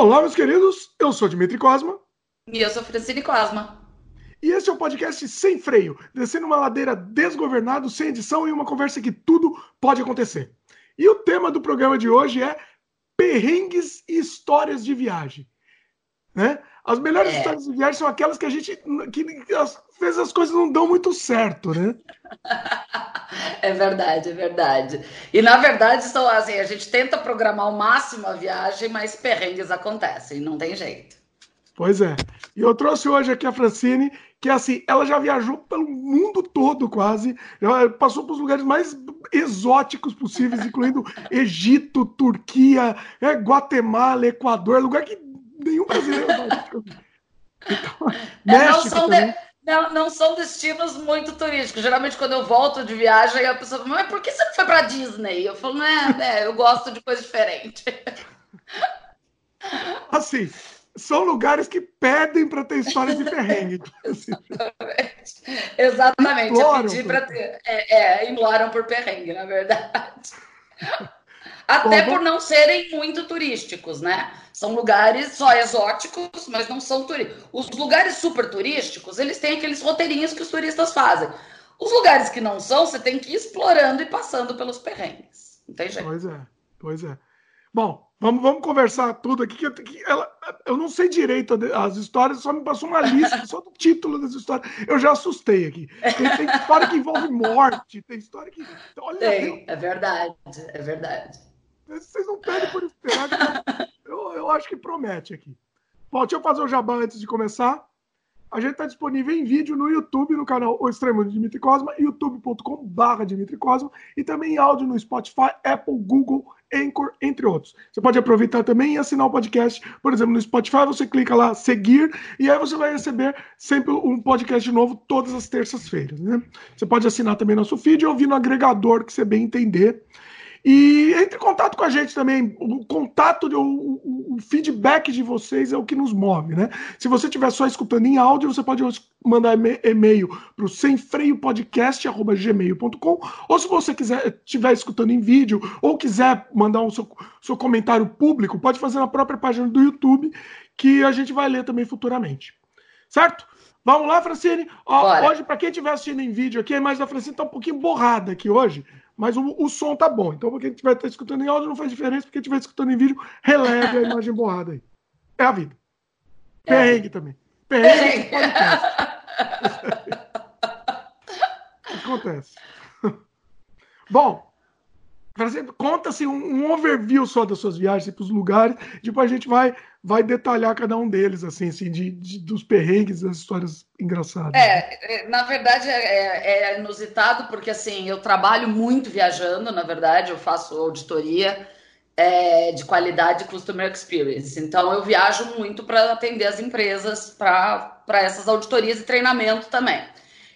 Olá, meus queridos, eu sou Dimitri Cosma. E eu sou Francine Cosma. E esse é o podcast Sem Freio, descendo uma ladeira desgovernado, sem edição e uma conversa que tudo pode acontecer. E o tema do programa de hoje é perrengues e histórias de viagem. Né? As melhores é. histórias de viagem são aquelas que a gente. que às vezes as coisas não dão muito certo, né? É verdade, é verdade. E na verdade, são assim, a gente tenta programar ao máximo a viagem, mas perrengues acontecem, não tem jeito. Pois é. E eu trouxe hoje aqui a Francine, que assim, ela já viajou pelo mundo todo quase, já passou pelos lugares mais exóticos possíveis, incluindo Egito, Turquia, é, Guatemala, Equador, lugar que nenhum brasileiro vai. Então, é, não, são de, não, não, são destinos muito turísticos. Geralmente, quando eu volto de viagem, a pessoa fala, mas por que você não foi para Disney? Eu falo, é, é, eu gosto de coisa diferente. Assim, são lugares que pedem para ter histórias de perrengue. Exatamente. Exatamente. Imploram, pedir para ter. É, é, imploram por perrengue, na verdade. Até Bom, por não serem muito turísticos, né? São lugares só exóticos, mas não são turísticos. Os lugares super turísticos, eles têm aqueles roteirinhos que os turistas fazem. Os lugares que não são, você tem que ir explorando e passando pelos perrengues. Não tem jeito. Pois é, pois é. Bom, vamos, vamos conversar tudo aqui. Que, que ela, eu não sei direito as histórias, só me passou uma lista só do título das histórias. Eu já assustei aqui. Tem, tem história que envolve morte, tem história que. Olha, tem, é verdade, é verdade. Vocês não pedem por esperar. eu, acho que promete aqui. Bom, deixa eu fazer o jabá antes de começar. A gente está disponível em vídeo no YouTube, no canal O Extremo de Dimitri Cosma, youtube.com.br Dimitri Cosma, e também em áudio no Spotify, Apple, Google, Anchor, entre outros. Você pode aproveitar também e assinar o podcast. Por exemplo, no Spotify, você clica lá, seguir, e aí você vai receber sempre um podcast novo todas as terças-feiras. Né? Você pode assinar também nosso feed e ouvir no agregador que você bem entender. E entre em contato com a gente também. O contato, o, o, o, feedback de vocês é o que nos move, né? Se você estiver só escutando em áudio, você pode mandar e-mail para o semfreiopodcast.gmail.com ou se você quiser estiver escutando em vídeo ou quiser mandar um seu, seu comentário público, pode fazer na própria página do YouTube, que a gente vai ler também futuramente. Certo? Vamos lá, Francine? Ó, hoje, para quem estiver assistindo em vídeo aqui, a imagem da Francine está um pouquinho borrada aqui hoje mas o, o som tá bom. Então, quem estiver escutando em áudio não faz diferença, porque estiver escutando em vídeo, releve a imagem borrada aí. É a vida. É. Perrengue também. Perrengue Acontece. Bom, conta assim, um, um, overview só das suas viagens para os lugares, depois a gente vai vai detalhar cada um deles, assim, assim de, de dos perrengues, das histórias engraçadas. É, é na verdade é, é, é, inusitado, porque assim, eu trabalho muito viajando, na verdade, eu faço auditoria é, de qualidade customer experience. Então eu viajo muito para atender as empresas para essas auditorias e treinamento também.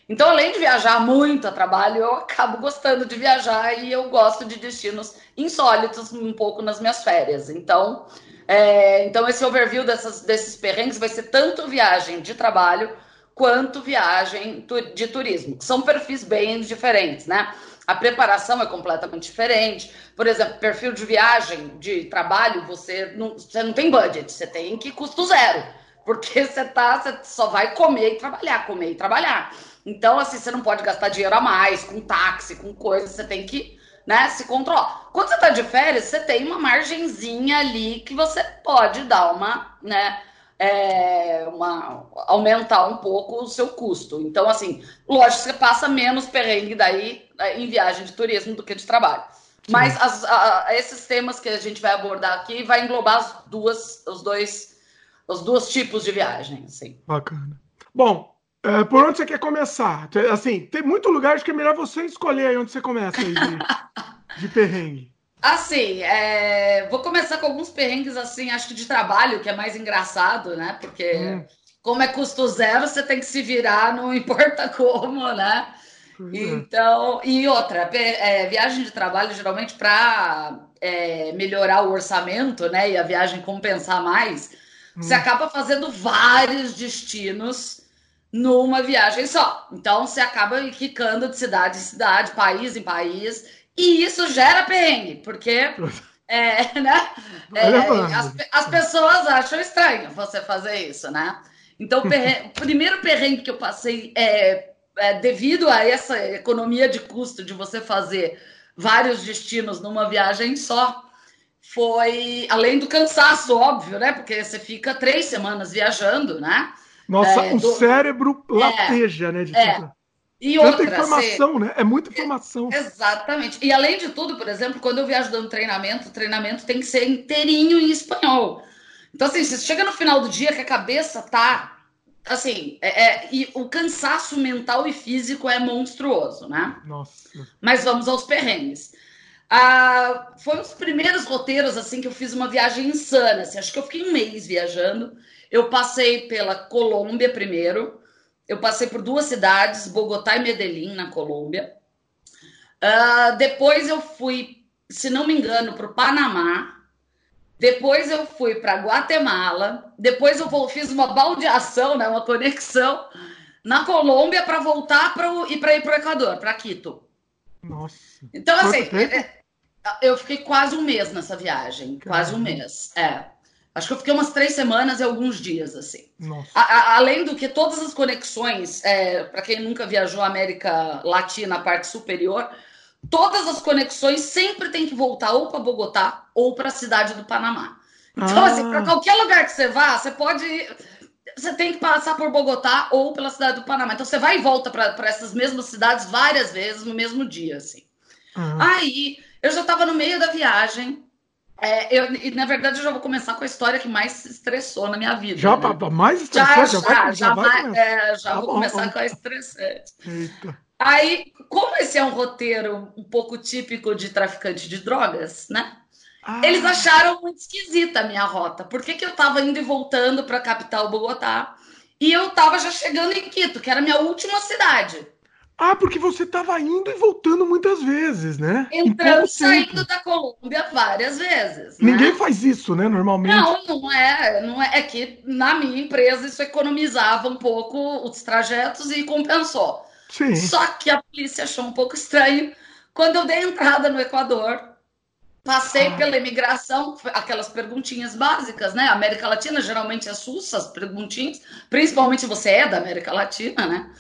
Então, além de viajar muito a trabalho, eu acabo gostando de viajar e eu gosto de destinos insólitos um pouco nas minhas férias. Então, é, então esse overview dessas, desses perrengues vai ser tanto viagem de trabalho quanto viagem de turismo, que são perfis bem diferentes, né? A preparação é completamente diferente. Por exemplo, perfil de viagem, de trabalho, você não, você não tem budget, você tem que custo zero. Porque você tá, você só vai comer e trabalhar, comer e trabalhar. Então, assim, você não pode gastar dinheiro a mais com táxi, com coisa, você tem que né, se controlar. Quando você tá de férias, você tem uma margenzinha ali que você pode dar uma, né, é, uma, aumentar um pouco o seu custo. Então, assim, lógico, você passa menos perrengue daí é, em viagem de turismo do que de trabalho. Sim. Mas as, a, esses temas que a gente vai abordar aqui vai englobar as duas, os dois, os dois tipos de viagem, assim. Bacana. Bom, é, por onde você quer começar? Assim, tem muito lugar que é melhor você escolher aí onde você começa aí de, de perrengue. Assim, é... vou começar com alguns perrengues assim, acho que de trabalho, que é mais engraçado, né? Porque hum. como é custo zero, você tem que se virar, não importa como, né? Pois é. então, é. e outra, é, viagem de trabalho geralmente para é, melhorar o orçamento, né? E a viagem compensar mais, hum. você acaba fazendo vários destinos numa viagem só. Então você acaba quicando de cidade em cidade, país em país, e isso gera perrengue, porque É, né? É, as, as, pessoas acham estranho você fazer isso, né? Então, o, perrengue, o primeiro perrengue que eu passei é, é, devido a essa economia de custo de você fazer vários destinos numa viagem só, foi além do cansaço, óbvio, né? Porque você fica três semanas viajando, né? Nossa, é, o do... cérebro é, lateja, né? De é. E Tanta outra, informação, você... né? É muita informação. Exatamente. E além de tudo, por exemplo, quando eu viajo dando treinamento, o treinamento tem que ser inteirinho em espanhol. Então, assim, você chega no final do dia que a cabeça tá. Assim, é, é, e o cansaço mental e físico é monstruoso, né? Nossa. Mas vamos aos perrengues. Ah, foi um dos primeiros roteiros assim que eu fiz uma viagem insana. Assim, acho que eu fiquei um mês viajando. Eu passei pela Colômbia primeiro. Eu passei por duas cidades, Bogotá e Medellín, na Colômbia. Uh, depois eu fui, se não me engano, para o Panamá. Depois eu fui para Guatemala. Depois eu fiz uma baldeação, né, uma conexão na Colômbia para voltar para e para ir para o Equador, para Quito. Nossa. Então, assim, é, eu fiquei quase um mês nessa viagem. Caramba. Quase um mês. É. Acho que eu fiquei umas três semanas e alguns dias, assim. A, a, além do que todas as conexões, é, para quem nunca viajou a América Latina, a parte superior, todas as conexões sempre tem que voltar ou para Bogotá ou para a cidade do Panamá. Então, ah. assim, para qualquer lugar que você vá, você pode. Você tem que passar por Bogotá ou pela cidade do Panamá. Então, você vai e volta para essas mesmas cidades várias vezes no mesmo dia, assim. Ah. Aí, eu já estava no meio da viagem é, eu, e, na verdade, eu já vou começar com a história que mais estressou na minha vida. Já, né? mais estressou? Já, já, já, vai, já, vai, vai é, já tá vou bom, começar com a estressante. Eita. Aí, como esse é um roteiro um pouco típico de traficante de drogas, né? Ah. Eles acharam muito esquisita a minha rota. Por que, que eu estava indo e voltando para a capital Bogotá? E eu estava já chegando em Quito, que era a minha última cidade. Ah, porque você estava indo e voltando muitas vezes, né? Entrando e saindo da várias vezes. Né? Ninguém faz isso, né? Normalmente. Não, não é, não é. É que na minha empresa isso economizava um pouco os trajetos e compensou. Sim. Só que a polícia achou um pouco estranho quando eu dei entrada no Equador. Passei ah. pela imigração, aquelas perguntinhas básicas, né? América Latina geralmente assusta as perguntinhas, principalmente você é da América Latina, né?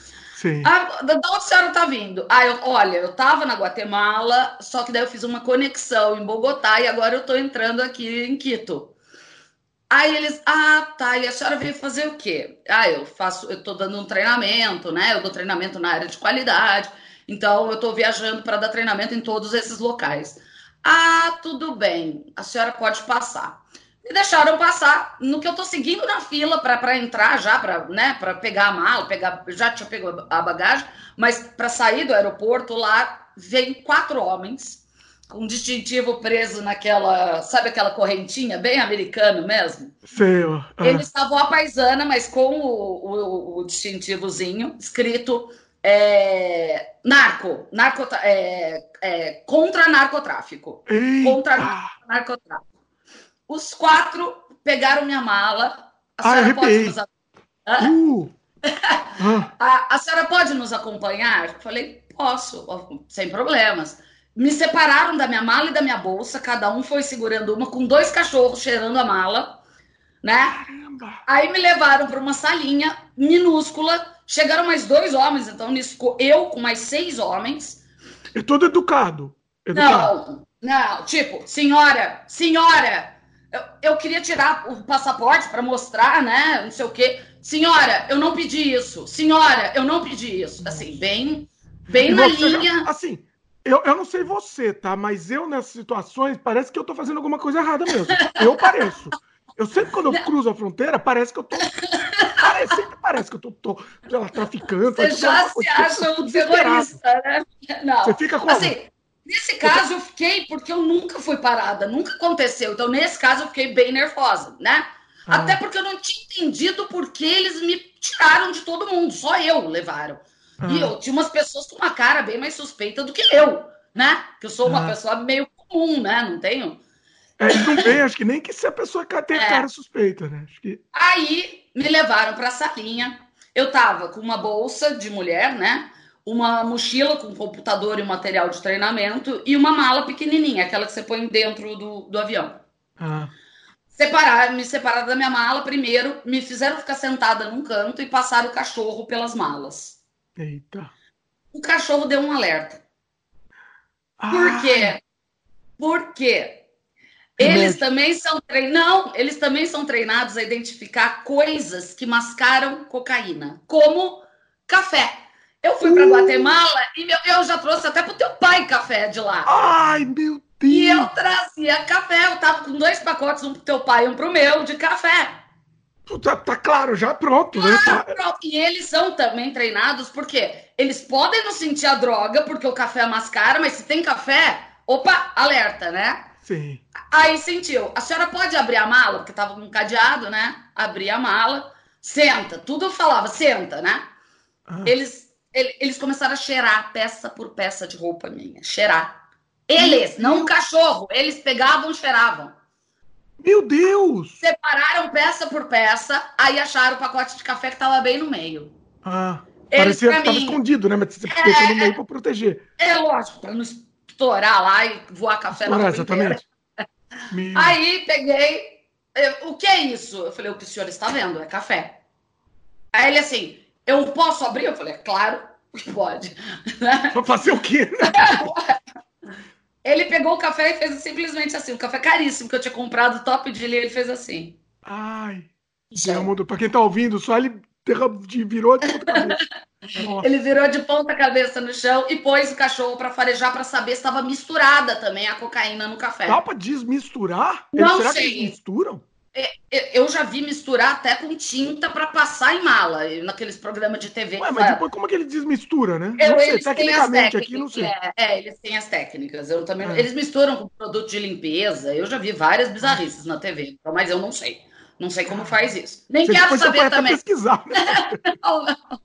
Sim. Ah, da onde a senhora tá vindo? Ah, eu, olha, eu tava na Guatemala, só que daí eu fiz uma conexão em Bogotá e agora eu tô entrando aqui em Quito. Aí eles, ah, tá, e a senhora veio fazer o quê? Ah, eu faço, eu tô dando um treinamento, né? Eu dou treinamento na área de qualidade, então eu tô viajando para dar treinamento em todos esses locais. Ah, tudo bem, a senhora pode passar me deixaram passar no que eu tô seguindo na fila para entrar já, para né, pegar a mala, pegar, já tinha pego a bagagem, mas para sair do aeroporto lá, veio quatro homens com distintivo preso naquela, sabe aquela correntinha bem americano mesmo? Feio. Ah. Eles estavam a paisana, mas com o, o, o distintivozinho escrito é, narco, narco é, é, contra narcotráfico. Contra narcotráfico. Os quatro pegaram minha mala. A ah, senhora pode nos uh. a, a senhora pode nos acompanhar? Falei, posso, sem problemas. Me separaram da minha mala e da minha bolsa, cada um foi segurando uma, com dois cachorros cheirando a mala, né? Caramba. Aí me levaram para uma salinha minúscula. Chegaram mais dois homens, então nisso eu com mais seis homens. É todo educado. educado. Não, não, tipo, senhora, senhora, eu, eu queria tirar o passaporte para mostrar, né? Não sei o quê. Senhora, eu não pedi isso. Senhora, eu não pedi isso. Assim, bem, bem na linha. Já, assim, eu, eu não sei você, tá? Mas eu, nessas situações, parece que eu tô fazendo alguma coisa errada mesmo. Eu pareço. Eu sempre, quando eu cruzo a fronteira, parece que eu tô. Parece, sempre parece que eu tô, tô lá, traficando. Você já se acha um terrorista, né? Não. Você fica com. Assim, Nesse caso, eu fiquei, porque eu nunca fui parada, nunca aconteceu. Então, nesse caso, eu fiquei bem nervosa, né? Ah. Até porque eu não tinha entendido por que eles me tiraram de todo mundo, só eu levaram. Ah. E eu tinha umas pessoas com uma cara bem mais suspeita do que eu, né? Que eu sou uma ah. pessoa meio comum, né? Não tenho. É, não tem, acho que nem que se a pessoa tem é. cara suspeita, né? Acho que... Aí me levaram para a salinha. Eu tava com uma bolsa de mulher, né? Uma mochila com computador e um material de treinamento e uma mala pequenininha, aquela que você põe dentro do, do avião. Ah. Separar, me separaram da minha mala primeiro, me fizeram ficar sentada num canto e passaram o cachorro pelas malas. Eita. O cachorro deu um alerta. Por quê? Por quê? Eles também são. Não, eles também são treinados a identificar coisas que mascaram cocaína, como café. Eu fui para uh. Guatemala e meu, eu já trouxe até pro teu pai café de lá. Ai, meu Deus! E eu trazia café, eu tava com dois pacotes, um pro teu pai e um pro meu, de café. Tá, tá claro, já pronto, né? Tá... pronto. E eles são também treinados porque eles podem não sentir a droga, porque o café é mais caro, mas se tem café, opa, alerta, né? Sim. Aí sentiu. A senhora pode abrir a mala, porque tava com um cadeado, né? Abrir a mala, senta. Tudo eu falava, senta, né? Ah. Eles, eles começaram a cheirar peça por peça de roupa minha. Cheirar. Eles, não o cachorro. Eles pegavam e cheiravam. Meu Deus! Separaram peça por peça, aí acharam o pacote de café que estava bem no meio. Ah, Eles, parecia que estava escondido, né? Mas você é, deixou no meio para proteger. É lógico, para não estourar lá e voar café estourar, na rua Exatamente. Aí peguei, o que é isso? Eu falei, o que o senhor está vendo é café. Aí ele assim, eu posso abrir? Eu falei, é claro que pode. Pra fazer o quê? Ele pegou o café e fez simplesmente assim, um café caríssimo que eu tinha comprado, top de linha, ele fez assim. Ai. Para quem tá ouvindo, só ele virou de ponta cabeça. ele virou de ponta cabeça no chão e pôs o cachorro para farejar para saber se estava misturada também a cocaína no café. Dá para desmisturar? Não Será sei. que eles misturam? É, é, eu já vi misturar até com tinta para passar em mala, naqueles programas de TV. Ué, mas depois como é que ele desmistura, né? Eu, não sei, tecnicamente aqui não sei. É, é, eles têm as técnicas. Eu também, é. Eles misturam com produto de limpeza. Eu já vi várias bizarrices na TV, mas eu não sei. Não sei como faz isso. Nem você quero saber também. pesquisar. Né? não, não.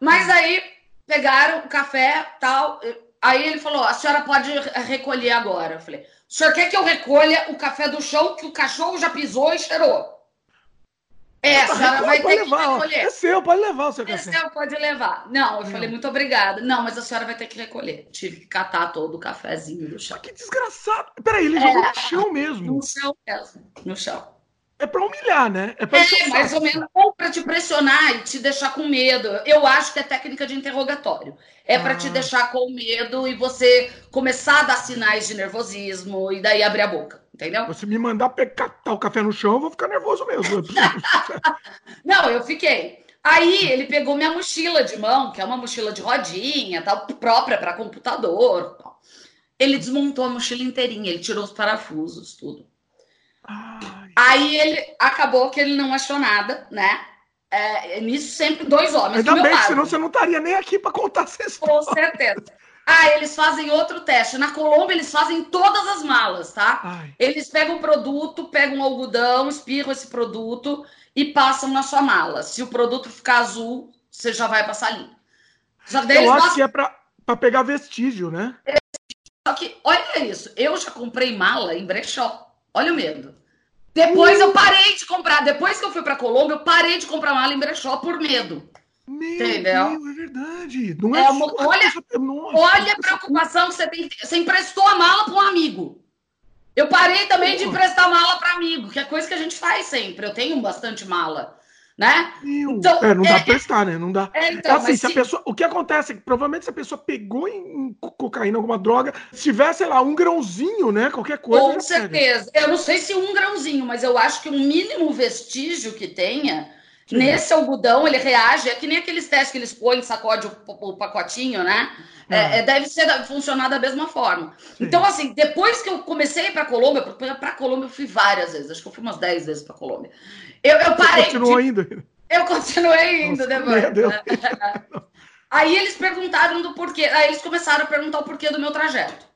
Mas aí pegaram o café, tal. Aí ele falou: a senhora pode recolher agora. Eu falei: o senhor quer que eu recolha o café do chão que o cachorro já pisou e cheirou? É, a senhora vai ter levar, que recolher. É seu, pode levar o seu café. É seu, pode levar. Não, eu falei, muito obrigada. Não, mas a senhora vai ter que recolher. Tive que catar todo o cafezinho do chão. Mas que desgraçado. Peraí, ele é, jogou no chão mesmo. No chão mesmo, no chão. É para humilhar, né? É, é mais ou menos, ou para te pressionar e te deixar com medo. Eu acho que é técnica de interrogatório. É ah. para te deixar com medo e você começar a dar sinais de nervosismo e daí abrir a boca, entendeu? Você me mandar catar o café no chão, eu vou ficar nervoso mesmo. Não, eu fiquei. Aí ele pegou minha mochila de mão, que é uma mochila de rodinha, tal, própria para computador. Tal. Ele desmontou a mochila inteirinha, ele tirou os parafusos, tudo. Ai. Aí ele acabou que ele não achou nada, né? É, nisso sempre dois homens. Ainda bem, lado. senão você não estaria nem aqui para contar essa história. Com certeza. Ah, eles fazem outro teste. Na Colômbia, eles fazem todas as malas, tá? Ai. Eles pegam o produto, pegam um algodão, espirram esse produto e passam na sua mala. Se o produto ficar azul, você já vai passar ali. Só Eu acho que é para pegar vestígio, né? Só que, olha isso, eu já comprei mala em brechó. Olha o medo. Depois uh. eu parei de comprar. Depois que eu fui para Colômbia, eu parei de comprar mala em brechó por medo. Meu Entendeu? É verdade. Não é, é uma, olha, Nossa, olha a preocupação que você tem. Você emprestou a mala para um amigo. Eu parei também de emprestar mala para amigo, que é coisa que a gente faz sempre. Eu tenho bastante mala né? Então, é, não dá é, pra prestar, né? Não dá. É, então, assim, se, a pessoa, o que acontece é que provavelmente se a pessoa pegou em, cocaína alguma droga, se tiver, sei lá, um grãozinho, né? Qualquer coisa. Com certeza. Pega. Eu não sei se um grãozinho, mas eu acho que o um mínimo vestígio que tenha. Nesse algodão, ele reage. É que nem aqueles testes que eles põem, sacode o, o pacotinho, né? É, ah. É, deve ser funcionar da mesma forma. Sim. Então, assim, depois que eu comecei para Colômbia, para Colômbia eu fui várias vezes, acho que eu fui umas 10 vezes para Colômbia. Eu, eu parei. Você continuou de... indo? Eu continuei indo Nossa, depois. Aí eles perguntaram do porquê. Aí eles começaram a perguntar o porquê do meu trajeto.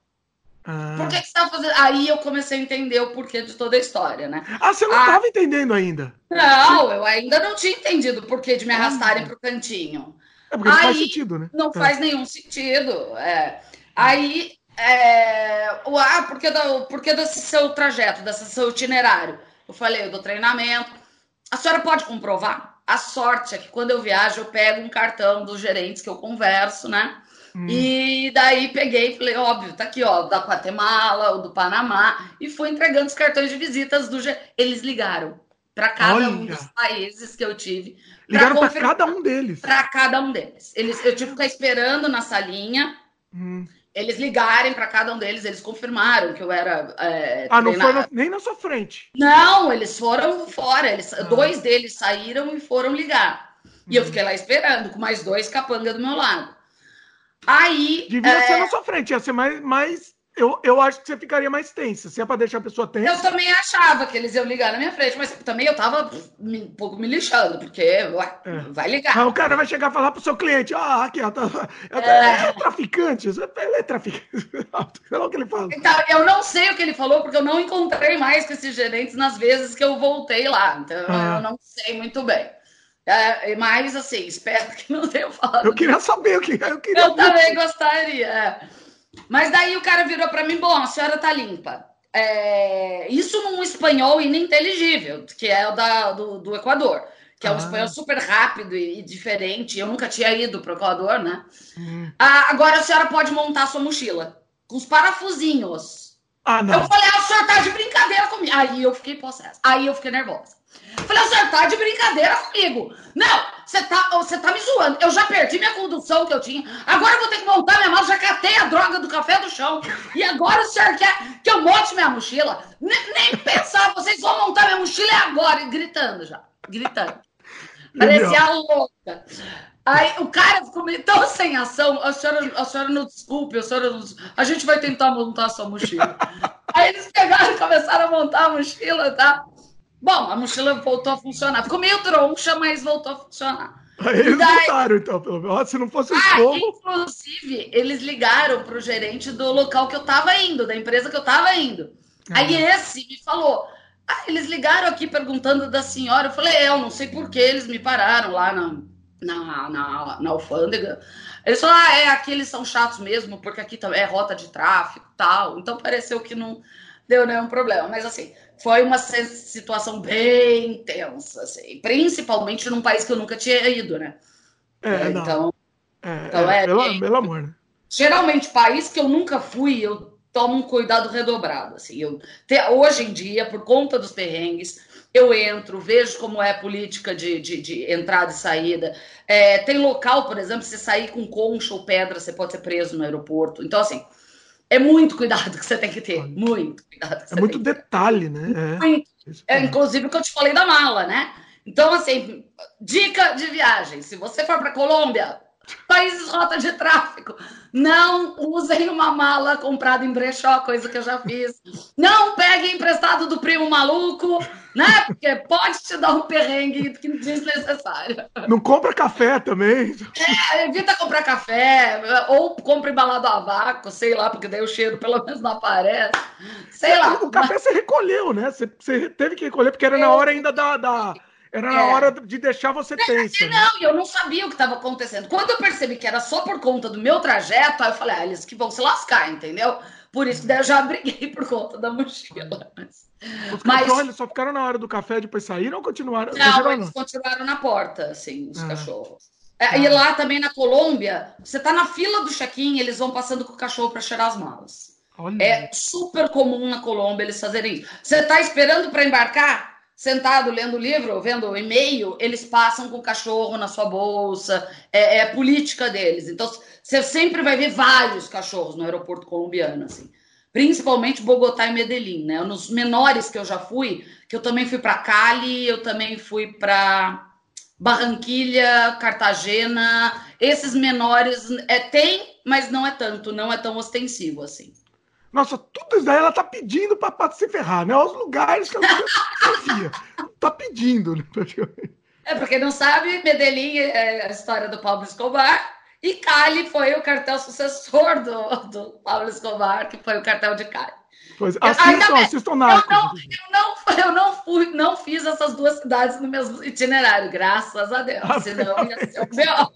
Ah. Por que, que você estava fazendo? Aí eu comecei a entender o porquê de toda a história, né? Ah, você não estava ah, entendendo ainda? Não, eu ainda não tinha entendido o porquê de me arrastarem ah. para o cantinho. É porque não faz sentido, né? Não é. faz nenhum sentido. É. Aí, é... ah, por que, do, por que desse seu trajeto, desse seu itinerário? Eu falei, do treinamento. A senhora pode comprovar? a sorte é que quando eu viajo, eu pego um cartão dos gerentes que eu converso, né? Hum. E daí peguei e falei, óbvio, tá aqui, ó, da Guatemala, o do Panamá, e fui entregando os cartões de visitas do Eles ligaram para cada Olha. um dos países que eu tive. Ligaram para cada um deles. Para cada um deles. Eles, eu tive que ficar esperando na salinha. Hum. Eles ligarem para cada um deles, eles confirmaram que eu era. É, ah, não foi nem na sua frente. Não, eles foram fora. Eles, ah. Dois deles saíram e foram ligar. E eu hum. fiquei lá esperando, com mais dois capanga do meu lado. Aí. Devia é... ser na sua frente, ia ser mais, mais. Eu, eu acho que você ficaria mais tensa. Se é para deixar a pessoa tensa. Eu também achava que eles iam ligar na minha frente, mas também eu tava um pouco me lixando, porque ué, é. vai ligar. O cara vai chegar e falar pro seu cliente: ah, aqui, ó, tá, é, é... é traficante, ele é traficante. Sei lá o que ele fala. Então, eu não sei o que ele falou, porque eu não encontrei mais com esses gerentes nas vezes que eu voltei lá. Então, ah. eu não sei muito bem. É, mas, assim, espero que não tenha falado. Eu queria saber o que. Eu, queria eu também gostaria. É. Mas daí o cara virou para mim: bom, a senhora tá limpa. É, isso num espanhol ininteligível, que é o da, do, do Equador, que é um ah. espanhol super rápido e, e, diferente. Eu nunca tinha ido para o Equador, né? Hum. Ah, agora a senhora pode montar a sua mochila com os parafusinhos. Ah, não. Eu falei, ah, o senhor tá de brincadeira comigo. Aí eu fiquei possessa. Aí eu fiquei nervosa. Falei, você tá de brincadeira comigo. Não, você tá, você tá me zoando. Eu já perdi minha condução que eu tinha. Agora eu vou ter que montar minha mala. Já catei a droga do café do chão. E agora o senhor quer que eu monte minha mochila? Nem, nem pensar, vocês vão montar minha mochila agora. E gritando já. Gritando. Parecia louca. Aí o cara ficou meio tão sem ação. A senhora, a senhora não desculpe, a senhora não... A gente vai tentar montar a sua mochila. Aí eles pegaram e começaram a montar a mochila, tá? Bom, a mochila voltou a funcionar. Ficou meio troncha, mas voltou a funcionar. Aí eles daí... voltaram, então, pelo menos. Se não fosse o ah, como... Inclusive, eles ligaram para o gerente do local que eu estava indo, da empresa que eu estava indo. Ah. Aí esse me falou. Ah, eles ligaram aqui perguntando da senhora. Eu falei, é, eu não sei por que eles me pararam lá na, na, na, na alfândega. Eles falaram, ah, é, aqui eles são chatos mesmo, porque aqui é rota de tráfego tal. Então pareceu que não deu nenhum problema. Mas assim, foi uma situação bem tensa, assim, principalmente num país que eu nunca tinha ido, né? É, então, é, então é, é, pelo, pelo amor, né? Geralmente, país que eu nunca fui, eu tomo um cuidado redobrado. Assim, eu, te, hoje em dia, por conta dos perrengues, eu entro, vejo como é a política de, de, de entrada e saída. É, tem local, por exemplo, se sair com concha ou pedra, você pode ser preso no aeroporto. Então, assim, é muito cuidado que você tem que ter. Muito cuidado. é muito detalhe, né? É. Muito. É, inclusive o que eu te falei da mala, né? Então, assim, dica de viagem: se você for para Colômbia, países rota de tráfico, não usem uma mala comprada em brechó, coisa que eu já fiz. Não peguem emprestado do primo maluco, né? Porque pode te dar um perrengue desnecessário. Não compra café também. É, evita comprar café, ou compra embalado a vácuo, sei lá, porque daí o cheiro pelo menos não aparece. Sei lá. O café mas... você recolheu, né? Você, você teve que recolher, porque era na hora ainda da... da era na é. hora de deixar você tensa. Né? Não, eu não sabia o que estava acontecendo. Quando eu percebi que era só por conta do meu trajeto, aí eu falei, ah, eles que vão se lascar, entendeu? Por isso que daí eu já briguei por conta da mochila. Os Mas... cachorros só ficaram na hora do café, depois saíram ou continuaram? Não, continuaram, eles continuaram na porta, assim, os ah. cachorros. É, ah. E lá também na Colômbia, você tá na fila do check-in, eles vão passando com o cachorro para cheirar as malas. Olha. É super comum na Colômbia eles fazerem isso. Você tá esperando para embarcar? Sentado lendo livro, vendo e-mail, eles passam com o cachorro na sua bolsa, é, é, a política deles. Então, você sempre vai ver vários cachorros no aeroporto colombiano, assim. Principalmente Bogotá e Medellín, né? Nos menores que eu já fui, que eu também fui para Cali, eu também fui para Barranquilha, Cartagena. Esses menores é tem, mas não é tanto, não é tão ostensivo assim. Nossa, tudo isso daí ela tá pedindo para se ferrar, né? Os lugares que ela confia. tá pedindo, né? É, porque não sabe, Medellín é a história do Pablo Escobar e Cali foi o cartel sucessor do, do Pablo Escobar, que foi o cartel de Cali. Pois, assistam, assistam Narcos. Eu, não, eu, não, eu não, fui, não fiz essas duas cidades no mesmo itinerário, graças a Deus. Ah, senão ia ser o pior.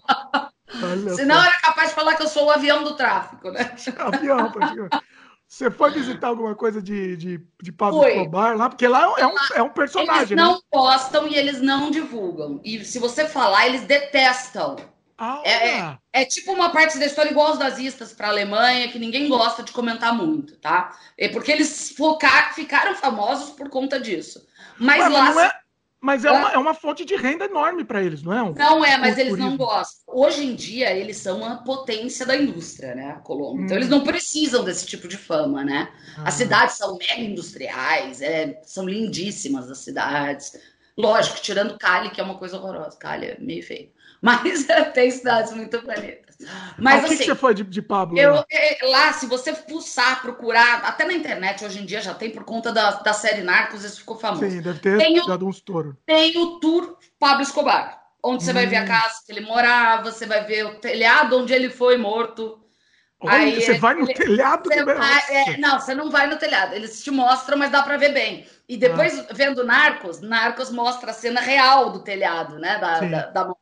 Senão era capaz de falar que eu sou o avião do tráfico, né? Avião, praticamente. Você foi visitar alguma coisa de, de, de Pablo foi. Escobar lá? Porque lá é um, é um personagem, eles não né? postam e eles não divulgam. E se você falar, eles detestam. Ah, é, é, é, tipo uma parte da história igual os nazistas para a Alemanha, que ninguém gosta de comentar muito, tá? É porque eles focar, ficaram famosos por conta disso. Mas Ué, lá. Mas, é, mas é, uma, é uma fonte de renda enorme para eles, não é? Um, não é, mas eles turismo. não gostam. Hoje em dia, eles são uma potência da indústria, né? A Colômbia. Hum. Então, eles hum. não precisam desse tipo de fama, né? Ah. As cidades são mega industriais, é, são lindíssimas as cidades. Lógico, tirando Cali, que é uma coisa horrorosa. Cali é meio feio. Mas tem cidades muito bonitas. Mas ah, o que, assim, que você foi de, de Pablo? Eu, lá? É, lá, se você pulsar, procurar, até na internet hoje em dia já tem por conta da, da série Narcos, isso ficou famoso. Sim, deve ter tem dado um estouro. Tem o tour Pablo Escobar, onde você hum. vai ver a hum. casa que ele morava, você vai ver o telhado onde ele foi morto. Olha, Aí, você vai no ele, telhado do vai, é, Não, você não vai no telhado. Eles te mostram, mas dá para ver bem. E depois, ah. vendo Narcos, Narcos mostra a cena real do telhado, né? Da, da, da,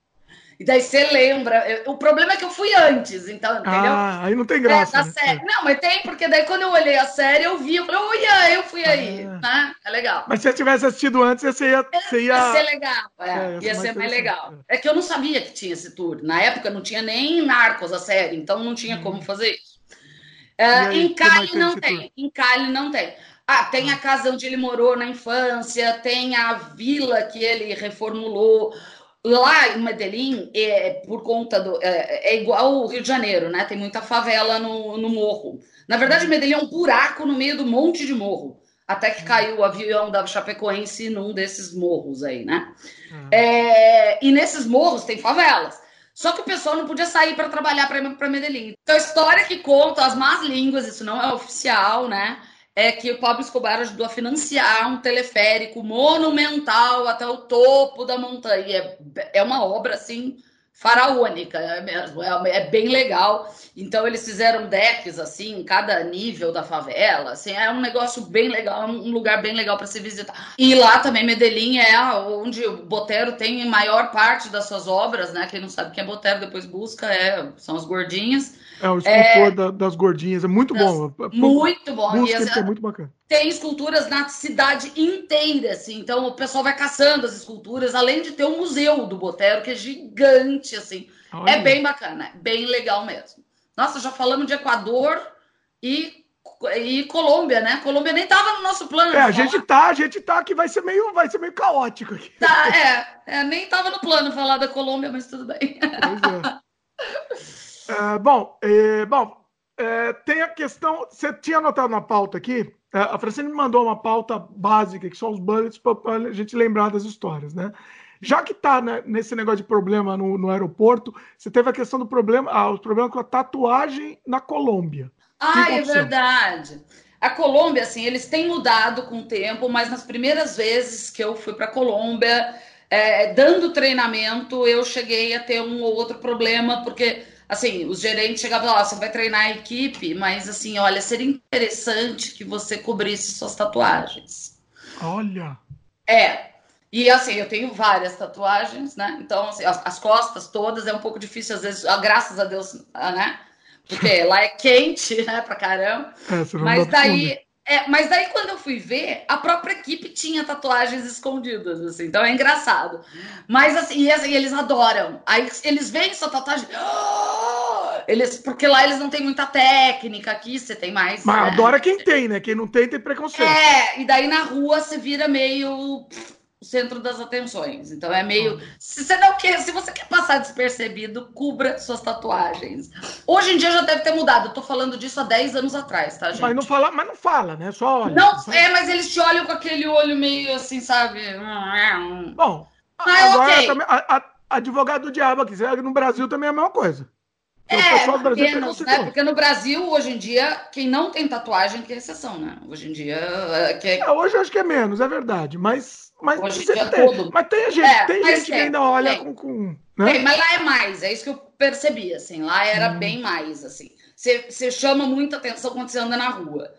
e daí você lembra. O problema é que eu fui antes, então, entendeu? Ah, aí não tem graça. É, né? série. Não, mas tem, porque daí quando eu olhei a série, eu vi, eu falei, olha, eu fui aí, ah. né? É legal. Mas se você tivesse assistido antes, você ia. Você ia... ia ser legal, é, é, ia ser mais legal. É. é. que eu não sabia que tinha esse tour. Na época não tinha nem Narcos a série, então não tinha hum. como fazer isso. Uh, aí, em Cali não tem. Tour? Em Cali não tem. Ah, tem a ah. casa onde ele morou na infância, tem a vila que ele reformulou. Lá em Medellín, é, por conta do. É, é, igual o Rio de Janeiro, né? Tem muita favela no, no morro. Na verdade, uhum. Medellín é um buraco no meio do monte de morro. Até que uhum. caiu o avião da Chapecoense num desses morros aí, né? Uhum. É, e nesses morros tem favelas. Só que o pessoal não podia sair para trabalhar para Medellín. Então, a história que conta as más línguas, isso não é oficial, né? É que o Pablo Escobar ajudou a financiar um teleférico monumental até o topo da montanha. É, é uma obra assim faraônica é mesmo, é, é, bem legal. Então eles fizeram decks assim, em cada nível da favela, assim, é um negócio bem legal, é um lugar bem legal para se visitar. E lá também Medellín é onde o Botero tem maior parte das suas obras, né? Quem não sabe quem é Botero depois busca, é, são as gordinhas. É, o escultor é, da, das gordinhas, é muito das, bom. Muito bom. Busca, e, é muito bacana. Tem esculturas na cidade inteira, assim, então o pessoal vai caçando as esculturas, além de ter um museu do Botero, que é gigante, assim. Olha. É bem bacana, é bem legal mesmo. Nossa, já falamos de Equador e, e Colômbia, né? Colômbia nem tava no nosso plano. É, a gente tá, a gente tá que vai ser meio, vai ser meio caótico aqui. Tá, é, é, nem tava no plano falar da Colômbia, mas tudo bem. Pois é. É, bom, é, bom é, tem a questão. Você tinha anotado na pauta aqui. É, a Francine me mandou uma pauta básica, que são os bullets, para a gente lembrar das histórias, né? Já que está né, nesse negócio de problema no, no, aeroporto, você teve a questão do problema, ah, os problemas com a tatuagem na Colômbia. Ah, é verdade. A Colômbia, assim, eles têm mudado com o tempo, mas nas primeiras vezes que eu fui para a Colômbia, é, dando treinamento, eu cheguei a ter um ou outro problema, porque assim, os gerentes chegavam lá, você vai treinar a equipe, mas assim, olha, seria interessante que você cobrisse suas tatuagens. Olha. É. E assim, eu tenho várias tatuagens, né? Então, assim, as, as costas todas é um pouco difícil, às vezes, ah, graças a Deus, né? Porque lá é quente, né, pra caramba. É, mas daí, é, mas daí, quando eu fui ver, a própria equipe tinha tatuagens escondidas, assim, então é engraçado. Mas assim, e, assim eles adoram. Aí eles veem sua tatuagem. Eles, porque lá eles não têm muita técnica, aqui você tem mais. Mas né? adora quem tem, né? Quem não tem, tem preconceito. É, e daí na rua você vira meio centro das atenções. Então é meio. Se você não quer, se você quer passar despercebido, cubra suas tatuagens. Hoje em dia já deve ter mudado. Eu tô falando disso há 10 anos atrás, tá, gente? Mas não fala, mas não fala, né? Só olha. Não, é, mas eles te olham com aquele olho meio assim, sabe? Bom, mas, agora okay. também, a, a, advogado do diabo aqui, no Brasil também é a mesma coisa. É, menos, né? Porque no Brasil, hoje em dia, quem não tem tatuagem que é exceção, né? Hoje em dia. É, que é... É, hoje eu acho que é menos, é verdade. Mas mas, Hoje tem, todo. mas tem gente, é, tem gente que ainda olha tem. com. com né? tem, mas lá é mais, é isso que eu percebi, assim. Lá era hum. bem mais, assim. Você chama muita atenção quando você anda na rua.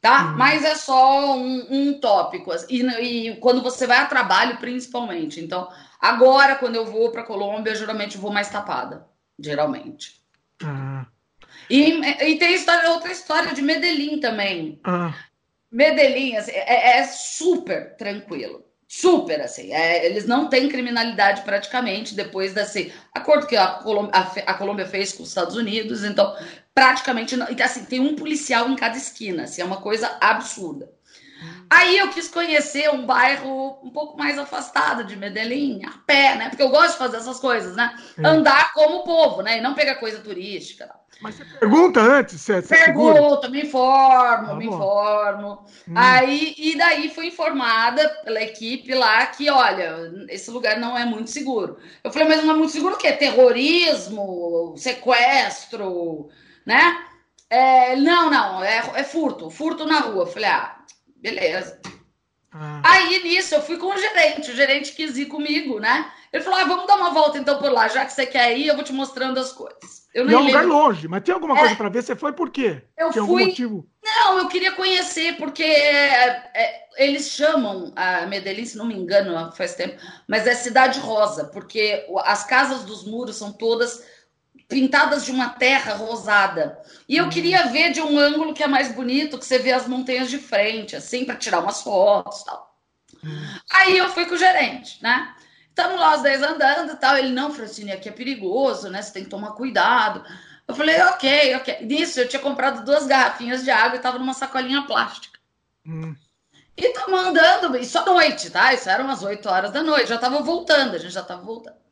Tá? Hum. Mas é só um, um tópico. E, e, quando você vai a trabalho, principalmente. Então, agora, quando eu vou para Colômbia, eu geralmente vou mais tapada. Geralmente. Ah. E, e tem história, outra história de Medellín também. Ah. Medellín assim, é, é, super tranquilo. Super, assim. É, eles não têm criminalidade praticamente depois desse acordo que a Colômbia, a, a Colômbia fez com os Estados Unidos. Então, praticamente, não, assim, tem um policial em cada esquina. Assim, é uma coisa absurda. Aí eu quis conhecer um bairro um pouco mais afastado de Medellín, a pé, né? Porque eu gosto de fazer essas coisas, né? É. Andar como o povo, né? E não pegar coisa turística. Mas você pergunta antes se é Pergunto, me informo, ah, me informo. Hum. Aí, e daí fui informada pela equipe lá que, olha, esse lugar não é muito seguro. Eu falei, mas não é muito seguro o quê? Terrorismo, sequestro, né? É, não, não, é, é furto, furto na rua. Eu falei, ah, Beleza. Ah. Aí nisso eu fui com o gerente, o gerente quis ir comigo, né? Ele falou: ah, vamos dar uma volta então por lá, já que você quer ir, eu vou te mostrando as coisas. Eu e é um lugar longe, mas tem alguma é, coisa para ver? Você foi por quê? Eu tem fui. Não, eu queria conhecer, porque é, é, eles chamam a Medellín, se não me engano, faz tempo, mas é Cidade Rosa, porque as casas dos muros são todas pintadas de uma terra rosada. E eu hum. queria ver de um ângulo que é mais bonito, que você vê as montanhas de frente, assim, para tirar umas fotos tal. Hum. Aí eu fui com o gerente, né? Estamos lá os 10 andando e tal. Ele, não, Francine, aqui é perigoso, né? Você tem que tomar cuidado. Eu falei, ok, ok. Nisso, eu tinha comprado duas garrafinhas de água e estava numa sacolinha plástica. Hum. E estamos andando, e só noite, tá? Isso eram umas 8 horas da noite. Já estava voltando, a gente já estava voltando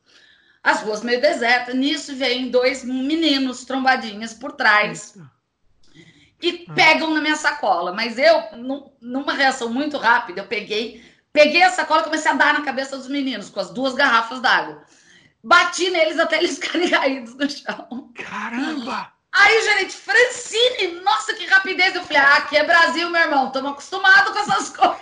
as ruas meio desertas. Nisso vem dois meninos trombadinhas por trás e ah. pegam na minha sacola. Mas eu, numa reação muito rápida, eu peguei, peguei a sacola e comecei a dar na cabeça dos meninos com as duas garrafas d'água. Bati neles até eles ficarem caídos no chão. Caramba! Aí o gerente, Francine, nossa, que rapidez. Eu falei, ah, aqui é Brasil, meu irmão. Estamos acostumados com essas coisas.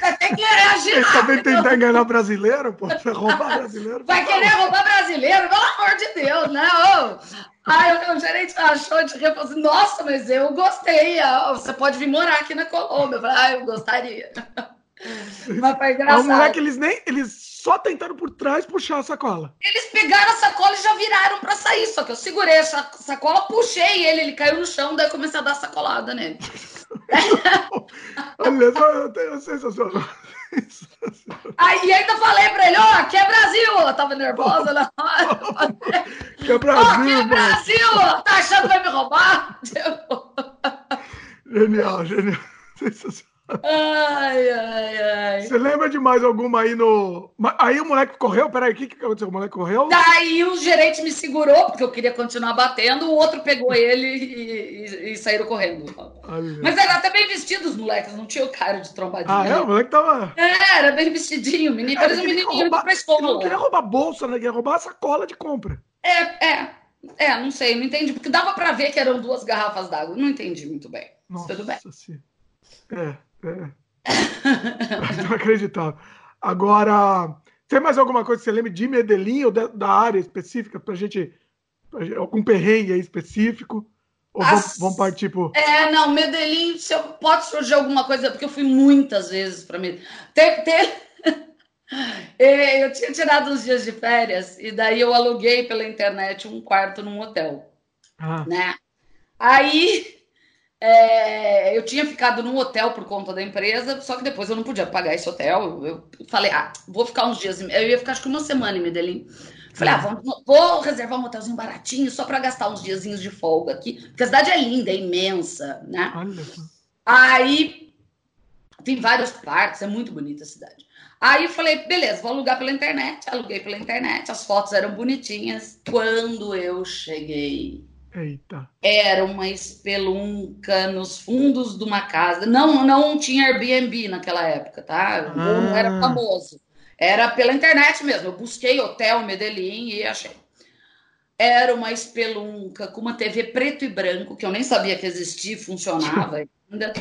Vai ter que reagir. Também tentar enganar brasileiro, pô. Roubar brasileiro. Vai querer roubar brasileiro? Pelo amor de Deus, né? Ô. Aí o gerente achou de rir, falou assim, nossa, mas eu gostei. Você pode vir morar aqui na Colômbia. Eu falei, ah, eu gostaria. Mas foi engraçado. É um moleque, eles nem. Eles só tentaram por trás puxar a sacola. Eles pegaram a sacola e já viraram para sair. Só que eu segurei a sacola, puxei ele, ele caiu no chão, daí eu comecei a dar sacolada nele. Olha só, eu sensacional. Aí ainda falei pra ele, ó, oh, aqui é Brasil! Eu tava nervosa na hora. Que é Brasil, oh, que é Brasil! Tá achando que vai me roubar? Genial, genial. Sensacional. Ai, ai, ai. Você lembra de mais alguma aí no. Aí o moleque correu? Peraí, o que, que aconteceu? O moleque correu? Daí o gerente me segurou, porque eu queria continuar batendo, o outro pegou ele e, e, e saíram correndo. Olha. Mas era até bem vestido os moleques, não tinha o cara de trombadinha. Ah, é? O moleque tava. É, era bem vestidinho, menino. Parece um menininho roubar... pra escola. Ele não queria roubar bolsa, né? Queria roubar a sacola de compra. É, é. É, não sei, não entendi, porque dava pra ver que eram duas garrafas d'água. Não entendi muito bem. Nossa, Tudo bem. Sim. É. É. Inacreditável. Agora, tem mais alguma coisa que você lembra de Medellín ou da, área específica para a gente. Algum perrengue aí específico? Ou As... vamos, partir por. É, não, Medellín, se eu, pode surgir alguma coisa, porque eu fui muitas vezes para Medellín. Tem, tem... É, eu tinha tirado uns dias de férias e daí eu aluguei pela internet um quarto num hotel. Ah. Né? Aí é, eu tinha ficado num hotel por conta da empresa, só que depois eu não podia pagar esse hotel. Eu falei, ah, vou ficar uns dias. Eu ia ficar acho que uma semana em Medellín. Falei, ah, vou, vou reservar um hotelzinho baratinho só para gastar uns diazinhos de folga aqui, porque a cidade é linda, é imensa, né? Olha. Aí tem vários parques, é muito bonita a cidade. Aí eu falei, beleza, vou alugar pela internet. Aluguei pela internet, as fotos eram bonitinhas. Quando eu cheguei Eita. Era uma espelunca nos fundos de uma casa. Não, não tinha Airbnb naquela época, tá? Não era ah. famoso. Era pela internet mesmo. Eu busquei hotel Medellín e achei. Era uma espelunca com uma TV preto e branco, que eu nem sabia que existia, funcionava ainda.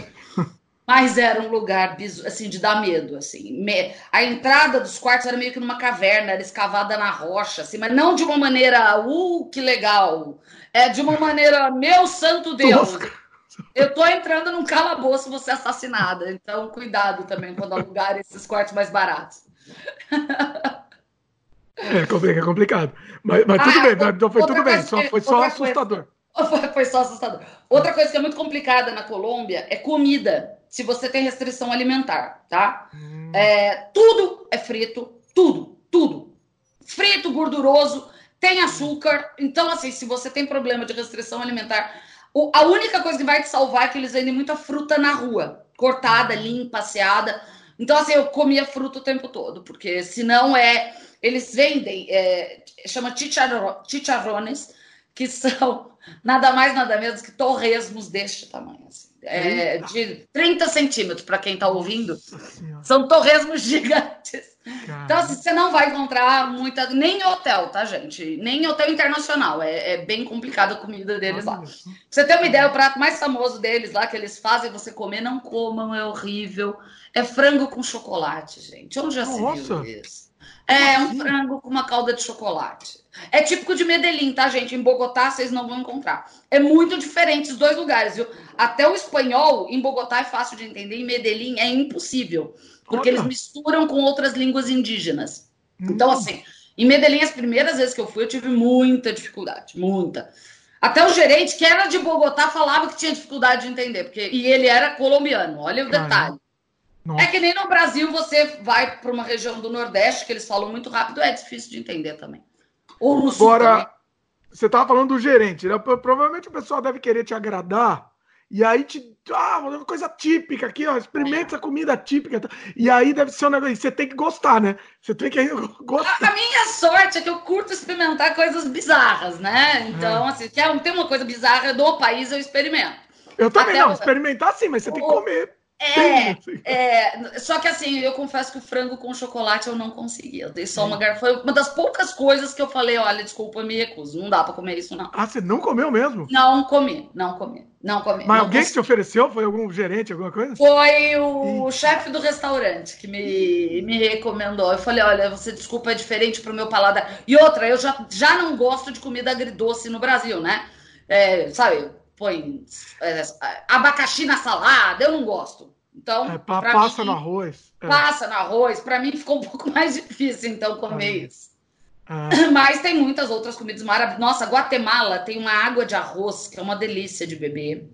Mas era um lugar assim de dar medo, assim. A entrada dos quartos era meio que numa caverna, era escavada na rocha, assim, mas não de uma maneira, uh, que legal. É de uma maneira, meu santo Deus. Eu tô entrando num calabouço, vou ser assassinada. Então, cuidado também quando alugar esses quartos mais baratos. É, é complicado. Mas, mas ah, tudo bem, então foi tudo bem, só, foi só assustador. Coisa. Foi, foi só assustador. Outra coisa que é muito complicada na Colômbia é comida, se você tem restrição alimentar, tá? Hum. É, tudo é frito, tudo, tudo. Frito, gorduroso, tem açúcar. Então, assim, se você tem problema de restrição alimentar, a única coisa que vai te salvar é que eles vendem muita fruta na rua, cortada, limpa, passeada. Então, assim, eu comia fruta o tempo todo, porque senão é. Eles vendem, é, chama chicharrones, que são nada mais, nada menos que torresmos deste tamanho. Assim. É, de 30 centímetros, para quem está ouvindo. São torresmos gigantes. Caramba. Então, assim, você não vai encontrar muita. Nem em hotel, tá, gente? Nem em hotel internacional. É, é bem complicado a comida deles lá. Pra você ter uma ideia, o prato mais famoso deles lá, que eles fazem você comer, não comam, é horrível. É frango com chocolate, gente. Onde já Nossa. se viu isso? É um frango com uma calda de chocolate. É típico de Medellín, tá, gente? Em Bogotá vocês não vão encontrar. É muito diferente os dois lugares, viu? Até o espanhol em Bogotá é fácil de entender, em Medellín é impossível, porque Olha. eles misturam com outras línguas indígenas. Hum. Então, assim, em Medellín, as primeiras vezes que eu fui, eu tive muita dificuldade, muita. Até o gerente, que era de Bogotá, falava que tinha dificuldade de entender, porque e ele era colombiano. Olha o detalhe. Nossa. É que nem no Brasil você vai para uma região do Nordeste que eles falam muito rápido, é difícil de entender também. Ou no Agora, você estava falando do gerente, né? Provavelmente o pessoal deve querer te agradar e aí te. Ah, uma coisa típica aqui, ó. Experimenta essa comida típica. E aí deve ser um negócio. Você tem que gostar, né? Você tem que gostar. A, a minha sorte é que eu curto experimentar coisas bizarras, né? Então, é. assim, quer ter uma coisa bizarra do país, eu experimento. Eu também Até não, experimentar sim, mas você o... tem que comer. É, é, só que assim, eu confesso que o frango com chocolate eu não consegui. Eu dei só uma garfada. Foi uma das poucas coisas que eu falei: olha, desculpa, eu me recuso. Não dá pra comer isso, não. Ah, você não comeu mesmo? Não comi, não comi, não comi. Mas não alguém que te ofereceu? Foi algum gerente, alguma coisa? Foi o chefe do restaurante que me, me recomendou. Eu falei: olha, você desculpa, é diferente pro meu paladar. E outra, eu já, já não gosto de comida agridoce no Brasil, né? É, sabe? Põe é, abacaxi na salada, eu não gosto. Então, é, passa mim, no arroz. É. Passa no arroz. Para mim ficou um pouco mais difícil, então, comer isso. É. Mas tem muitas outras comidas maravilhosas. Nossa, Guatemala tem uma água de arroz que é uma delícia de beber.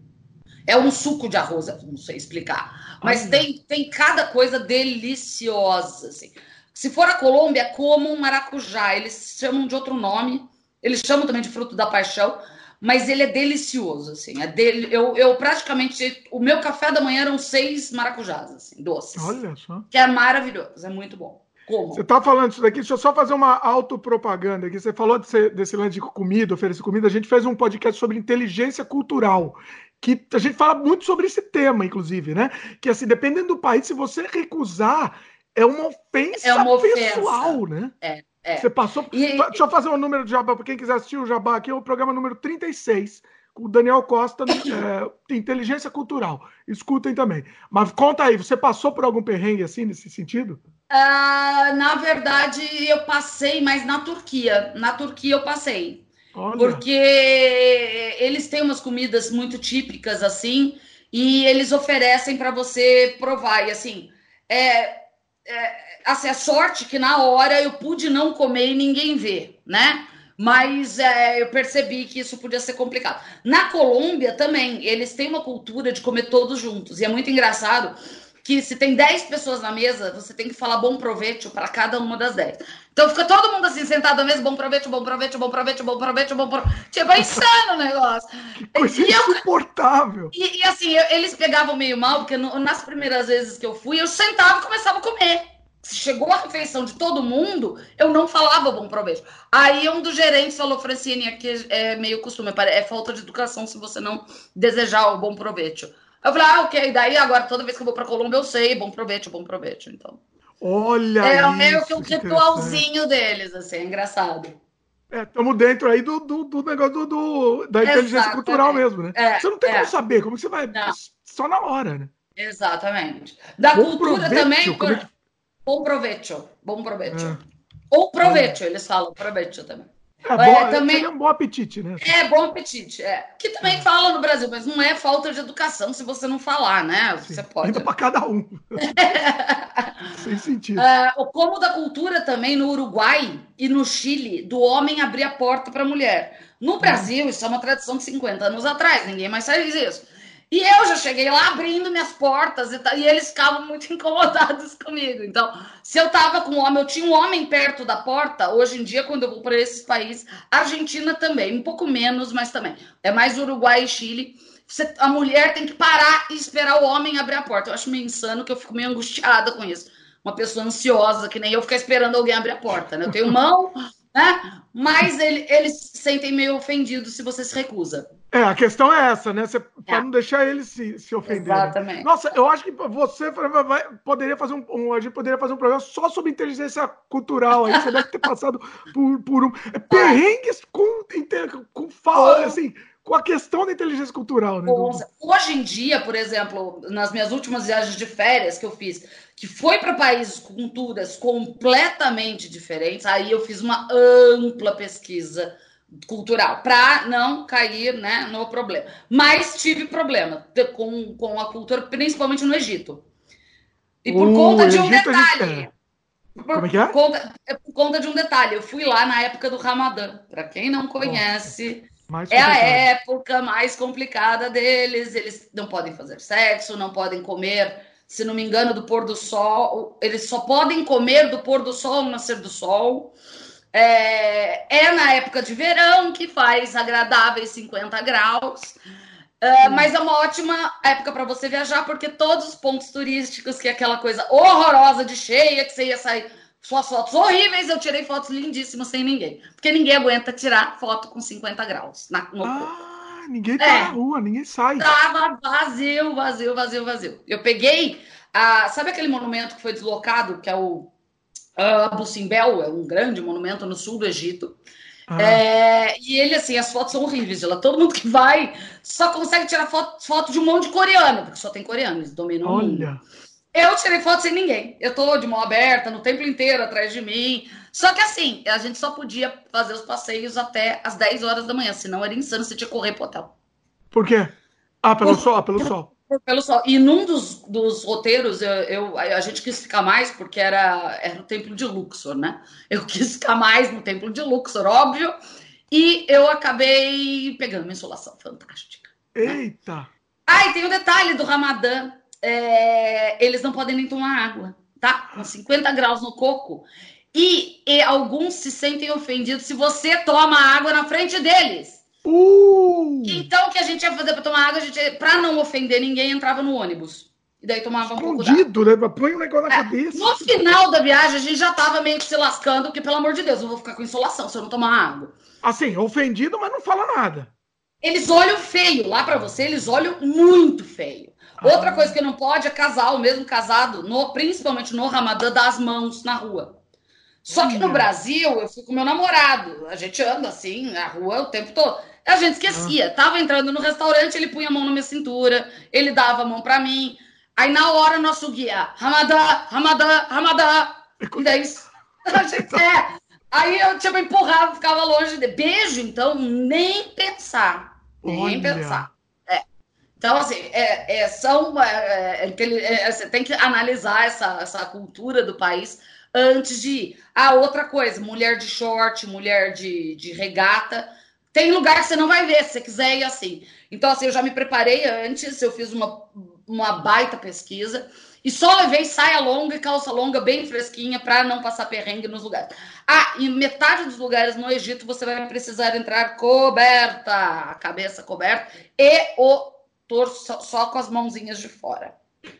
É um suco de arroz, não sei explicar. Mas tem, tem cada coisa deliciosa. Assim. Se for a Colômbia, como um maracujá. Eles chamam de outro nome. Eles chamam também de fruto da paixão mas ele é delicioso, assim. É dele, eu, eu praticamente. O meu café da manhã eram seis maracujás, assim, doces. Olha só. Que é maravilhoso, é muito bom. Como? Você tá falando isso daqui, deixa eu só fazer uma autopropaganda aqui. Você falou desse, desse lance de comida, oferecer comida. A gente fez um podcast sobre inteligência cultural que a gente fala muito sobre esse tema, inclusive, né? Que assim, dependendo do país, se você recusar, é uma ofensa, é uma pessoal, ofensa. né? É. É. Você passou. E, Deixa eu fazer um número de jabá, para quem quiser assistir o jabá aqui, é o programa número 36, com o Daniel Costa, é, Inteligência Cultural. Escutem também. Mas conta aí, você passou por algum perrengue assim, nesse sentido? Uh, na verdade, eu passei, mas na Turquia. Na Turquia eu passei. Olha. Porque eles têm umas comidas muito típicas assim, e eles oferecem para você provar. E assim, é, é, assim, a sorte que na hora eu pude não comer e ninguém ver, né? Mas é, eu percebi que isso podia ser complicado. Na Colômbia também, eles têm uma cultura de comer todos juntos. E é muito engraçado que se tem 10 pessoas na mesa, você tem que falar bom proveito para cada uma das 10. Então fica todo mundo assim sentado na mesa, bom proveito, bom proveito, bom proveito, bom proveito, bom proveito. Tipo, é insano o negócio. E insuportável. e, e, assim, eu, eles pegavam meio mal, porque no, nas primeiras vezes que eu fui, eu sentava e começava a comer. Se chegou a refeição de todo mundo, eu não falava bom proveito. Aí um dos gerentes falou, Francine, aqui é meio costume, é falta de educação se você não desejar o bom proveito. Eu falei, ah, ok. Daí agora, toda vez que eu vou pra Colômbia, eu sei, bom proveito, bom proveito. Então. Olha! É meio que um ritualzinho deles, assim, é engraçado. É, estamos dentro aí do, do, do negócio do, do, da inteligência Exatamente. cultural mesmo, né? É, você não tem é. como saber, como você vai. Não. Só na hora, né? Exatamente. Da bom cultura também. Por... É bom proveito. Bom proveito. É. Ou proveito, eles falam proveito também. É, bom, é, também, é um bom apetite, né? É, bom apetite, é. Que também é. fala no Brasil, mas não é falta de educação se você não falar, né? Você Sim, pode. Ainda para cada um. Sem sentido. É, o como da cultura também no Uruguai e no Chile, do homem abrir a porta para a mulher. No Brasil, isso é uma tradição de 50 anos atrás, ninguém mais faz isso. E eu já cheguei lá abrindo minhas portas e, e, eles ficavam muito incomodados comigo. Então, se eu tava com um homem, eu tinha um homem perto da porta. Hoje em dia, quando eu vou para esses países, Argentina também, um pouco menos, mas também. É mais Uruguai e Chile. Você, a mulher tem que parar e esperar o homem abrir a porta. Eu acho meio insano que eu fico meio angustiada com isso. Uma pessoa ansiosa, que nem eu, ficar esperando alguém abrir a porta. Né? Eu tenho mão, né? Mas ele, eles se sentem meio ofendidos se você se recusa. É, a questão é essa, né? Você, é. não deixar eles se, se ofenderem. Exatamente. Nossa, eu acho que você vai, poderia fazer um, um, A gente poderia fazer um programa só sobre inteligência cultural. Aí você deve ter passado por, por um. É, perrengues com, com fala, assim, com a questão da inteligência cultural, né? Hoje em dia, por exemplo, nas minhas últimas viagens de férias que eu fiz, que foi para países com culturas completamente diferentes, aí eu fiz uma ampla pesquisa cultural para não cair né, no problema. Mas tive problema com, com a cultura, principalmente no Egito. E por uh, conta de um Egito, detalhe. Por, Como é que é? Conta, é por conta de um detalhe. Eu fui lá na época do Ramadã. Para quem não conhece. Nossa mais é a época mais complicada deles. Eles não podem fazer sexo, não podem comer, se não me engano, do pôr do sol. Eles só podem comer do pôr do sol ao nascer do sol. É, é na época de verão que faz agradáveis 50 graus. É, mas é uma ótima época para você viajar, porque todos os pontos turísticos, que é aquela coisa horrorosa de cheia, que você ia sair suas fotos horríveis, eu tirei fotos lindíssimas sem ninguém. Porque ninguém aguenta tirar foto com 50 graus na, no Ah, ninguém tá é, na rua, ninguém sai. Tava vazio, vazio, vazio, vazio. Eu peguei, a, sabe aquele monumento que foi deslocado, que é o Abu Simbel, é um grande monumento no sul do Egito. Ah. É, e ele, assim, as fotos são horríveis. Lá. Todo mundo que vai só consegue tirar foto, foto de um monte de coreano, porque só tem coreanos, dominam Olha. o mundo. Eu tirei foto sem ninguém. Eu tô de mão aberta, no templo inteiro atrás de mim. Só que assim, a gente só podia fazer os passeios até as 10 horas da manhã, senão era insano você tinha que correr pro hotel. Por quê? Ah, pelo por, sol, pelo por, sol. Pelo sol. E num dos, dos roteiros, eu, eu, a gente quis ficar mais, porque era, era o templo de Luxor, né? Eu quis ficar mais no templo de Luxor, óbvio. E eu acabei pegando uma insolação fantástica. Né? Eita! Né? Ah, e tem o um detalhe do Ramadã é, eles não podem nem tomar água, tá? Com 50 graus no coco. E, e, alguns se sentem ofendidos se você toma água na frente deles. Uh! Então, o que a gente ia fazer para tomar água, a gente, para não ofender ninguém, entrava no ônibus. E daí tomava um pouco né? Põe um negócio na é, cabeça. No final da viagem, a gente já tava meio que se lascando, porque, pelo amor de Deus, eu vou ficar com insolação se eu não tomar água. Assim, ofendido, mas não fala nada. Eles olham feio. Lá para você, eles olham muito feio. Outra coisa que não pode é casal, mesmo casado, no, principalmente no Ramadã, dar as mãos na rua. Só que no Brasil, eu fui com meu namorado. A gente anda assim, na rua o tempo todo. A gente esquecia. Tava entrando no restaurante, ele punha a mão na minha cintura, ele dava a mão para mim. Aí na hora, nosso guia, Ramadã, Ramadã, Ramadã. E daí, a gente, é. Aí eu, tipo, empurrava, ficava longe. De... Beijo, então, nem pensar. Nem Olha. pensar. Então, assim, é, é, são, é, é, é, você tem que analisar essa, essa cultura do país antes de ir. Ah, outra coisa, mulher de short, mulher de, de regata. Tem lugar que você não vai ver, se você quiser ir assim. Então, assim, eu já me preparei antes, eu fiz uma, uma baita pesquisa e só levei saia longa e calça longa bem fresquinha para não passar perrengue nos lugares. Ah, e metade dos lugares no Egito você vai precisar entrar coberta, a cabeça coberta e o torso só, só, com as mãozinhas de fora.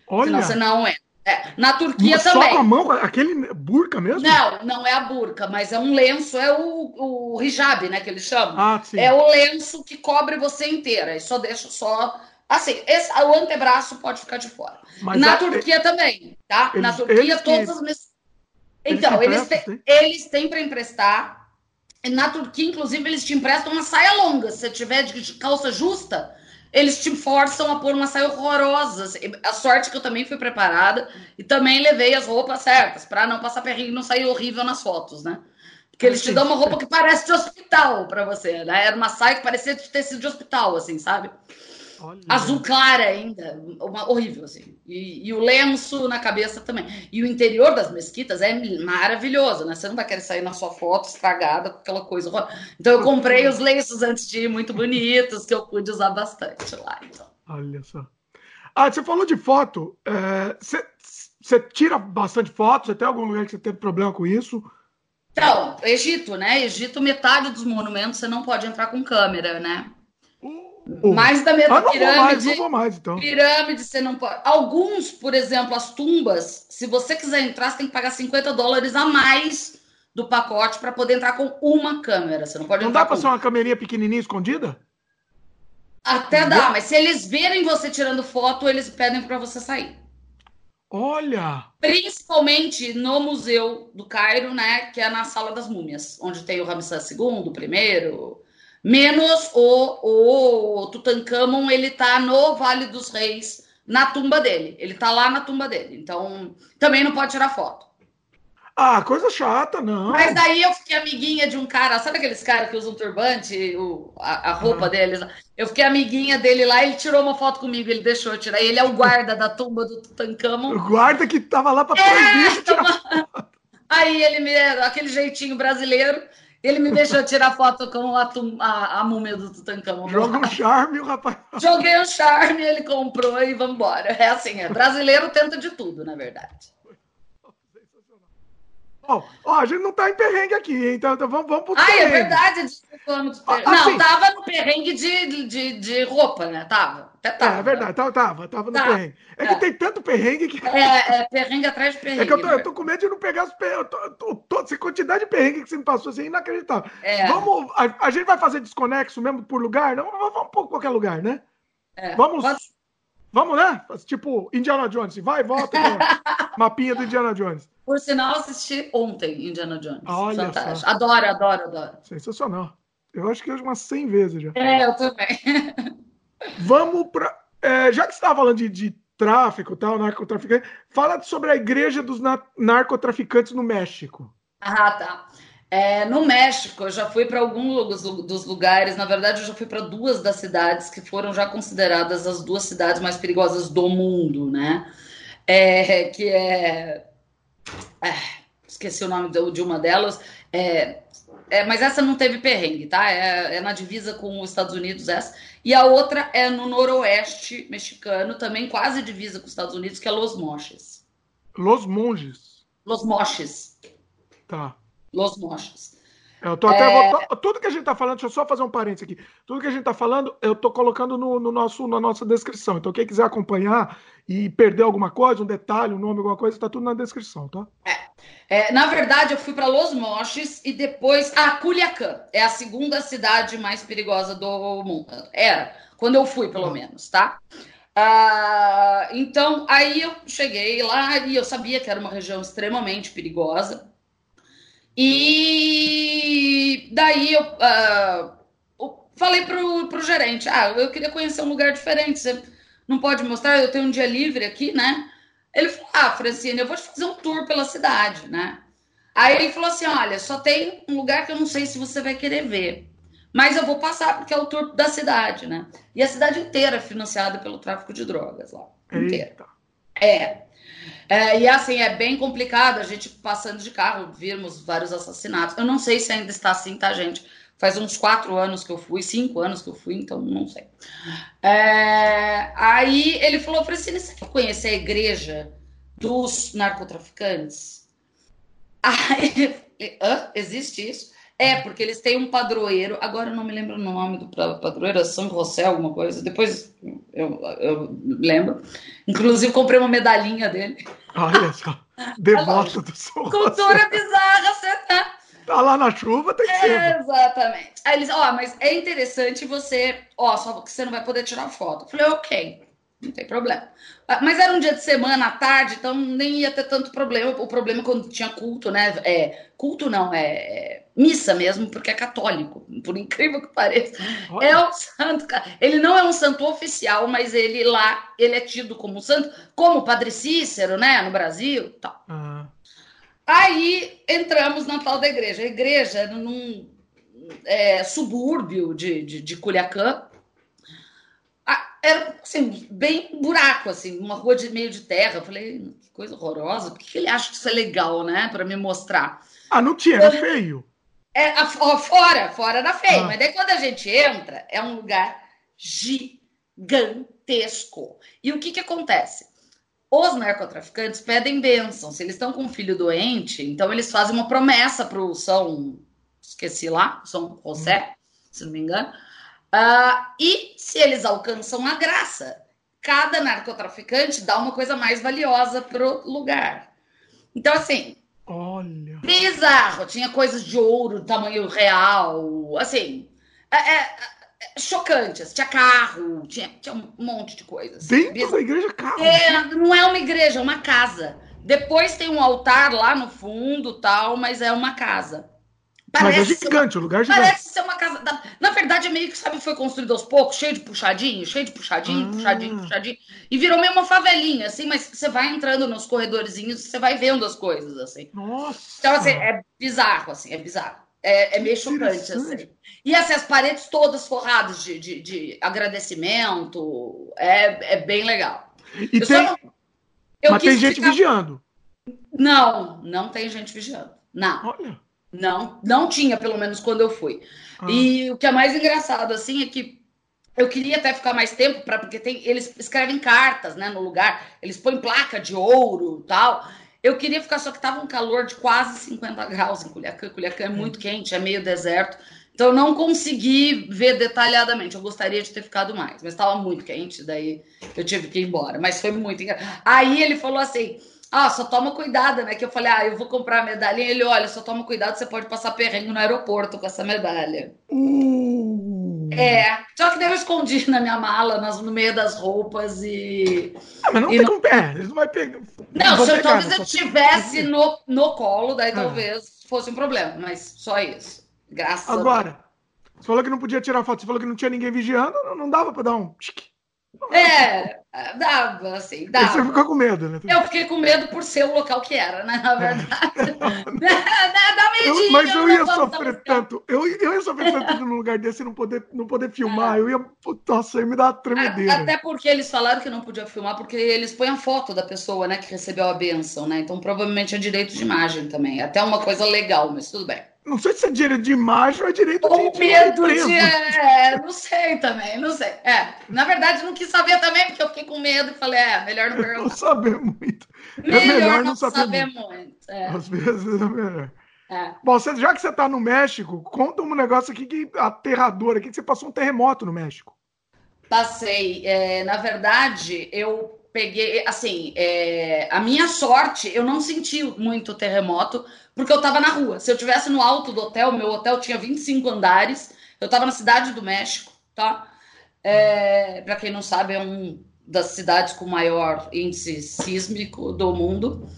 Olha. Senão você não é. é. Na Turquia só também. Só com a mão, aquele burca mesmo? Não, não é a burca, mas é um lenço, é o, o hijab, né, que eles chamam. Ah, sim. É o lenço que cobre você inteira e só deixa só Assim, esse, o antebraço pode ficar de fora. Mas Na a, Turquia também, tá? Eles, Na Turquia, todas que, as. Então, eles, têm, eles têm para emprestar. Na Turquia, inclusive, eles te emprestam uma saia longa. Se você tiver de calça justa, eles te forçam a pôr uma saia horrorosa. A sorte que eu também fui preparada e também levei as roupas certas para não passar perrengue e não sair horrível nas fotos, né? Porque eles te dão uma roupa que parece de hospital para você, né? Era uma saia que parecia de tecido de hospital, assim, sabe? Olha. Azul clara ainda, uma, horrível, assim. E, e, o lenço na cabeça também. E o interior das mesquitas é maravilhoso, né? Você não vai querer sair na sua foto estragada com aquela coisa. Então eu comprei os lenços antes de ir, muito bonitos, que eu pude usar bastante lá. Então. Olha só. Ah, você falou de foto. É, você, você tira bastante fotos? Você tem algum lugar que você teve problema com isso? Então, Egito, né? Egito, metade dos monumentos você não pode entrar com câmera, né? Uh, mais da mesma ah, pirâmide. Mais, não vou mais, então. Pirâmide você não pode. Alguns, por exemplo, as tumbas, se você quiser entrar, você tem que pagar 50 dólares a mais do pacote para poder entrar com uma câmera. Você não pode Não dá para ser uma câmerinha pequenininha escondida? Até dá, mas se eles verem você tirando foto, eles pedem para você sair. Olha! Principalmente no Museu do Cairo, né? Que é na Sala das Múmias, onde tem o Ramsés II, o primeiro. Menos o, o Tutankhamon, ele tá no Vale dos Reis, na tumba dele. Ele tá lá na tumba dele. Então, também não pode tirar foto. Ah, coisa chata, não. Mas daí eu fiquei amiguinha de um cara, sabe aqueles caras que usam turbante, o, a, a roupa uhum. deles? Eu fiquei amiguinha dele lá, ele tirou uma foto comigo, ele deixou eu tirar. Ele é o guarda da tumba do Tutankhamon. O guarda que tava lá para é, toma... Aí ele me, aquele jeitinho brasileiro, ele me deixou tirar foto com a, a, a múmia do Tutankhamon. Joga um charme, o rapaz. Joguei um charme, ele comprou e vamos embora. É assim, é brasileiro tenta de tudo, na verdade. Ó, a gente não tá em perrengue aqui, então, então vamos, vamos pro Ah, é verdade. Assim, não, tava no perrengue de, de, de roupa, né? Tava. Até tava. É, é verdade, tava, tava, tava no perrengue. É, é, que tem tanto perrengue que. É, é perrengue atrás de perrengue. É que eu tô, eu tô com medo de não pegar os perrengues. Essa quantidade de perrengue que você me passou assim, é inacreditável. É. Vamos, a, a, gente vai fazer desconexo mesmo por lugar? Não, vamos por qualquer lugar, né? É. Vamos. Pode... Vamos, né? Tipo, Indiana Jones. Vai e volta. mapinha do Indiana Jones. Por sinal, assisti ontem Indiana Jones. Olha Fantástico. Só. Adoro, adoro, adoro. Sensacional. Eu acho que hoje umas 100 vezes já. É, eu também. Vamos para. É, já que você estava falando de, de tráfico tal, narcotraficante, fala sobre a igreja dos na narcotraficantes no México. Ah, tá. É, no México, eu já fui para alguns dos lugares, na verdade, eu já fui para duas das cidades que foram já consideradas as duas cidades mais perigosas do mundo, né? É, que é é, esqueci o nome de uma delas. É, é, mas essa não teve perrengue, tá? É, é, na divisa com os Estados Unidos essa. E a outra é no noroeste mexicano, também quase divisa com os Estados Unidos, que é Los Moches. Los Monges. Los Moches. Tá. Los Moches. Eu tô até, é... tudo que a gente está falando, deixa eu só fazer um parênteses aqui. Tudo que a gente está falando, eu estou colocando no, no, nosso, na nossa descrição. Então, quem quiser acompanhar e perder alguma coisa, um detalhe, um nome, alguma coisa, está tudo na descrição, tá? É. É, na verdade, eu fui para Los Moches e depois. Ah, Culiacán. É a segunda cidade mais perigosa do mundo. Era, quando eu fui, pelo ah. menos, tá? Ah, então, aí eu cheguei lá e eu sabia que era uma região extremamente perigosa. E daí eu, uh, eu falei pro, pro gerente: ah, eu queria conhecer um lugar diferente. Você não pode mostrar? Eu tenho um dia livre aqui, né? Ele falou: ah, Francine, eu vou te fazer um tour pela cidade, né? Aí ele falou assim: olha, só tem um lugar que eu não sei se você vai querer ver. Mas eu vou passar porque é o tour da cidade, né? E a cidade inteira é financiada pelo tráfico de drogas lá. Inteira. É. É, e assim, é bem complicado a gente passando de carro, vimos vários assassinatos. Eu não sei se ainda está assim, tá, gente? Faz uns quatro anos que eu fui, cinco anos que eu fui, então não sei. É, aí ele falou, Francine, você quer conhecer a igreja dos narcotraficantes? Aí, Hã? existe isso? É, porque eles têm um padroeiro, agora eu não me lembro o nome do padroeiro, é São José, alguma coisa, depois eu, eu lembro. Inclusive, comprei uma medalhinha dele. Olha só, devoto do São Cultura bizarra, você tá... Tá lá na chuva, tem que é, ser. Exatamente. Aí eles, ó, mas é interessante você, ó, só que você não vai poder tirar foto. Eu falei, ok não tem problema. Ah, mas era um dia de semana, à tarde, então nem ia ter tanto problema. O problema é quando tinha culto, né? É, culto não, é, é missa mesmo, porque é católico, por incrível que pareça. Olha. É o santo, ele não é um santo oficial, mas ele lá, ele é tido como um santo, como o Padre Cícero, né, no Brasil, tal. Uhum. Aí entramos na tal da igreja. A igreja era num é, subúrbio de, de, de Culiacán, era assim, bem buraco, assim, uma rua de meio de terra. Eu falei, que coisa horrorosa, por que ele acha que isso é legal, né? Para me mostrar. Ah, não tinha, era feio. É, a, fora, fora era feio, ah. mas daí quando a gente entra, é um lugar gigantesco. E o que que acontece? Os narcotraficantes pedem bênção. Se eles estão com um filho doente, então eles fazem uma promessa para o São. Esqueci lá, São José, hum. se não me engano. Uh, e se eles alcançam a graça, cada narcotraficante dá uma coisa mais valiosa pro lugar. Então, assim. Olha. Bizarro. Tinha coisas de ouro, tamanho real. Assim. É, é, chocantes. Assim, tinha carro, tinha, tinha um monte de coisas. Dentro da igreja, carro? É, não é uma igreja, é uma casa. Depois tem um altar lá no fundo, tal, mas é uma casa. Parece mas é gigante, uma, o lugar é gigante. Parece ser uma casa. Da... Na verdade, é meio que sabe, foi construído aos poucos, cheio de puxadinho, cheio de puxadinho, ah. puxadinho, puxadinho. E virou meio uma favelinha, assim, mas você vai entrando nos corredorzinhos, você vai vendo as coisas, assim. Nossa! Então, assim, é bizarro, assim, é bizarro. É, é meio chocante, assim. E assim, as paredes todas forradas de, de, de agradecimento. É, é bem legal. E tem... Não... Mas tem gente ficar... vigiando. Não, não tem gente vigiando. Não. Olha. Não, não tinha, pelo menos quando eu fui. Ah. E o que é mais engraçado, assim, é que eu queria até ficar mais tempo, para porque tem, eles escrevem cartas, né, no lugar, eles põem placa de ouro tal. Eu queria ficar, só que tava um calor de quase 50 graus em Culiacán. Culiacán é muito quente, é meio deserto. Então eu não consegui ver detalhadamente. Eu gostaria de ter ficado mais, mas estava muito quente, daí eu tive que ir embora. Mas foi muito engraçado. Aí ele falou assim: ah, só toma cuidado, né? Que eu falei, ah, eu vou comprar a medalha. E ele, olha, só toma cuidado, você pode passar perrengue no aeroporto com essa medalha. Uh. É, só que daí eu escondi na minha mala, nas, no meio das roupas e. Ah, mas não tem não... como. É, eles não vai pegar. Não, não se eu, talvez eu tivesse no, no colo, daí ah. talvez fosse um problema, mas só isso. Graças Agora, a Deus. você falou que não podia tirar foto, você falou que não tinha ninguém vigiando, não, não dava para dar um. É, dava, assim, dava. você ficou com medo, né? Eu fiquei com medo por ser o local que era, né? Na verdade. dá eu, mas eu ia sofrer tanto. Eu, eu ia sofrer tanto num lugar desse e não poder, não poder filmar. É. Eu ia. Nossa, ia me dar uma tremedeira. Até porque eles falaram que não podia filmar, porque eles põem a foto da pessoa, né, que recebeu a benção, né? Então provavelmente é direito de imagem também. Até uma coisa legal, mas tudo bem. Não sei se é direito de imagem ou é direito ou de. medo de. de é, não sei também, não sei. É, na verdade, não quis saber também, porque eu fiquei com medo e falei, é, melhor não perguntar. Não saber muito. Melhor, é melhor não, saber, saber muito. muito. É. Às vezes é melhor. É. Bom, você, já que você está no México, conta um negócio aqui que aterrador aqui, que você passou um terremoto no México. Passei. É, na verdade, eu peguei, assim, é, a minha sorte, eu não senti muito terremoto, porque eu estava na rua. Se eu tivesse no alto do hotel, meu hotel tinha 25 andares, eu estava na cidade do México, tá? É, Para quem não sabe, é uma das cidades com maior índice sísmico do mundo.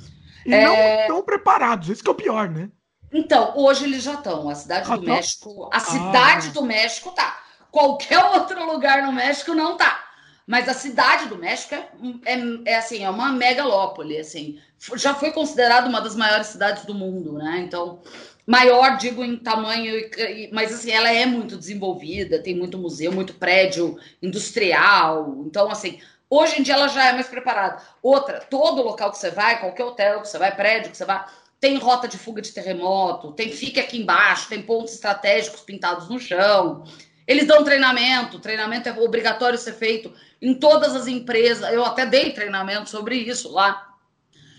E é... não estão preparados, isso que é o pior, né? Então, hoje eles já estão. A cidade ah, do tá. México, a cidade ah. do México tá. Qualquer outro lugar no México não tá. Mas a cidade do México é, é, é, assim, é uma megalópole, assim. Já foi considerada uma das maiores cidades do mundo, né? Então, maior, digo, em tamanho, mas assim, ela é muito desenvolvida, tem muito museu, muito prédio industrial. Então, assim, hoje em dia ela já é mais preparada. Outra, todo local que você vai, qualquer hotel que você vai, prédio que você vai, tem rota de fuga de terremoto, tem fique aqui embaixo, tem pontos estratégicos pintados no chão. Eles dão treinamento, treinamento é obrigatório ser feito em todas as empresas. Eu até dei treinamento sobre isso lá.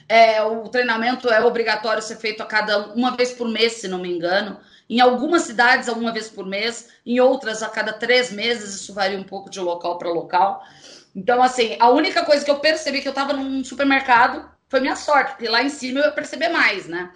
É, o treinamento é obrigatório ser feito a cada uma vez por mês, se não me engano. Em algumas cidades, uma vez por mês, em outras, a cada três meses, isso varia um pouco de local para local. Então, assim, a única coisa que eu percebi que eu estava num supermercado foi minha sorte, porque lá em cima eu ia perceber mais, né?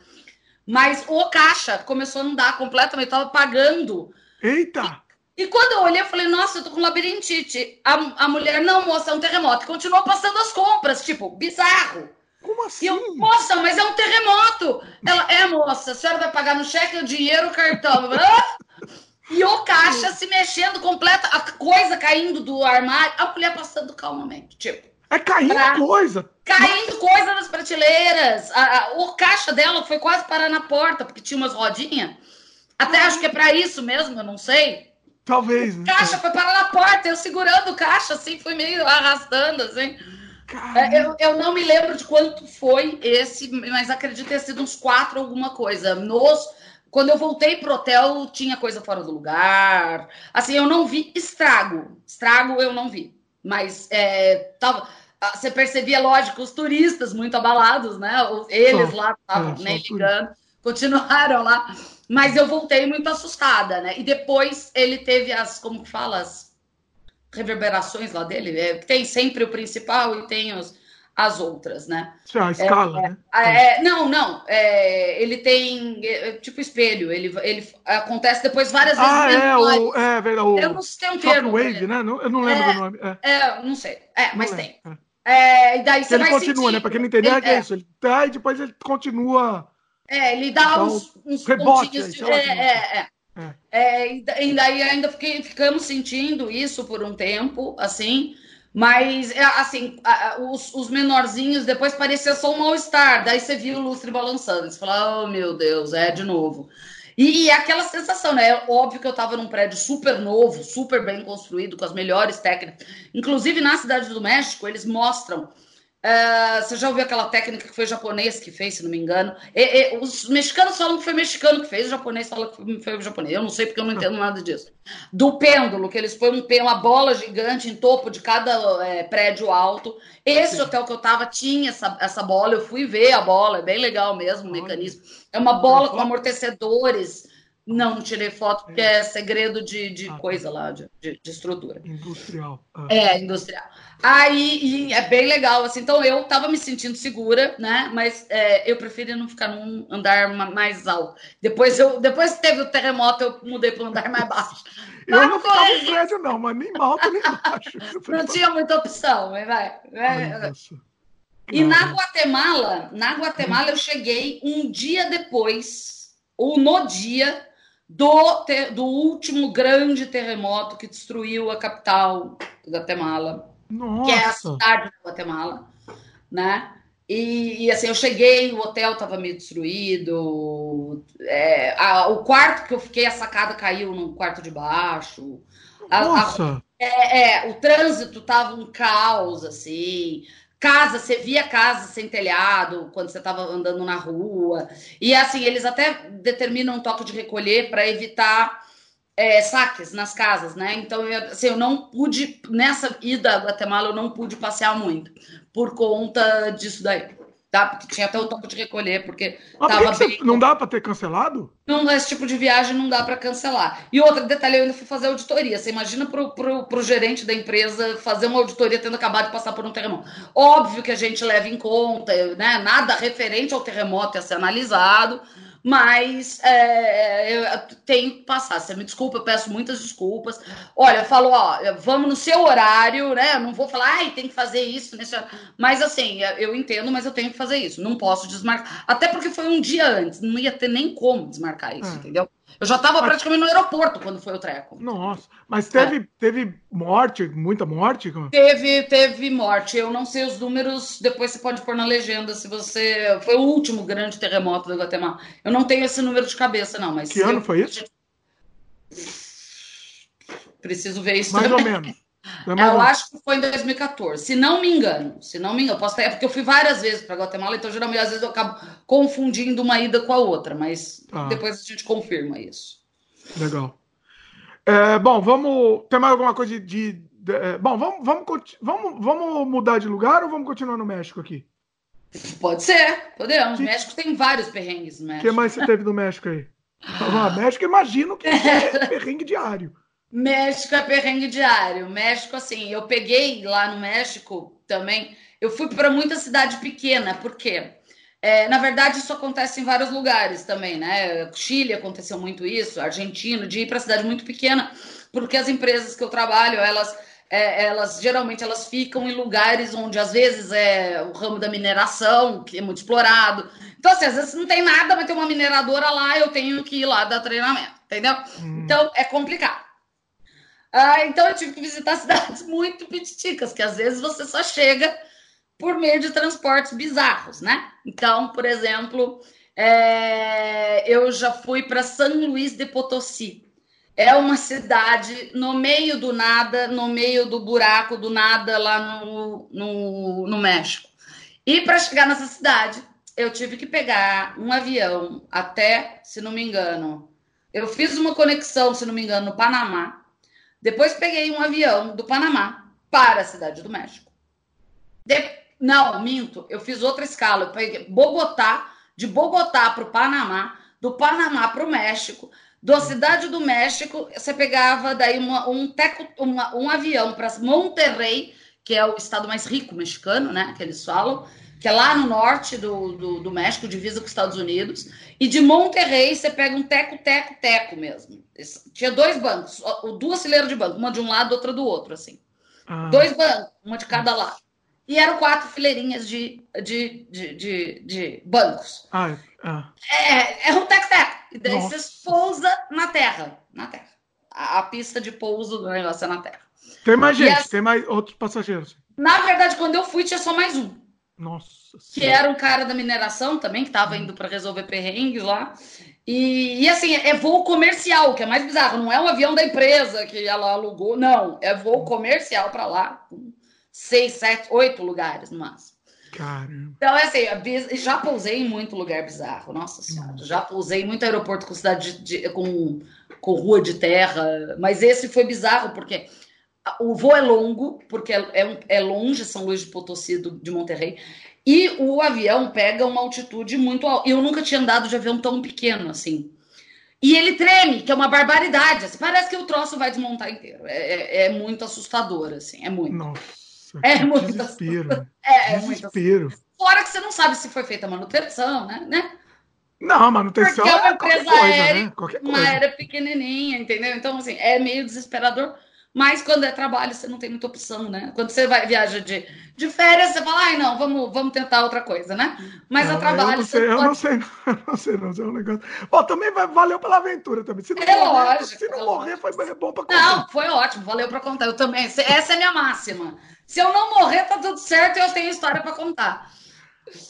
Mas o caixa começou a não dar completamente, eu estava pagando. Eita! E quando eu olhei, eu falei, nossa, eu tô com labirintite. A, a mulher, não, moça, é um terremoto. E continuou passando as compras, tipo, bizarro. Como assim? E eu, moça, mas é um terremoto. Ela, é, moça, a senhora vai pagar no cheque, o dinheiro, o cartão. e o caixa se mexendo completa, a coisa caindo do armário, a mulher passando calmamente, tipo. É caindo pra... coisa. Caindo coisa nas prateleiras. A, a, o caixa dela foi quase parar na porta, porque tinha umas rodinhas. Até acho que é para isso mesmo, eu não sei. Talvez. Né? Caixa foi parar na porta, eu segurando o caixa, assim, fui meio arrastando, assim. É, eu, eu não me lembro de quanto foi esse, mas acredito ter sido uns quatro alguma coisa. Nos, quando eu voltei pro hotel, tinha coisa fora do lugar. Assim, eu não vi estrago. Estrago eu não vi. Mas é, tava, ah, você percebia, lógico, os turistas muito abalados, né? Eles só, lá estavam é, nem ligando, continuaram lá. Mas eu voltei muito assustada, né? E depois ele teve as, como que fala, as reverberações lá dele. É, tem sempre o principal e tem os, as outras, né? A escala, é, né? É, não, não. É, ele tem é, tipo espelho. Ele, ele acontece depois várias vezes. Ah, é, o, é verdade. O eu não sei um termo. Wave, né? eu não lembro do nome. É, não sei. É, mas tem. É, e daí você ele continua, né? Para quem não entender, ele, é, isso. Ele tá e depois ele continua. É, ele dá uns, uns rebote, pontinhos de. É, é, é. É. é. e daí ainda fiquei, ficamos sentindo isso por um tempo, assim. Mas, é, assim, os, os menorzinhos depois parecia só um mal-estar. Daí você viu o lustre balançando. Você fala, oh meu Deus, é de novo. E, e aquela sensação, né? É óbvio que eu estava num prédio super novo, super bem construído, com as melhores técnicas. Inclusive, na Cidade do México, eles mostram Uh, você já ouviu aquela técnica que foi japonês que fez, se não me engano? E, e, os mexicanos falam que foi mexicano que fez, o japonês fala que foi, o japonês. Eu não sei porque eu não entendo nada disso. Do pêndulo, que eles põem um, uma bola gigante em topo de cada é, prédio alto. Esse Sim. hotel que eu tava tinha essa, essa bola, eu fui ver a bola, é bem legal mesmo o mecanismo. É uma bola com amortecedores. Não, não tirei foto porque é, é segredo de, de ah, coisa lá, de, de, de estrutura. Industrial. Ah. É, industrial. Aí é bem legal, assim. Então eu tava me sentindo segura, né? Mas é, eu preferi não ficar num andar mais alto. Depois, eu, depois que teve o terremoto, eu mudei para um andar mais baixo. eu mas não ficava em prédio, não, mas nem alto nem baixo. Não tinha muita opção, mas vai. vai. E na Guatemala, na Guatemala, eu cheguei um dia depois, ou no dia do, do último grande terremoto que destruiu a capital da Guatemala nossa. que é a cidade de Guatemala, né? E, e, assim, eu cheguei, o hotel estava meio destruído, é, a, o quarto que eu fiquei, a sacada caiu no quarto de baixo. A, Nossa! A, é, é, o trânsito tava um caos, assim. Casa, você via casa sem telhado quando você estava andando na rua. E assim, eles até determinam um toque de recolher para evitar é, saques nas casas, né? Então, eu, assim, eu não pude, nessa ida a Guatemala, eu não pude passear muito, por conta disso daí. Tá? Porque tinha até o toque de recolher, porque Mas tava por bem... Não dá para ter cancelado? Não, esse tipo de viagem não dá para cancelar. E outro detalhe, eu ainda fui fazer auditoria. Você imagina pro, pro, pro gerente da empresa fazer uma auditoria tendo acabado de passar por um terremoto. Óbvio que a gente leva em conta, né? Nada referente ao terremoto a ser analisado, mas é, eu tenho que passar. Você me desculpa, eu peço muitas desculpas. Olha, falou, ó, vamos no seu horário, né? Eu não vou falar, ai, tem que fazer isso nesse Mas assim, eu entendo, mas eu tenho que fazer isso. Não posso desmarcar. Até porque foi um dia antes, não ia ter nem como desmarcar isso, é. entendeu? Eu já estava praticamente no aeroporto quando foi o treco. Nossa, mas teve, é. teve morte, muita morte? Teve, teve morte. Eu não sei os números, depois você pode pôr na legenda se você. Foi o último grande terremoto do Guatemala. Eu não tenho esse número de cabeça, não, mas. Que ano foi isso? Preciso ver isso. Mais também. ou menos. É eu acho que foi em 2014, se não me engano. Se não me engano, posso ter, é porque eu fui várias vezes para Guatemala, então geralmente às vezes eu acabo confundindo uma ida com a outra, mas ah. depois a gente confirma isso. Legal. É, bom, vamos. Tem mais alguma coisa de. de, é, bom, vamos, vamos, vamos, vamos mudar de lugar ou vamos continuar no México aqui? Pode ser, podemos. O México tem vários perrengues O que mais você teve no México aí? Ah, México, imagino que é perrengue diário. México é perrengue diário. México, assim, eu peguei lá no México também. Eu fui para muita cidade pequena, porque é, na verdade isso acontece em vários lugares também, né? Chile aconteceu muito isso, Argentina, de ir para cidade muito pequena, porque as empresas que eu trabalho, elas é, elas geralmente elas ficam em lugares onde às vezes é o ramo da mineração, que é muito explorado. Então, assim, às vezes não tem nada, mas tem uma mineradora lá, eu tenho que ir lá dar treinamento, entendeu? Hum. Então é complicado. Ah, então eu tive que visitar cidades muito pititicas, que às vezes você só chega por meio de transportes bizarros, né? Então, por exemplo, é, eu já fui para São Luís de Potosí, É uma cidade no meio do nada, no meio do buraco do nada lá no, no, no México. E para chegar nessa cidade, eu tive que pegar um avião até, se não me engano, eu fiz uma conexão, se não me engano, no Panamá. Depois peguei um avião do Panamá para a cidade do México. De... Não, minto, eu fiz outra escala. Eu peguei Bogotá, de Bogotá para o Panamá, do Panamá para o México, da cidade do México, você pegava daí uma, um, teco, uma, um avião para Monterrey, que é o estado mais rico mexicano, né? Que eles falam, que é lá no norte do, do, do México, divisa com os Estados Unidos. E de Monterrey você pega um teco, teco, teco mesmo. Tinha dois bancos, duas fileiras de banco, uma de um lado, outra do outro, assim. Ah. Dois bancos, uma de cada lado. E eram quatro fileirinhas de, de, de, de, de bancos. Ah, ah. É, é um teco-teco. E daí Nossa. você pousa na terra. Na terra. A, a, pista de pouso do negócio é na terra. Tem mais gente, as... tem mais outros passageiros. Na verdade, quando eu fui, tinha só mais um. Nossa. Que senhora. era um cara da mineração também, que estava indo para resolver perrengue lá. E, e, assim, é voo comercial, que é mais bizarro. Não é um avião da empresa que ela alugou, não. É voo comercial para lá. Seis, sete, oito lugares no máximo. Caramba. Então, é assim, já pousei em muito lugar bizarro, nossa senhora. Já pousei em muito aeroporto com cidade de, de, com, com rua de terra, mas esse foi bizarro, porque o voo é longo, porque é, é, é longe São Luís de Potosí do, de Monterrey, e o avião pega uma altitude muito alta. Eu nunca tinha andado de avião tão pequeno assim. E ele treme, que é uma barbaridade. Assim, parece que o troço vai desmontar inteiro. É, é, é muito assustador, assim, é muito. Nossa. É muito desespero. É, é desespero. Fora que você não sabe se foi feita manutenção, né? né? Não, manutenção Porque é uma empresa coisa, aérea, né? uma aérea pequenininha, entendeu? Então, assim, é meio desesperador. Mas quando é trabalho, você não tem muita opção, né? Quando você vai viaja de, de férias, você fala, ai, não, vamos, vamos tentar outra coisa, né? Mas não, a trabalho. Eu não sei, eu, pode... não sei, eu não sei, não sei, é um negócio. Bom, também valeu pela aventura também. Se não é morrer, lógico. Se não é morrer, foi bom para contar. Não, foi ótimo, valeu para contar. Eu também. Essa é a minha máxima. Se eu não morrer, tá tudo certo e eu tenho história para contar.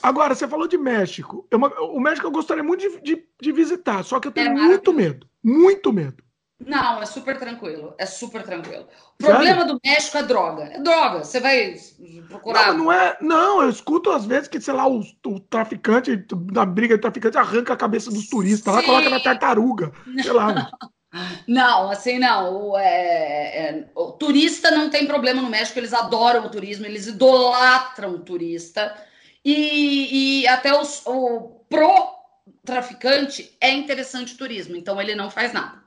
Agora, você falou de México. Eu, o México eu gostaria muito de, de, de visitar, só que eu tenho é muito medo. Muito medo. Não, é super tranquilo. É super tranquilo. O problema Sério? do México é droga. É droga. Você vai procurar. Não, não é. Não, eu escuto às vezes que, sei lá, o, o traficante, da briga de traficante, arranca a cabeça dos turistas Sim. lá, coloca na tartaruga. Sei lá. Não, assim, não. O, é, é, o turista não tem problema no México, eles adoram o turismo, eles idolatram o turista. E, e até os, o pro-traficante é interessante o turismo, então ele não faz nada.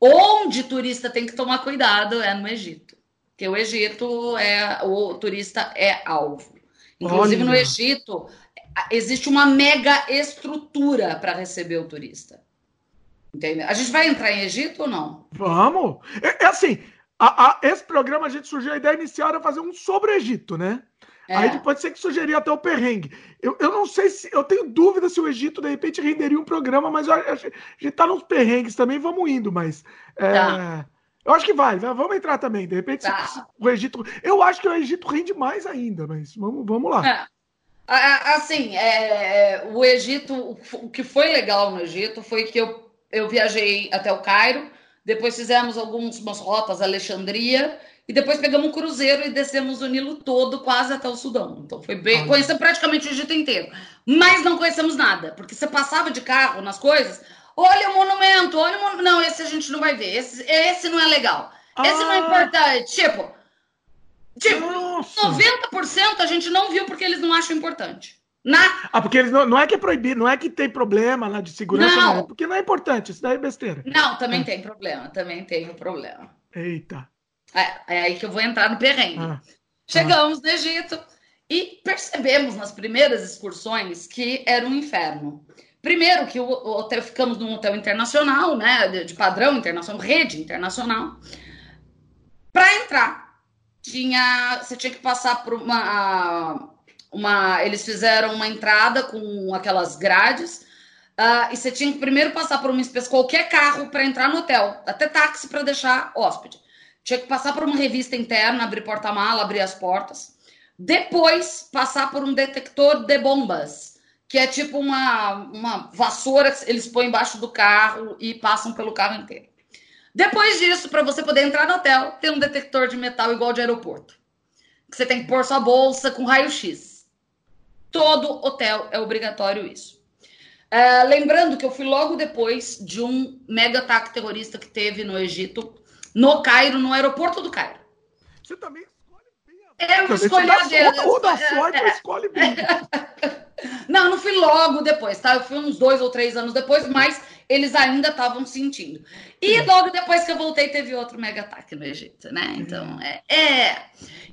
Onde turista tem que tomar cuidado é no Egito. Porque o Egito é o turista é alvo. Inclusive Olha. no Egito existe uma mega estrutura para receber o turista. Entendeu? A gente vai entrar em Egito ou não? Vamos! É, é assim, a, a, esse programa a gente surgiu a ideia inicial era fazer um sobre o Egito, né? É. Aí depois você que sugerir até o perrengue. Eu, eu não sei se. Eu tenho dúvida se o Egito, de repente, renderia um programa, mas eu, a gente tá nos perrengues também, vamos indo, mas. É, tá. Eu acho que vai, vamos entrar também. De repente, tá. se, se, o Egito. Eu acho que o Egito rende mais ainda, mas vamos, vamos lá. É. Assim, é, o Egito, o que foi legal no Egito foi que eu eu viajei até o Cairo, depois fizemos algumas rotas Alexandria e depois pegamos um cruzeiro e descemos o Nilo todo, quase até o Sudão. Então foi bem. Conhecemos praticamente o Egito inteiro. Mas não conhecemos nada, porque você passava de carro nas coisas. Olha o monumento, olha o monumento. Não, esse a gente não vai ver. Esse, esse não é legal. Esse ah. não é ah. importante. Tipo, tipo Nossa. 90% a gente não viu porque eles não acham importante. Na... Ah, porque eles não, não é que é proibido, não é que tem problema lá de segurança, não. não. Porque não é importante, isso daí é besteira. Não, também é. tem problema, também tem o problema. Eita. É, é, aí que eu vou entrar no perrengue. Ah. Chegamos ah. no Egito e percebemos nas primeiras excursões que era um inferno. Primeiro que o, o hotel, ficamos num hotel internacional, né, de, de padrão internacional, rede internacional. Para entrar, tinha, você tinha que passar por uma uma, eles fizeram uma entrada com aquelas grades uh, e você tinha que primeiro passar por uma espécie qualquer carro para entrar no hotel, até táxi para deixar hóspede. Tinha que passar por uma revista interna, abrir porta-mala, abrir as portas. Depois passar por um detector de bombas, que é tipo uma, uma vassoura que eles põem embaixo do carro e passam pelo carro inteiro. Depois disso, para você poder entrar no hotel, tem um detector de metal igual de aeroporto. Que você tem que pôr sua bolsa com raio-x. Todo hotel é obrigatório isso. Uh, lembrando que eu fui logo depois de um mega ataque terrorista que teve no Egito, no Cairo, no aeroporto do Cairo. Você também Eu escolhi a dedo. Ou da sorte, é, é. escolhe bem. Não, não fui logo depois, tá? Eu fui uns dois ou três anos depois, mas eles ainda estavam sentindo. E logo depois que eu voltei, teve outro mega ataque no Egito, né? Então, é. é.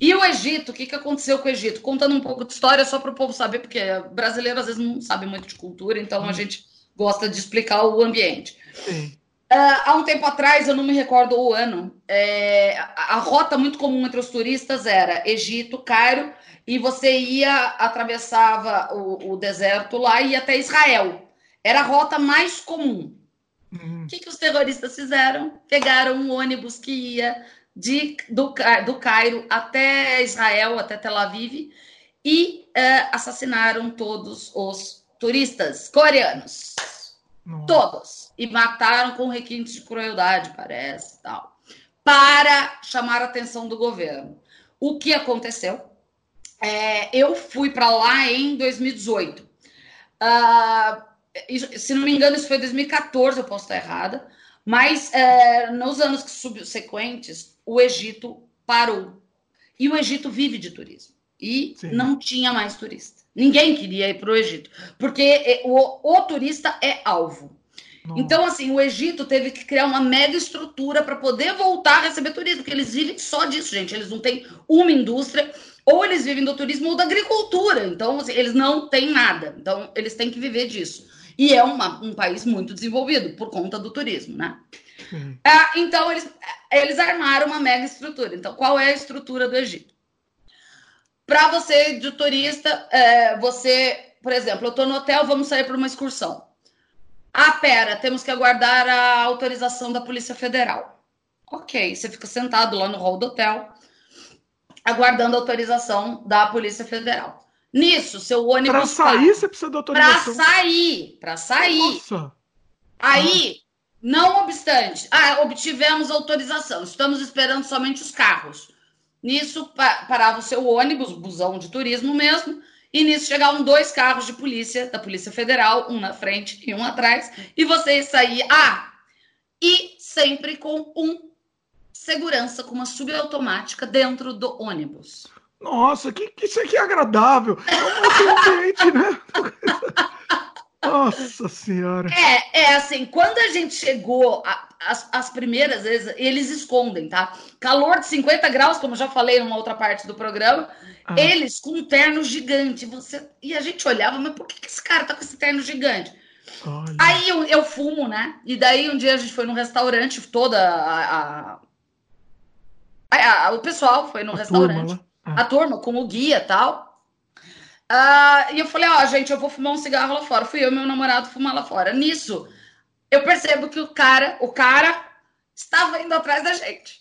E o Egito, o que, que aconteceu com o Egito? Contando um pouco de história, só para o povo saber, porque brasileiro às vezes não sabe muito de cultura, então a hum. gente gosta de explicar o ambiente. Sim. Uh, há um tempo atrás, eu não me recordo o ano, é, a, a, rota muito comum entre os turistas era Egito, Cairo, e você ia, atravessava o, o deserto lá e ia até Israel. Era a rota mais comum. Uhum. O que, que os terroristas fizeram? Pegaram um ônibus que ia de, do, do Cairo até Israel, até Tel Aviv, e uh, assassinaram todos os turistas coreanos. Nossa. Todos. E mataram com requintes de crueldade, parece, tal. Para chamar a atenção do governo. O que aconteceu? É, eu fui para lá em 2018. Uh, se não me engano, isso foi 2014, eu posso estar errada, mas é, nos anos subsequentes, o Egito parou. E o Egito vive de turismo. E Sim. não tinha mais turista. Ninguém queria ir para o Egito, porque é, o, o turista é alvo. Nossa. Então, assim, o Egito teve que criar uma mega estrutura para poder voltar a receber turismo, porque eles vivem só disso, gente. Eles não têm uma indústria, ou eles vivem do turismo ou da agricultura. Então, assim, eles não têm nada. Então, eles têm que viver disso. E é uma, um país muito desenvolvido por conta do turismo, né? Uhum. É, então, eles, eles armaram uma mega estrutura. Então, qual é a estrutura do Egito? Para você, de turista, é, você, por exemplo, eu estou no hotel, vamos sair para uma excursão. Ah, pera, temos que aguardar a autorização da Polícia Federal. Ok, você fica sentado lá no hall do hotel, aguardando a autorização da Polícia Federal. Nisso, seu ônibus. Para sair, você precisa de autorização. Para sair, para sair. Nossa. Aí, não obstante, ah, obtivemos autorização, estamos esperando somente os carros. Nisso, parava o seu ônibus, busão de turismo mesmo, e nisso chegavam dois carros de polícia, da Polícia Federal, um na frente e um atrás, e você saía. Ah, e sempre com um segurança, com uma subautomática dentro do ônibus. Nossa, que, que isso aqui é agradável. É um ambiente, né? Nossa senhora. É, é assim, quando a gente chegou, a, as, as primeiras vezes, eles escondem, tá? Calor de 50 graus, como eu já falei numa outra parte do programa, ah. eles com um terno gigante. Você, e a gente olhava, mas por que, que esse cara tá com esse terno gigante? Olha. Aí eu, eu, fumo, né? E daí um dia a gente foi num restaurante, toda a. a, a o pessoal foi no a restaurante. Turma, a turma com o guia e tal. Uh, e eu falei, ó, oh, gente, eu vou fumar um cigarro lá fora. Fui eu e meu namorado fumar lá fora. Nisso, eu percebo que o cara, o cara estava indo atrás da gente.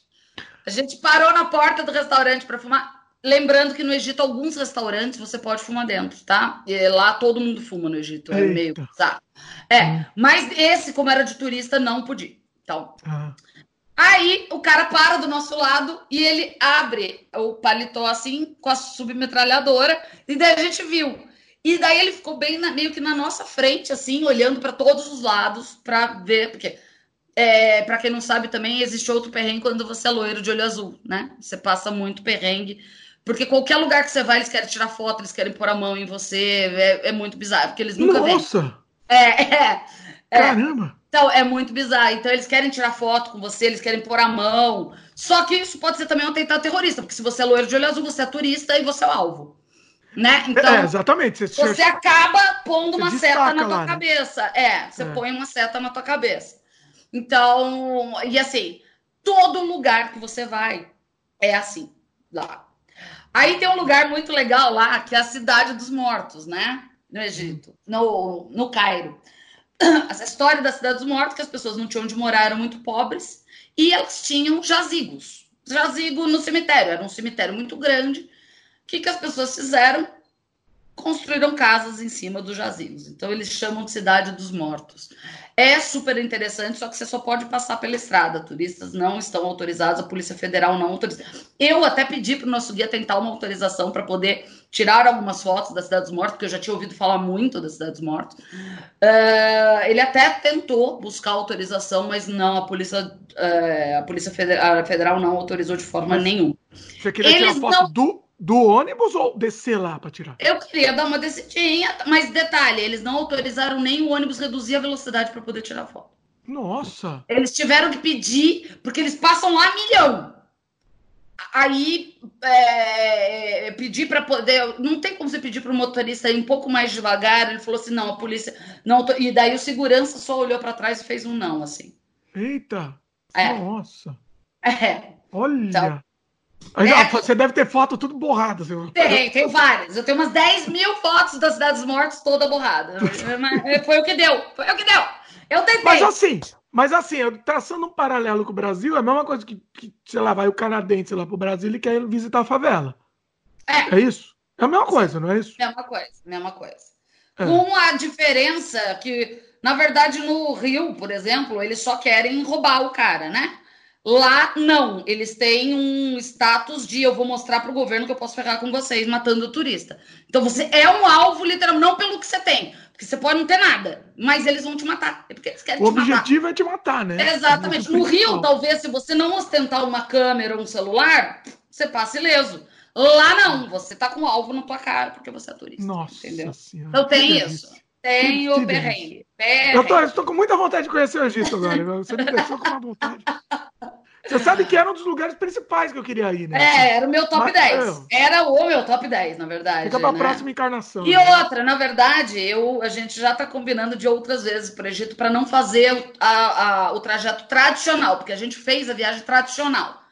A gente parou na porta do restaurante para fumar. Lembrando que no Egito, alguns restaurantes você pode fumar dentro, tá? E lá todo mundo fuma no Egito. É meio. Tá? É, hum. mas esse, como era de turista, não podia. Então. Ah. Aí o cara para do nosso lado e ele abre o paletó assim com a submetralhadora e daí a gente viu. E daí ele ficou bem na, meio que na nossa frente, assim, olhando para todos os lados para ver, porque é, para quem não sabe também existe outro perrengue quando você é loiro de olho azul, né? Você passa muito perrengue, porque qualquer lugar que você vai eles querem tirar foto, eles querem pôr a mão em você, é, é muito bizarro, porque eles nunca Nossa! Vêm. É, é, é. Caramba! Então, é muito bizarro. Então, eles querem tirar foto com você, eles querem pôr a mão. Só que isso pode ser também um atentado terrorista, porque se você é loiro de olho azul, você é turista e você é o alvo. Né? Então, é, exatamente. Você, você acaba pondo uma seta na tua né? cabeça. É, você é. põe uma seta na tua cabeça. Então, e assim, todo lugar que você vai é assim, lá. Aí tem um lugar muito legal lá, que é a Cidade dos Mortos, né? No Egito, no, no Cairo. essa história da cidade dos mortos, que as pessoas não tinham onde morar, eram muito pobres, e elas tinham jazigos. Jazigo no cemitério, era um cemitério muito grande. O que, que as pessoas fizeram? Construíram casas em cima dos jazigos. Então, eles chamam de cidade dos mortos. É super interessante, só que você só pode passar pela estrada. Turistas não estão autorizados, a Polícia Federal não autoriza. Eu até pedi para o nosso guia tentar uma autorização para poder tirar algumas fotos da Cidade dos Mortos, porque eu já tinha ouvido falar muito da Cidade dos Mortos. Uh, ele até tentou buscar autorização, mas não, a Polícia, uh, a Polícia Federal, a Federal não autorizou de forma nenhuma. Você queria Eles tirar foto não... do do ônibus ou descer lá para tirar? Eu queria dar uma descidinha, mas detalhe, eles não autorizaram nem o ônibus reduzir a velocidade para poder tirar foto. Nossa! Eles tiveram que pedir, porque eles passam lá milhão. Aí é, pedir para poder. Não tem como você pedir para o motorista ir um pouco mais devagar. Ele falou assim: não, a polícia. não E daí o segurança só olhou para trás e fez um não, assim. Eita! É. Nossa! É. Olha! Então, é. Você deve ter foto tudo borrada. Assim. Tem, tem várias. Eu tenho umas 10 mil fotos das cidades mortas toda borrada. Foi o que deu. Foi o que deu. Eu tentei. Mas assim, mas assim, traçando um paralelo com o Brasil, é a mesma coisa que, que sei lá, vai o canadense lá pro Brasil e quer visitar a favela. É. É isso? É a mesma coisa, não é isso? Mesma coisa, mesma coisa. É. Com a diferença que, na verdade, no Rio, por exemplo, eles só querem roubar o cara, né? Lá, não. Eles têm um status de eu vou mostrar para o governo que eu posso ferrar com vocês matando o turista. Então você é um alvo, literalmente, não pelo que você tem. Porque você pode não ter nada, mas eles vão te matar. É porque eles querem o objetivo é te matar, né? Exatamente. No Rio, talvez, se você não ostentar uma câmera ou um celular, você passe ileso. Lá não, você tá com o alvo na tua cara porque você é turista. Nossa entendeu? Senhora, então tem isso. Tem o perrengue. perrengue. Eu tô, eu tô com muita vontade de conhecer o Egito agora. Você me deixou com uma vontade. Você sabe que era um dos lugares principais que eu queria ir, né? É, era o meu top Mas, 10. É. Era o meu top 10, na verdade. Fica pra né? próxima encarnação. E né? outra, na verdade, eu, a gente já tá combinando de outras vezes para o Egito para não fazer a, a, o trajeto tradicional, porque a gente fez a viagem tradicional.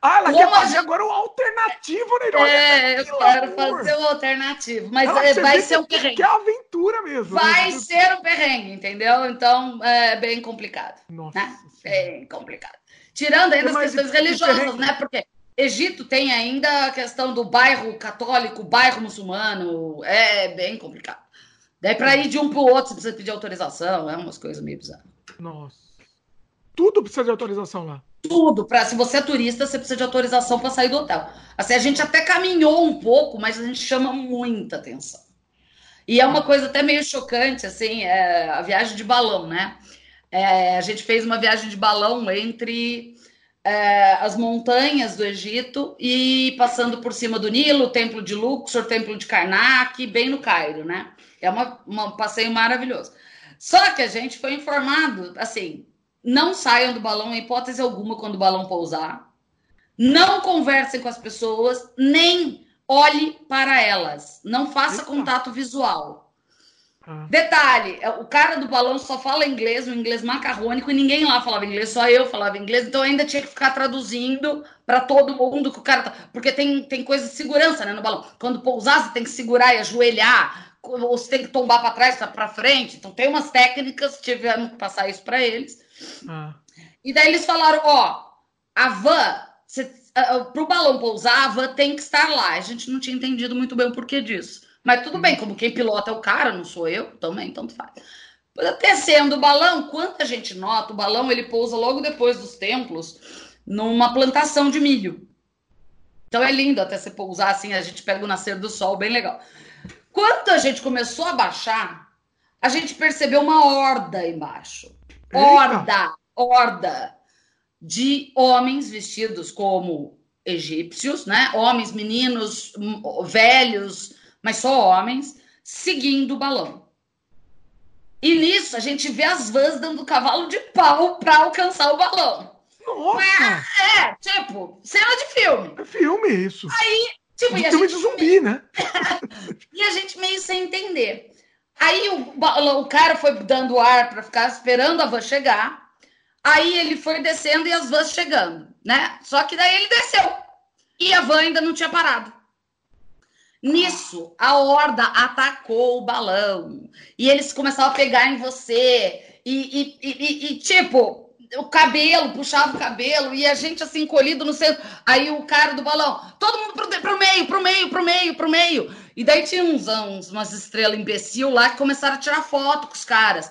Ah, ela Como quer fazer agora o alternativo, né? É, eu quero fazer o alternativo. Mas é, vai ser um perrengue. Que é aventura mesmo. Né? Vai né? ser um perrengue, entendeu? Então é bem complicado. Nossa. Né? Bem complicado. Tirando ainda as questões religiosas, né? Porque Egito tem ainda a questão do bairro católico, bairro muçulmano. É bem complicado. Daí para ir de um para o outro, você precisa pedir autorização. É umas coisas meio bizarras. Nossa. Tudo precisa de autorização lá. Tudo. Pra, se você é turista, você precisa de autorização para sair do hotel. Assim, a gente até caminhou um pouco, mas a gente chama muita atenção. E é uma coisa até meio chocante, assim, é a viagem de balão, né? É, a gente fez uma viagem de balão entre é, as montanhas do Egito e passando por cima do Nilo, o Templo de Luxor, o Templo de Karnak, bem no Cairo, né? É uma, um passeio maravilhoso. Só que a gente foi informado, assim, não saiam do balão em hipótese alguma quando o balão pousar. Não conversem com as pessoas, nem olhe para elas. Não faça Eita. contato visual. Ah. Detalhe, é, o cara do balão só fala inglês, um inglês macarrônico, e ninguém lá falava inglês, só eu falava inglês, então ainda tinha que ficar traduzindo para todo mundo que o cara tá. Porque tem, tem coisa de segurança né, no balão. Quando pousar, você tem que segurar e ajoelhar, ou você tem que tombar para trás, para frente. Então tem umas técnicas, tivemos que passar isso para eles. Ah. E daí eles falaram: ó, a van, para o balão pousar, a van tem que estar lá. A gente não tinha entendido muito bem o porquê disso. Mas tudo bem, como quem pilota é o cara, não sou eu, também, tanto faz. Descendo o balão, quanta gente nota, o balão ele pousa logo depois dos templos numa plantação de milho. Então é lindo até você pousar assim, a gente pega o nascer do sol, bem legal. Quando a gente começou a baixar, a gente percebeu uma horda embaixo. Horda, horda de homens vestidos como egípcios, né? Homens, meninos, velhos, mas só homens, seguindo o balão. E nisso a gente vê as vans dando cavalo de pau para alcançar o balão. Nossa! É, é, tipo, cena de filme. É filme isso. Aí, tipo, de filme de zumbi, né? e a gente meio sem entender. Aí o, o cara foi dando ar para ficar esperando a van chegar. Aí ele foi descendo e as vans chegando, né? Só que daí ele desceu. E a van ainda não tinha parado. Nisso, a horda atacou o balão e eles começaram a pegar em você e, e, e, e, tipo, o cabelo, puxava o cabelo e a gente assim encolhido no centro. Aí o cara do balão, todo mundo pro, pro meio, pro meio, pro meio, pro meio. E daí tinha uns, uns umas estrelas imbecil lá que começaram a tirar foto com os caras.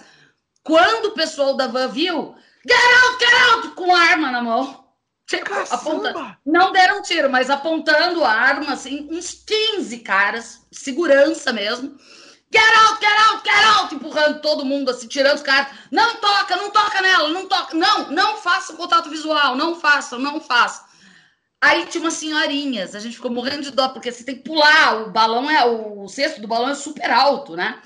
Quando o pessoal da van viu, get out, get out, com arma na mão. Tipo, aponta... Não deram tiro, mas apontando a arma, assim, uns 15 caras, segurança mesmo. Get out, get out, get out! Empurrando todo mundo, assim, tirando os caras. Não toca, não toca nela, não toca. Não, não faça contato visual, não faça, não faça. Aí tinha umas senhorinhas, a gente ficou morrendo de dó, porque você tem que pular, o balão é, o cesto do balão é super alto, né?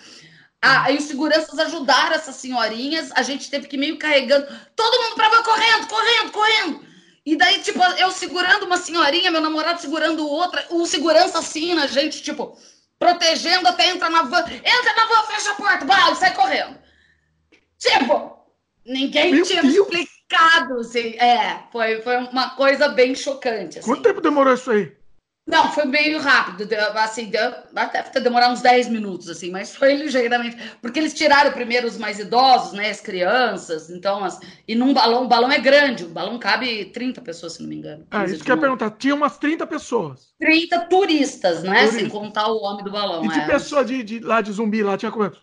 Ah, aí os seguranças ajudaram essas senhorinhas, a gente teve que ir meio carregando, todo mundo pra van correndo, correndo, correndo. E daí, tipo, eu segurando uma senhorinha, meu namorado segurando outra, o segurança assim na gente, tipo, protegendo até entrar na van. Entra na van, fecha a porta, vai, sai correndo. Tipo, ninguém meu tinha Deus. explicado, assim. É, foi, foi uma coisa bem chocante. Assim. Quanto tempo demorou isso aí? Não, foi meio rápido, assim, deu, até demorar uns 10 minutos, assim, mas foi ligeiramente, porque eles tiraram primeiro os mais idosos, né, as crianças, então, as, e num balão, o balão é grande, o balão cabe 30 pessoas, se não me engano. Ah, isso que eu ia perguntar, tinha umas 30 pessoas. 30 turistas, né, Turista. sem contar o homem do balão. E de é. pessoa de, de, lá de zumbi, lá tinha quanto?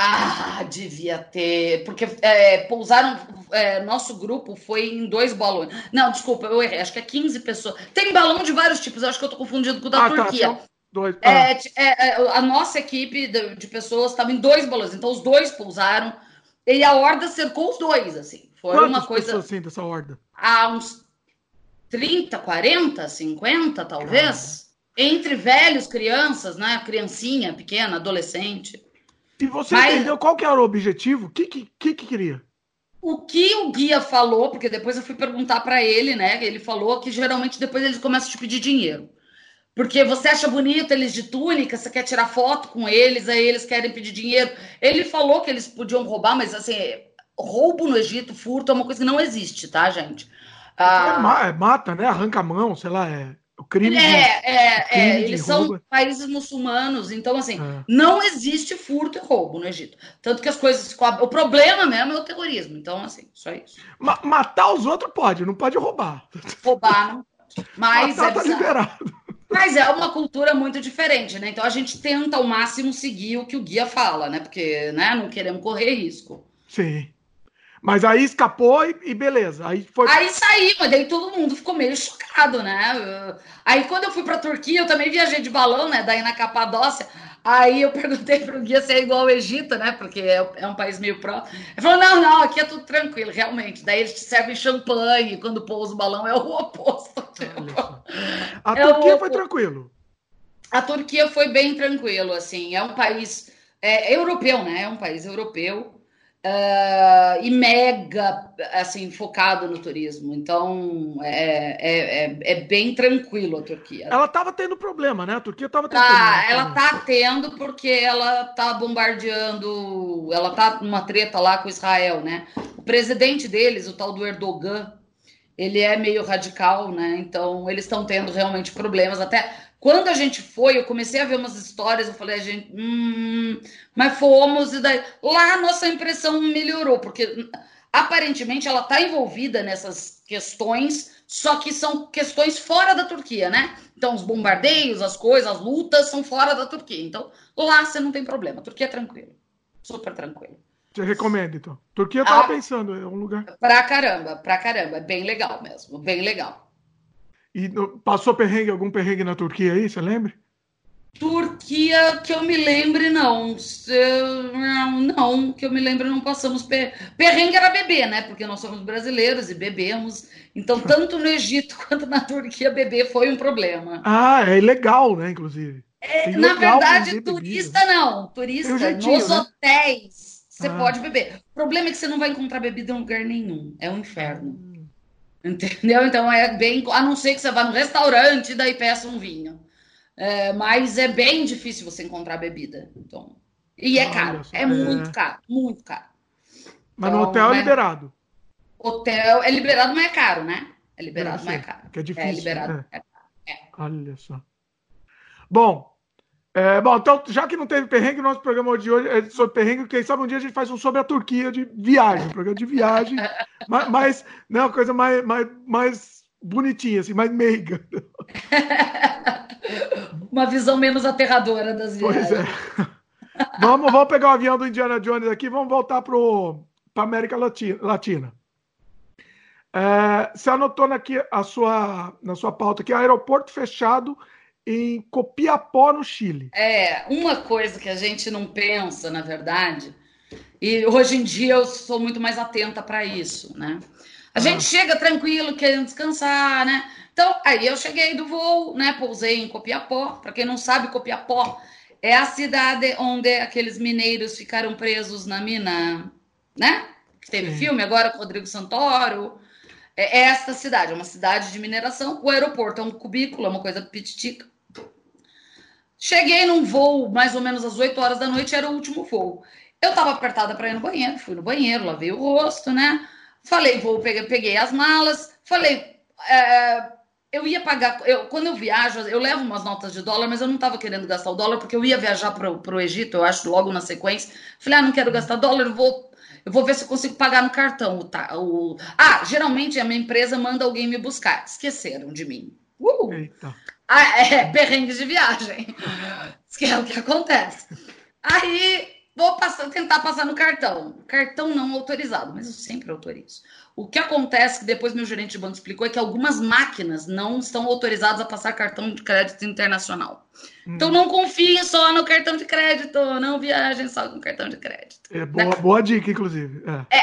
Ah, devia ter. Porque é, pousaram. É, nosso grupo foi em dois balões. Não, desculpa, eu errei. Acho que é 15 pessoas. Tem balão de vários tipos. Eu acho que eu tô confundindo com o da ah, tá, Turquia. Tá, dois. Ah. É, é, a nossa equipe de, de pessoas estava em dois balões. Então os dois pousaram. E a horda cercou os dois, assim. Foi Quantas uma coisa. pessoas assim dessa horda? Ah, uns 30, 40, 50, talvez. Entre velhos, crianças, né? Criancinha pequena, adolescente. E você Mas... entendeu qual que era o objetivo? O que, que, que, que queria? O que o guia falou, porque depois eu fui perguntar para ele, né? Ele falou que geralmente depois eles começam a te pedir dinheiro. Porque você acha bonito eles de túnica, você quer tirar foto com eles, aí eles querem pedir dinheiro. Ele falou que eles podiam roubar, mas assim, roubo no Egito, furto é uma coisa que não existe, tá, gente? Ah, é, mata, né? Arranca a mão, sei lá, é. O crime é, de, é, crime é, eles são países muçulmanos, então assim, é. não existe furto e roubo no Egito. Tanto que as coisas. O problema mesmo é o terrorismo. Então, assim, só isso. Ma matar os outros pode, não pode roubar. Roubar não pode. Mas matar é tá liberado. Mas é uma cultura muito diferente, né? Então a gente tenta ao máximo seguir o que o guia fala, né? Porque né, não queremos correr risco. Sim. Mas aí escapou e, e, beleza. Aí foi. Aí saí, mas daí todo mundo ficou meio chocado, né? Aí quando eu fui pra Turquia, eu também viajei de balão, né? Daí na Capadócia. Aí eu perguntei pro guia se é igual ao Egito, né? Porque é, é um país meio próximo. Ele falou: não, não, aqui é tudo tranquilo, realmente. Daí eles te servem champanhe quando pousa o balão, é o oposto. A é Turquia foi tranquilo. A Turquia foi bem tranquilo, assim. É um país é, europeu, né? É um país europeu. Uh, e mega assim focado no turismo. Então é, é, é, é bem tranquilo a Turquia. Ela estava tendo problema, né? A Turquia estava tendo. Ah, ela está tendo porque ela está bombardeando, ela está numa treta lá com Israel, né? O presidente deles, o tal do Erdogan, ele é meio radical, né? Então eles estão tendo realmente problemas até quando a gente foi, eu comecei a ver umas histórias, eu falei, a gente, hum, mas fomos, e daí lá a nossa impressão melhorou, porque aparentemente ela está envolvida nessas questões, só que são questões fora da Turquia, né? Então, os bombardeios, as coisas, as lutas são fora da Turquia. Então, lá você não tem problema. A Turquia é tranquilo. Super tranquilo. Você recomenda, então? Turquia eu tava ah, pensando, é um lugar. Pra caramba, pra caramba. É bem legal mesmo, bem legal. E passou perrengue, algum perrengue na Turquia aí, você lembra? Turquia, que eu me lembre, não. Não, que eu me lembre, não passamos. Per... Perrengue era beber, né? Porque nós somos brasileiros e bebemos. Então, tanto no Egito quanto na Turquia, beber foi um problema. Ah, é ilegal, né? Inclusive. É, na verdade, turista bebida. não. Turista, um jeitinho, nos né? hotéis, você ah. pode beber. O problema é que você não vai encontrar bebida em lugar nenhum. É um inferno. Entendeu? Então é bem. A não ser que você vá no restaurante e daí peça um vinho. É, mas é bem difícil você encontrar bebida. Então, e é caro. É, é muito caro, muito caro. Mas então, no hotel é liberado. Hotel é liberado, mas é caro, né? É liberado, é, mas é caro. Que é difícil. É liberado, né? é. é. Olha só. Bom, é, bom, então, já que não teve perrengue, nosso programa de hoje é sobre perrengue, quem sabe um dia a gente faz um sobre a Turquia de viagem, um programa de viagem, mas, mas né, uma coisa mais, mais, mais bonitinha, assim, mais meiga. Uma visão menos aterradora das viagens. Pois é. vamos, vamos pegar o avião do Indiana Jones aqui, vamos voltar para a América Latina. É, você anotou aqui a sua, na sua pauta que aeroporto fechado em Copiapó, no Chile. É, uma coisa que a gente não pensa, na verdade, e hoje em dia eu sou muito mais atenta para isso, né? A ah. gente chega tranquilo, querendo descansar, né? Então, aí eu cheguei do voo, né? Pousei em Copiapó. Para quem não sabe, Copiapó é a cidade onde aqueles mineiros ficaram presos na mina, né? Que teve filme agora com o Rodrigo Santoro. É, é esta cidade, é uma cidade de mineração. O aeroporto é um cubículo, é uma coisa pititica. Cheguei num voo mais ou menos às 8 horas da noite, era o último voo. Eu tava apertada para ir no banheiro, fui no banheiro, lavei o rosto, né? Falei, vou, peguei, peguei as malas, falei, é, eu ia pagar. Eu, quando eu viajo, eu levo umas notas de dólar, mas eu não estava querendo gastar o dólar, porque eu ia viajar para o Egito, eu acho, logo na sequência. Falei, ah, não quero gastar dólar, eu vou, eu vou ver se eu consigo pagar no cartão. Tá, o... Ah, geralmente a minha empresa manda alguém me buscar. Esqueceram de mim. Uh! Eita. Ah, é, perrengues de viagem. Que é o que acontece. Aí vou passar, tentar passar no cartão. Cartão não autorizado, mas eu sempre autorizo. O que acontece, que depois meu gerente de banco explicou, é que algumas máquinas não estão autorizadas a passar cartão de crédito internacional. Hum. Então não confiem só no cartão de crédito, não viajem só com cartão de crédito. É boa, né? boa dica, inclusive. É. é.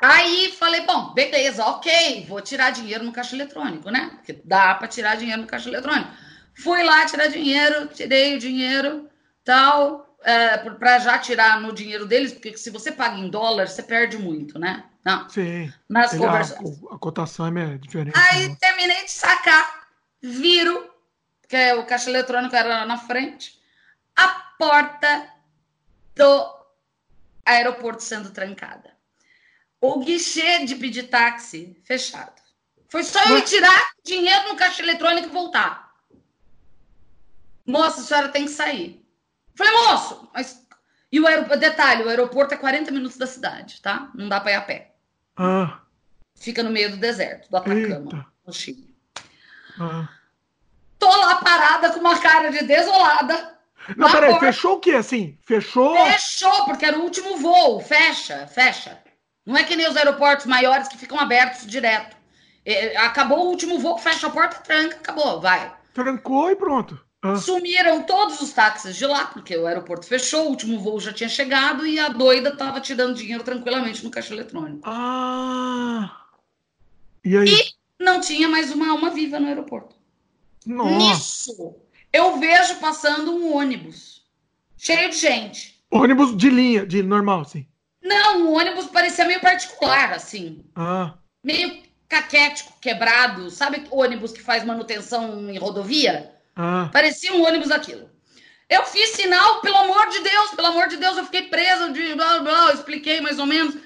Aí falei, bom, beleza, ok, vou tirar dinheiro no caixa eletrônico, né? Porque dá para tirar dinheiro no caixa eletrônico. Fui lá tirar dinheiro, tirei o dinheiro, tal, é, para já tirar no dinheiro deles, porque se você paga em dólar, você perde muito, né? Não. Sim. Nas Ele, conversões. A, a, cotação é diferente. Aí né? terminei de sacar, viro, que é o caixa eletrônico era na frente, a porta do aeroporto sendo trancada. O guichê de pedir táxi fechado. Foi só eu tirar dinheiro no caixa eletrônico e voltar. Moça, a senhora tem que sair. Falei, moço, mas. E o aeroporto, detalhe, o aeroporto é 40 minutos da cidade, tá? Não dá para ir a pé. Ah. Fica no meio do deserto, do Atacama, Eita. no Chile. Ah. Tô lá parada com uma cara de desolada. Não, peraí, porta. fechou o quê assim? Fechou? Fechou, porque era o último voo. Fecha, fecha. Não é que nem os aeroportos maiores que ficam abertos direto. É, acabou o último voo, fecha a porta, tranca, acabou, vai. Trancou e pronto. Ah. Sumiram todos os táxis de lá, porque o aeroporto fechou, o último voo já tinha chegado e a doida estava tirando dinheiro tranquilamente no caixa eletrônico. Ah! E aí? E não tinha mais uma alma viva no aeroporto. Nossa. Nisso, eu vejo passando um ônibus cheio de gente. Ônibus de linha, de normal, sim. Não, o ônibus parecia meio particular, assim. Ah. Meio caquético, quebrado. Sabe o ônibus que faz manutenção em rodovia? Ah. Parecia um ônibus aquilo. Eu fiz sinal, pelo amor de Deus, pelo amor de Deus, eu fiquei presa de blá blá, expliquei mais ou menos.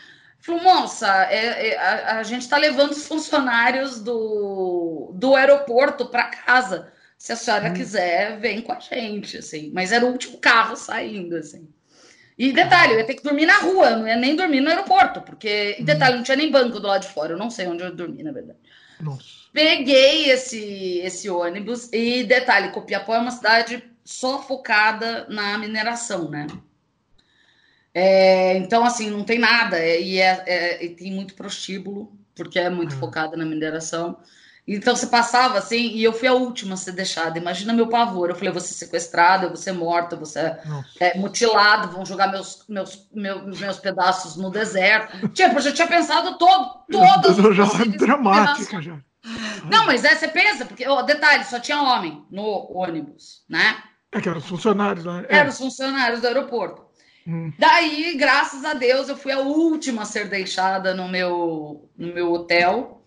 Falou, moça, é, é, a, a, gente está levando os funcionários do, do aeroporto para casa. Se a senhora hum. quiser, vem com a gente, assim. Mas era o último carro saindo, assim. E detalhe, eu ia ter que dormir na rua, não ia nem dormir no aeroporto, porque, e detalhe, não tinha nem banco do lado de fora, eu não sei onde eu dormi, na verdade. Nossa. Peguei esse, esse ônibus e detalhe, Copiapó é uma cidade só focada na mineração, né? É, então, assim, não tem nada, é, e, é, é, e tem muito prostíbulo, porque é muito uhum. focada na mineração. Então você passava assim, e eu fui a última a ser deixada. Imagina meu pavor. Eu falei, eu vou ser sequestrada, eu vou ser morta, eu vou ser é, mutilada, vão jogar meus, meus, meus, meus pedaços no deserto. Tipo, eu já tinha pensado todo, todas já dramática já. Não, mas é, você pensa, porque, oh, detalhe, só tinha homem no ônibus, né? É que eram os funcionários lá. É. Eram os funcionários do aeroporto. Hum. Daí, graças a Deus, eu fui a última a ser deixada no meu, no meu hotel.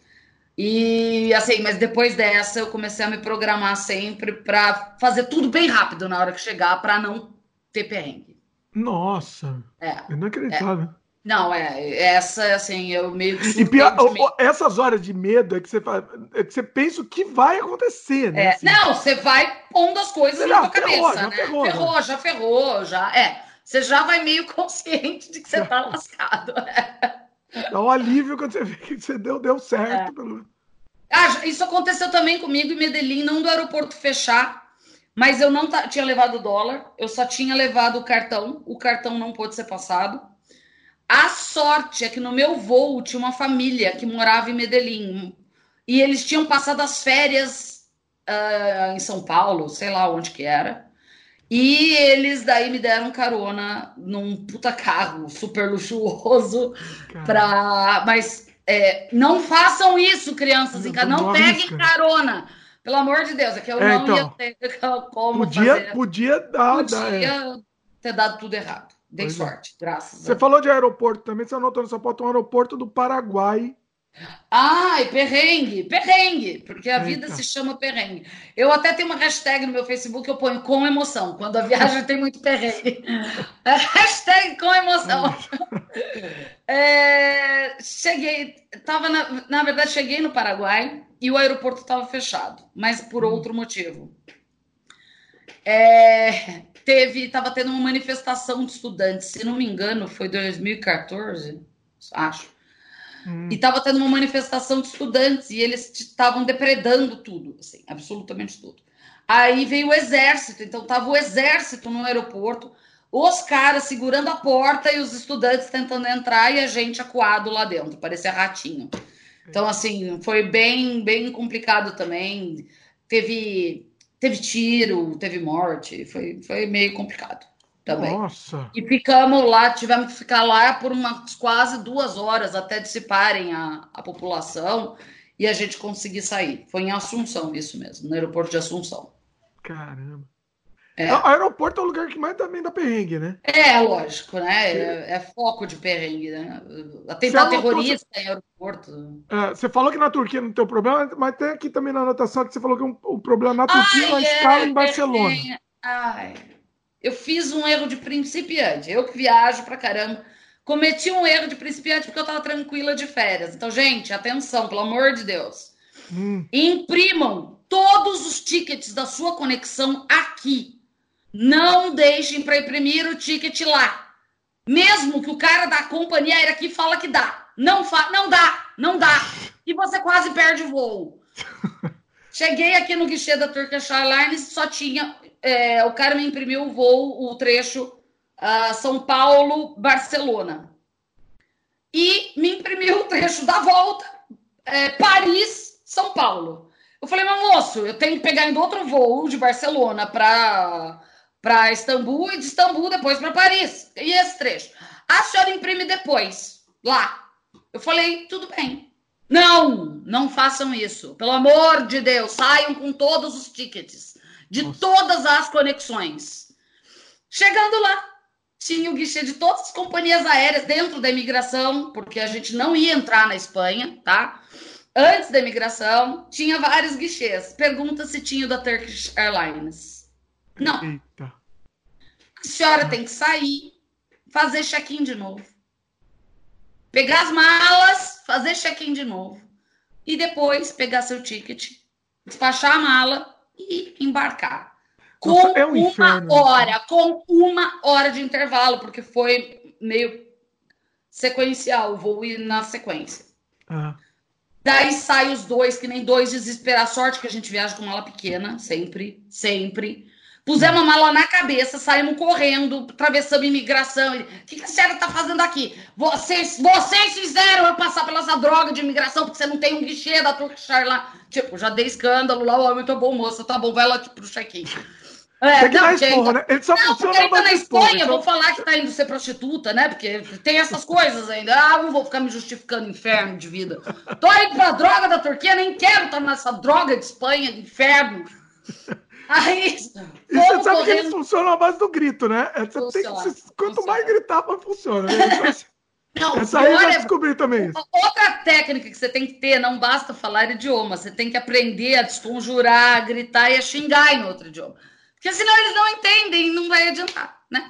E assim, mas depois dessa eu comecei a me programar sempre para fazer tudo bem rápido na hora que chegar, para não ter perrengue. Nossa! É. Inacreditável. É. Não, é, essa, assim, eu meio que. E pior, essas horas de medo é que você, é que você pensa o que vai acontecer, né? É, assim. Não, você vai pondo as coisas na ferrou, cabeça, já né? Ferrou, ferrou, já ferrou, já. É. Você já vai meio consciente de que você tá lascado. Dá um alívio quando você vê que você deu, deu certo. É. Ah, isso aconteceu também comigo em Medellín, não do aeroporto fechar, mas eu não tinha levado dólar, eu só tinha levado o cartão, o cartão não pôde ser passado. A sorte é que no meu voo tinha uma família que morava em Medellín e eles tinham passado as férias uh, em São Paulo, sei lá onde que era. E eles daí me deram carona num puta carro super luxuoso para, mas é, não façam isso, crianças em casa, não peguem carona. Pelo amor de Deus, é que eu é, não então, ia ter como podia, fazer. Podia dar. Podia dar, é. ter dado tudo errado. Dei pois é. sorte, é. graças Você falou de aeroporto também, você anotou no seu um aeroporto do Paraguai. Ai, perrengue, perrengue, porque a Eita. vida se chama perrengue. Eu até tenho uma hashtag no meu Facebook eu ponho com emoção, quando a viagem tem muito perrengue. hashtag com emoção. É, cheguei, tava na, na verdade, cheguei no Paraguai e o aeroporto estava fechado, mas por hum. outro motivo. É, teve, estava tendo uma manifestação de estudantes, se não me engano, foi 2014, acho. Hum. E estava tendo uma manifestação de estudantes e eles estavam depredando tudo, assim, absolutamente tudo. Aí veio o exército, então estava o exército no aeroporto, os caras segurando a porta e os estudantes tentando entrar e a gente acuado lá dentro, parecia ratinho. Então, assim, foi bem, bem complicado também. Teve, teve tiro, teve morte, foi, foi meio complicado também. Nossa! E ficamos lá, tivemos que ficar lá por umas quase duas horas até dissiparem a, a população e a gente conseguir sair. Foi em Assunção, isso mesmo, no aeroporto de Assunção. Caramba! É. O aeroporto é o lugar que mais também dá perrengue, né? É, lógico, né? É, é foco de perrengue, né? Atentado terrorista você... em aeroporto. É, você falou que na Turquia não tem problema, mas tem aqui também na anotação que você falou que um, o problema na Turquia Ai, na é, escala em Barcelona. Ai, eu fiz um erro de principiante. Eu que viajo pra caramba. Cometi um erro de principiante porque eu tava tranquila de férias. Então, gente, atenção, pelo amor de Deus. Hum. Imprimam todos os tickets da sua conexão aqui não deixem para imprimir o ticket lá. Mesmo que o cara da companhia aérea aqui fala que dá. Não, fa não dá, não dá. E você quase perde o voo. Cheguei aqui no guichê da Turkish Airlines, só tinha. É, o cara me imprimiu o voo, o trecho uh, São Paulo-Barcelona. E me imprimiu o trecho da volta, é, Paris-São Paulo. Eu falei, meu moço, eu tenho que pegar ainda outro voo de Barcelona para para Istambul e de Istambul depois para Paris. E esse trecho. A senhora imprime depois, lá. Eu falei, tudo bem. Não, não façam isso. Pelo amor de Deus, saiam com todos os tickets de Nossa. todas as conexões. Chegando lá, tinha o guichê de todas as companhias aéreas dentro da imigração, porque a gente não ia entrar na Espanha, tá? Antes da imigração, tinha vários guichês. Pergunta se tinha o da Turkish Airlines. Não. Eita. A senhora tem que sair, fazer check-in de novo. Pegar as malas, fazer check-in de novo. E depois pegar seu ticket, despachar a mala e embarcar. Com Nossa, é um uma inferno. hora, com uma hora de intervalo, porque foi meio sequencial, vou ir na sequência. Ah. Daí sai os dois, que nem dois desesperar. Sorte que a gente viaja com mala pequena, sempre, sempre. Pusemos a mala na cabeça, saímos correndo, atravessamos imigração. O que, que a senhora está fazendo aqui? Vocês, vocês fizeram eu passar pela essa droga de imigração porque você não tem um guichê da Turkish lá. Tipo, já dei escândalo lá, o muito bom, moça, tá bom, vai lá pro check-in. É, não, porque esporra, né? Ele só não, porque ainda na Espanha então... vou falar que tá indo ser prostituta, né? Porque tem essas coisas ainda. Ah, não vou ficar me justificando inferno de vida. Tô indo pra droga da Turquia, nem quero estar nessa droga de Espanha, inferno. Aí, e você sabe correndo... que eles funcionam à base do grito, né? É, você tem que, quanto funciona. mais gritar, mais funciona. Né? Não, Essa aí eu já descobri também. Outra técnica que você tem que ter, não basta falar idioma, você tem que aprender a desconjurar, a gritar e a xingar em outro idioma. Porque senão eles não entendem e não vai adiantar, né?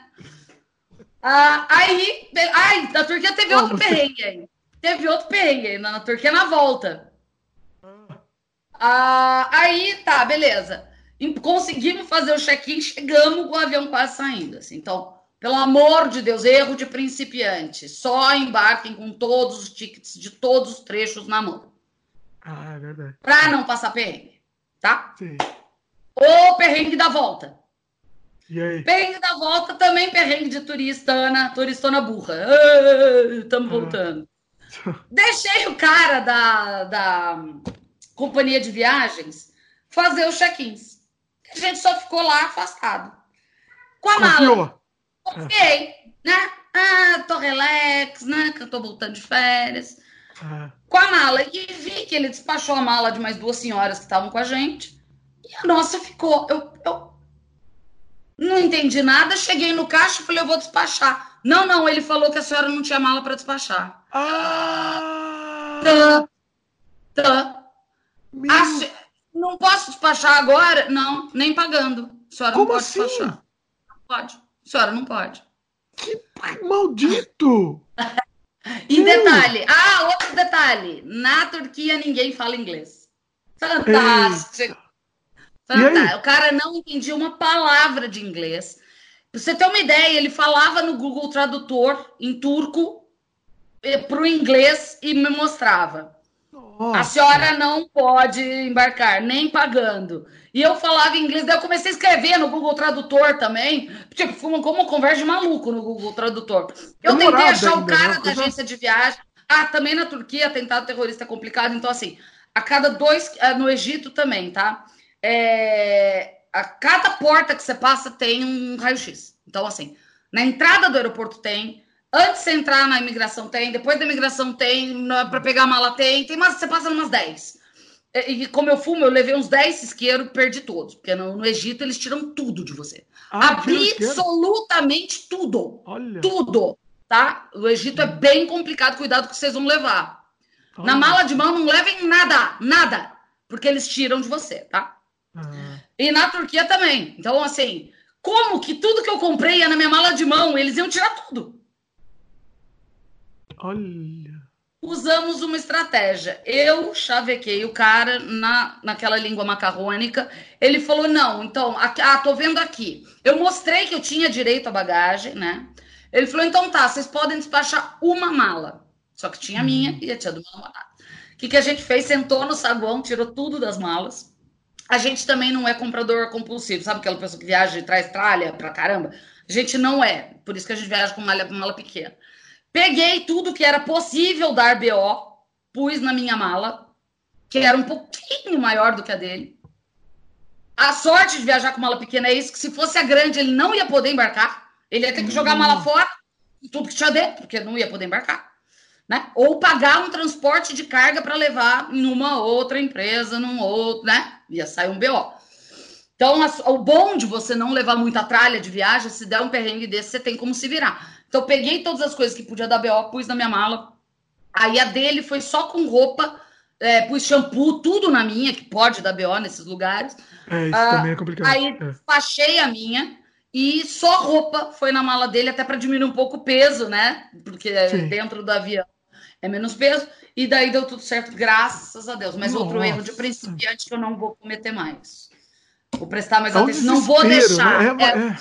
Ah, aí, ai, na Turquia teve outro perrengue aí. Teve outro perrengue aí, na Turquia na volta. Ah, ah aí, tá, beleza conseguimos fazer o check-in, chegamos com o avião quase saindo. Assim. Então, pelo amor de Deus, erro de principiante. Só embarquem com todos os tickets de todos os trechos na mão. Ah, é verdade. Para não passar perrengue, tá? Sim. O perrengue da volta. E aí? Perrengue da volta também perrengue de turistana, turistona burra. Estamos ah. voltando. Deixei o cara da, da companhia de viagens fazer os check-ins. A gente só ficou lá afastado. Com a mala. Ok, né? Ah, tô relax, né? Que eu tô voltando de férias. Ah. Com a mala. E vi que ele despachou a mala de mais duas senhoras que estavam com a gente. E a nossa ficou. Eu, eu não entendi nada. Cheguei no caixa e falei, eu vou despachar. Não, não, ele falou que a senhora não tinha mala para despachar. Ah! Tá. Tá. Se... Não posso despachar agora? Não, nem pagando. A senhora Como não pode assim? despachar. Não pode. A senhora não pode. Que maldito! e detalhe, ah, outro detalhe. Na Turquia ninguém fala inglês. Fantástico. Fantástico. O cara não entendia uma palavra de inglês. Pra você ter uma ideia, ele falava no Google Tradutor em turco eh, para o inglês e me mostrava. Nossa. A senhora não pode embarcar, nem pagando. E eu falava inglês, daí eu comecei a escrever no Google Tradutor também. Tipo, como, como conversa de maluco no Google Tradutor. Eu tentei achar o cara né? da agência de viagem. Ah, também na Turquia, atentado terrorista é complicado. Então, assim, a cada dois. Ah, no Egito também, tá? É, a cada porta que você passa tem um raio-x. Então, assim, na entrada do aeroporto tem. Antes de entrar na imigração tem, depois da imigração tem, para pegar a mala tem, tem mas você passa umas 10. É, e como eu fumo, eu levei uns 10 isqueiros, perdi todos. Porque no, no, Egito eles tiram tudo de você. Ah, Absolutamente tudo. Olha. Tudo. Tá? O Egito é bem complicado, cuidado que vocês vão levar. Olha. Na mala de mão não levem nada, nada. Porque eles tiram de você, tá? Ah. E na Turquia também. Então, assim, como que tudo que eu comprei ia na minha mala de mão? Eles iam tirar tudo. Olha usamos uma estratégia. Eu chavequei o cara na, naquela língua macarrônica. Ele falou: não, então, aqui, ah, tô vendo aqui. Eu mostrei que eu tinha direito à bagagem, né? Ele falou: então tá, vocês podem despachar uma mala. Só que tinha a minha uhum. e a tia do meu namorado. O que, que a gente fez? Sentou no saguão, tirou tudo das malas. A gente também não é comprador compulsivo, sabe aquela pessoa que viaja e traz tralha pra caramba? A gente não é. Por isso que a gente viaja com uma mala pequena. Peguei tudo que era possível dar BO, pus na minha mala, que era um pouquinho maior do que a dele. A sorte de viajar com mala pequena é isso, que se fosse a grande, ele não ia poder embarcar. Ele ia ter que jogar a mala fora, tudo que tinha dentro, porque não ia poder embarcar. Né? Ou pagar um transporte de carga para levar em uma outra empresa, num outro, né? Ia sair um BO. Então, o bom de você não levar muita tralha de viagem, se der um perrengue desse, você tem como se virar. Então, eu peguei todas as coisas que podia dar BO, pus na minha mala. Aí a dele foi só com roupa, é, pus shampoo, tudo na minha, que pode dar BO nesses lugares. É, isso ah, também é complicado. Aí é. a minha e só roupa foi na mala dele, até para diminuir um pouco o peso, né? Porque Sim. dentro do avião é menos peso. E daí deu tudo certo, graças a Deus. Mas Nossa. outro erro de principiante que eu não vou cometer mais. Vou prestar mais é atenção. Não vou deixar. Né? É, é,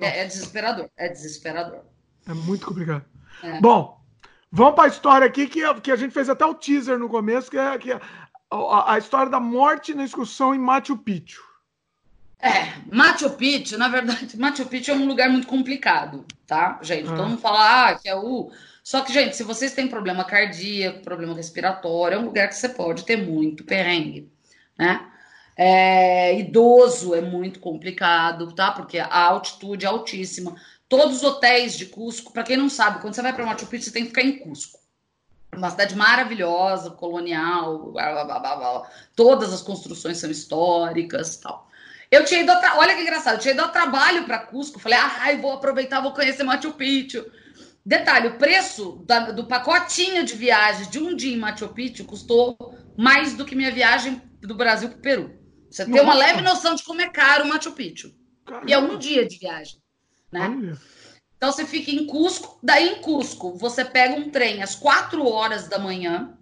é, é, desesperador, é desesperador. É muito complicado. É. Bom, vamos para a história aqui que, que a gente fez até o teaser no começo, que é, que é a, a história da morte na excursão em Machu Picchu. É, Machu Picchu, na verdade, Machu Picchu é um lugar muito complicado, tá, gente? Ah. Todo mundo fala ah, que é o. Só que, gente, se vocês têm problema cardíaco, problema respiratório, é um lugar que você pode ter muito perrengue, né? É, idoso é muito complicado, tá? Porque a altitude é altíssima. Todos os hotéis de Cusco, para quem não sabe, quando você vai para Machu Picchu, você tem que ficar em Cusco. Uma cidade maravilhosa, colonial, blá, blá, blá, todas as construções são históricas tal. Eu tinha ido, tra... olha que engraçado, eu tinha ido ao trabalho para Cusco, falei, ah, vou aproveitar, vou conhecer Machu Picchu. Detalhe, o preço da, do pacotinho de viagem de um dia em Machu Picchu custou mais do que minha viagem do Brasil para o Peru. Você tem uma leve noção de como é caro o Machu Picchu. Caramba. E é um dia de viagem, né? Então você fica em Cusco, daí em Cusco você pega um trem às quatro horas da manhã.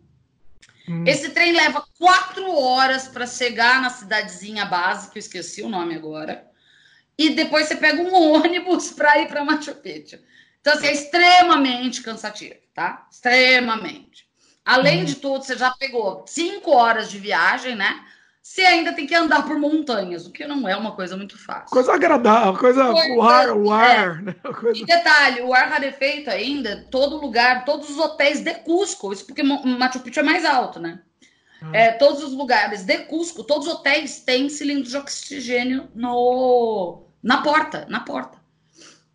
Hum. Esse trem leva quatro horas para chegar na cidadezinha base, que eu esqueci o nome agora. E depois você pega um ônibus para ir para Machu Picchu. Então, assim, é extremamente cansativo, tá? Extremamente. Além hum. de tudo, você já pegou cinco horas de viagem, né? Você ainda tem que andar por montanhas, o que não é uma coisa muito fácil. Coisa agradável, coisa, o ar, o ar, é. né? Coisa... E detalhe, o ar rarefeito ainda, todo lugar, todos os hotéis de Cusco, isso porque Machu Picchu é mais alto, né? Ah. É, todos os lugares de Cusco, todos os hotéis têm cilindro de oxigênio no, na porta, na porta.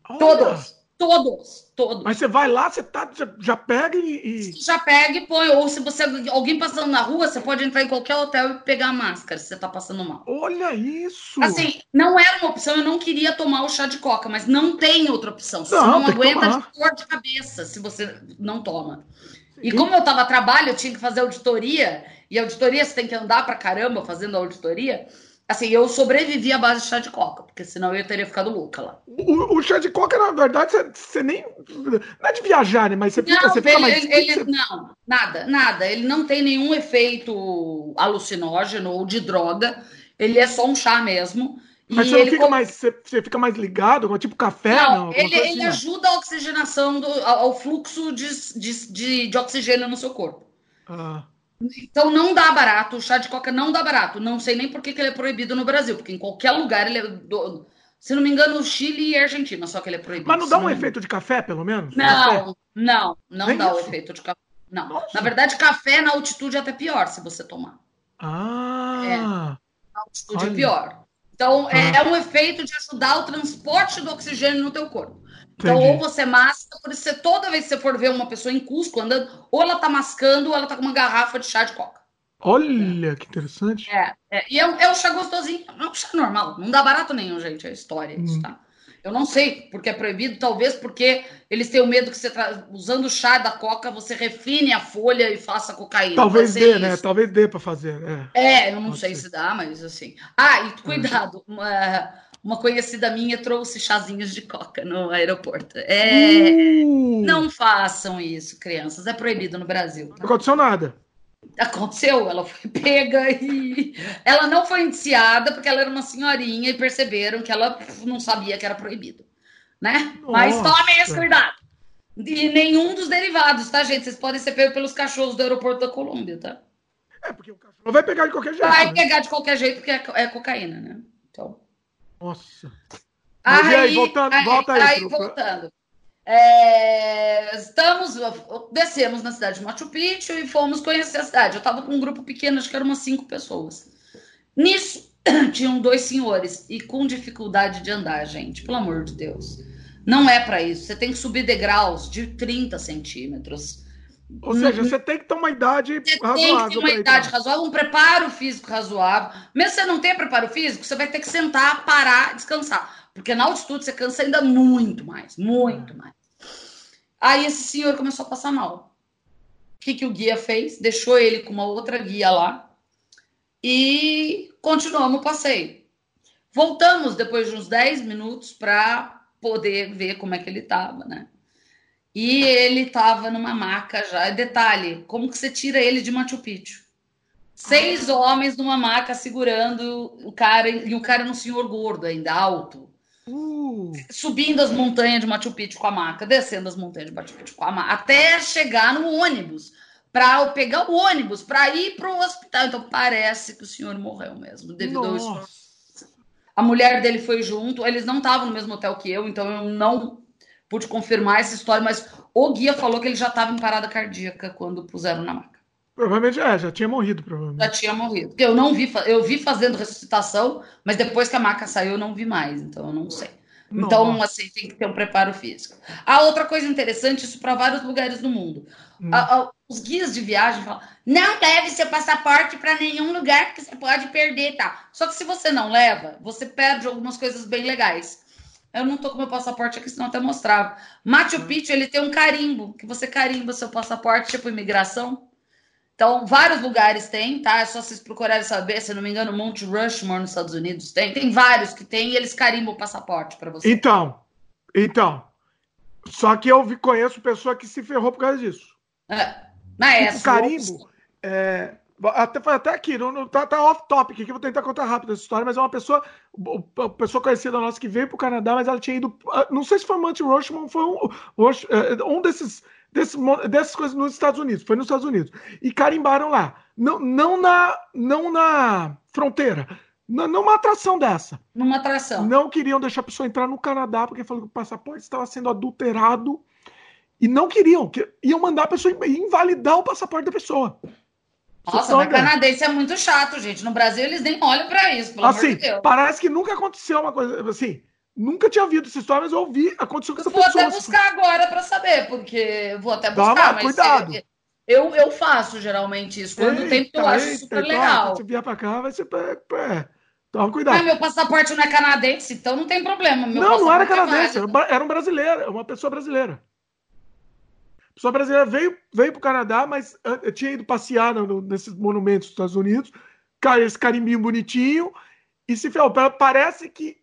Olha. Todos. Todos, todos. Mas você vai lá, você tá, já, já pega e, Já pega e põe. Ou se você alguém passando na rua, você pode entrar em qualquer hotel e pegar a máscara se você tá passando mal. Olha isso! Assim, não era uma opção, eu não queria tomar o chá de coca, mas não tem outra opção. Você não, não aguenta de dor de cabeça se você não toma. E como eu tava a trabalho, eu tinha que fazer auditoria, e auditoria você tem que andar pra caramba fazendo auditoria. Assim, eu sobrevivi à base de chá de coca, porque senão eu teria ficado louca lá. O, o chá de coca, na verdade, você, você, nem. Não é de viajar, né? Mas você fica, não, você fica ele, mais. Ele, você... Não, nada, nada. Ele não tem nenhum efeito alucinógeno ou de droga. Ele é só um chá mesmo. Mas você, fica mais, você, você, fica mais ligado, tipo café? Não, não ele, ele assim, ajuda a oxigenação, do, ao, fluxo de, de, de, de oxigênio no seu corpo. Ah. Então não dá barato, o chá de coca não dá barato. Não sei nem por que, que ele é proibido no Brasil, porque em qualquer lugar ele é. Do... Se não me engano, o Chile e Argentina, só que ele é proibido. Mas não dá um não... efeito de café, pelo menos? Não, não, não nem dá isso? o efeito de café. Não. Nossa. Na verdade, café na altitude é até pior se você tomar. Ah! É. Na altitude é Olha. é pior. Então, é, ah. é um efeito de ajudar o transporte do oxigênio no teu corpo. Então, Entendi. ou você masca, por isso você, toda vez que você for ver uma pessoa em Cusco andando, ou ela tá mascando, ou ela tá com uma garrafa de chá de coca. Olha, que interessante. É, é e é, é um chá gostosinho, é um chá normal, não dá barato nenhum, gente, é história hum. isso, tá? Eu não sei porque é proibido, talvez porque eles têm o medo que você, tra... usando o chá da coca, você refine a folha e faça cocaína. Talvez dê, né? Talvez dê para fazer. É, é eu não Pode sei ser. se dá, mas assim. Ah, e cuidado, uma uma conhecida minha trouxe chazinhos de coca no aeroporto. É, uh! Não façam isso, crianças. É proibido no Brasil. Não aconteceu nada. Aconteceu, ela foi pega e ela não foi indiciada porque ela era uma senhorinha e perceberam que ela não sabia que era proibido, né? Nossa. Mas tomem esse cuidado. E nenhum dos derivados, tá, gente? Vocês podem ser pegos pelos cachorros do aeroporto da Colômbia, tá? É, porque o cachorro vai pegar de qualquer jeito. Vai né? pegar de qualquer jeito porque é, é cocaína, né? Então. Nossa. Mas aí, aí, voltando, aí, volta aí. Aí, voltando. É, estamos, descemos na cidade de Machu Picchu e fomos conhecer a cidade. Eu estava com um grupo pequeno, acho que eram umas cinco pessoas. Nisso, tinham dois senhores e com dificuldade de andar, gente, pelo amor de Deus. Não é para isso. Você tem que subir degraus de 30 centímetros. Ou seja, você tem que ter uma idade você razoável. Tem que ter uma idade razoável, um preparo físico razoável. Mesmo se você não tem preparo físico, você vai ter que sentar, parar, descansar. Porque na altitude você cansa ainda muito mais, muito mais. Aí esse senhor começou a passar mal. O que, que o guia fez? Deixou ele com uma outra guia lá e continuamos o passeio. Voltamos depois de uns 10 minutos para poder ver como é que ele estava, né? E ele estava numa maca já. Detalhe, como que você tira ele de Machu Picchu? Seis ah. homens numa maca segurando o cara, e o cara era um senhor gordo ainda, alto. Uh. Subindo as montanhas de Machu Picchu com a maca, descendo as montanhas de Machu Picchu com a maca, até chegar no ônibus, para pegar o ônibus, para ir para o hospital. Então parece que o senhor morreu mesmo, devido Nossa. ao A mulher dele foi junto, eles não estavam no mesmo hotel que eu, então eu não pude confirmar essa história, mas o guia falou que ele já estava em parada cardíaca quando puseram na maca. Provavelmente é, já tinha morrido, provavelmente. Já tinha morrido. Eu não vi, eu vi fazendo ressuscitação, mas depois que a maca saiu, eu não vi mais, então eu não sei. Então, Nossa. Então, assim, tem que ter um preparo físico. A outra coisa interessante, isso para vários lugares do mundo. Hum. A, a, os guias de viagem falam: não leve seu passaporte para nenhum lugar que você pode perder, tá? Só que se você não leva, você perde algumas coisas bem legais. Eu não tô com meu passaporte aqui, senão até mostrava. Machu hum. Picchu, ele tem um carimbo, que você carimba seu passaporte, tipo imigração. Então, vários lugares tem, tá? É só vocês procurarem saber, se não me engano, Monte Rushmore nos Estados Unidos tem. Tem vários que tem e eles carimbam o passaporte para você. Então, então. Só que eu conheço pessoa que se ferrou por causa disso. É. Mas é, tipo, carimbo, é, até, até aqui, não, não tá, tá off topic aqui, vou tentar contar rápido essa história, mas é uma pessoa, uma pessoa conhecida nossa que veio pro Canadá, mas ela tinha ido. Ah, não sei se foi Monte Rushmore, foi um, é, um desses desse, dessas coisas nos Estados Unidos. Foi nos Estados Unidos. E carimbaram lá. Não, não, na, não na fronteira. Não, numa atração dessa. Numa atração. Não queriam deixar a pessoa entrar no Canadá porque falou que o passaporte estava sendo adulterado. E não queriam. Que, iam mandar a pessoa invalidar o passaporte da pessoa. Nossa, mas canadense é muito chato, gente. No Brasil eles nem olham para isso, pelo assim, amor de Deus. Parece que nunca aconteceu uma coisa assim. Nunca tinha ouvido essa história, mas eu ouvi, aconteceu com essa pessoa. Vou até buscar agora para saber, porque vou até buscar, mas cuidado. Eu, eu faço geralmente isso. Quando eita, tem, eu acho eita, super legal. Se vier para cá, vai ser. É, toma cuidado. Mas meu passaporte não é canadense, então não tem problema. Meu não, não era é canadense, é era um brasileiro, uma pessoa brasileira. A pessoa brasileira veio, veio para o Canadá, mas eu tinha ido passear no, nesses monumentos dos Estados Unidos, esse carimbinho bonitinho, e se parece que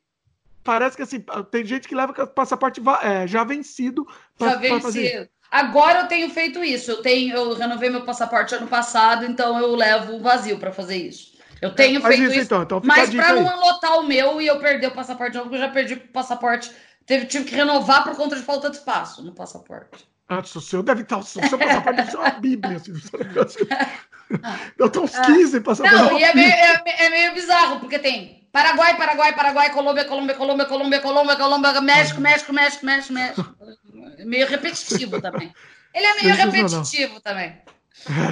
parece que assim, tem gente que leva passaporte é, já vencido. Pra, já vencido. Agora eu tenho feito isso. Eu tenho, eu renovei meu passaporte ano passado, então eu levo vazio para fazer isso. Eu tenho feito isso, isso então, então mas para não anotar o meu e eu perder o passaporte novo, porque eu já perdi o passaporte, teve, tive que renovar por conta de falta de espaço no passaporte. Ah, o seu deve estar, o seu passaporte deve ser uma bíblia, assim, eu tenho uns 15 passaportes. Não, e é meio, é, é meio bizarro, porque tem Paraguai, Paraguai, Paraguai, Colômbia, Colômbia, Colômbia, Colômbia, Colômbia, Colômbia, México, México, México, México, México. Meio repetitivo também. Ele é meio repetitivo também.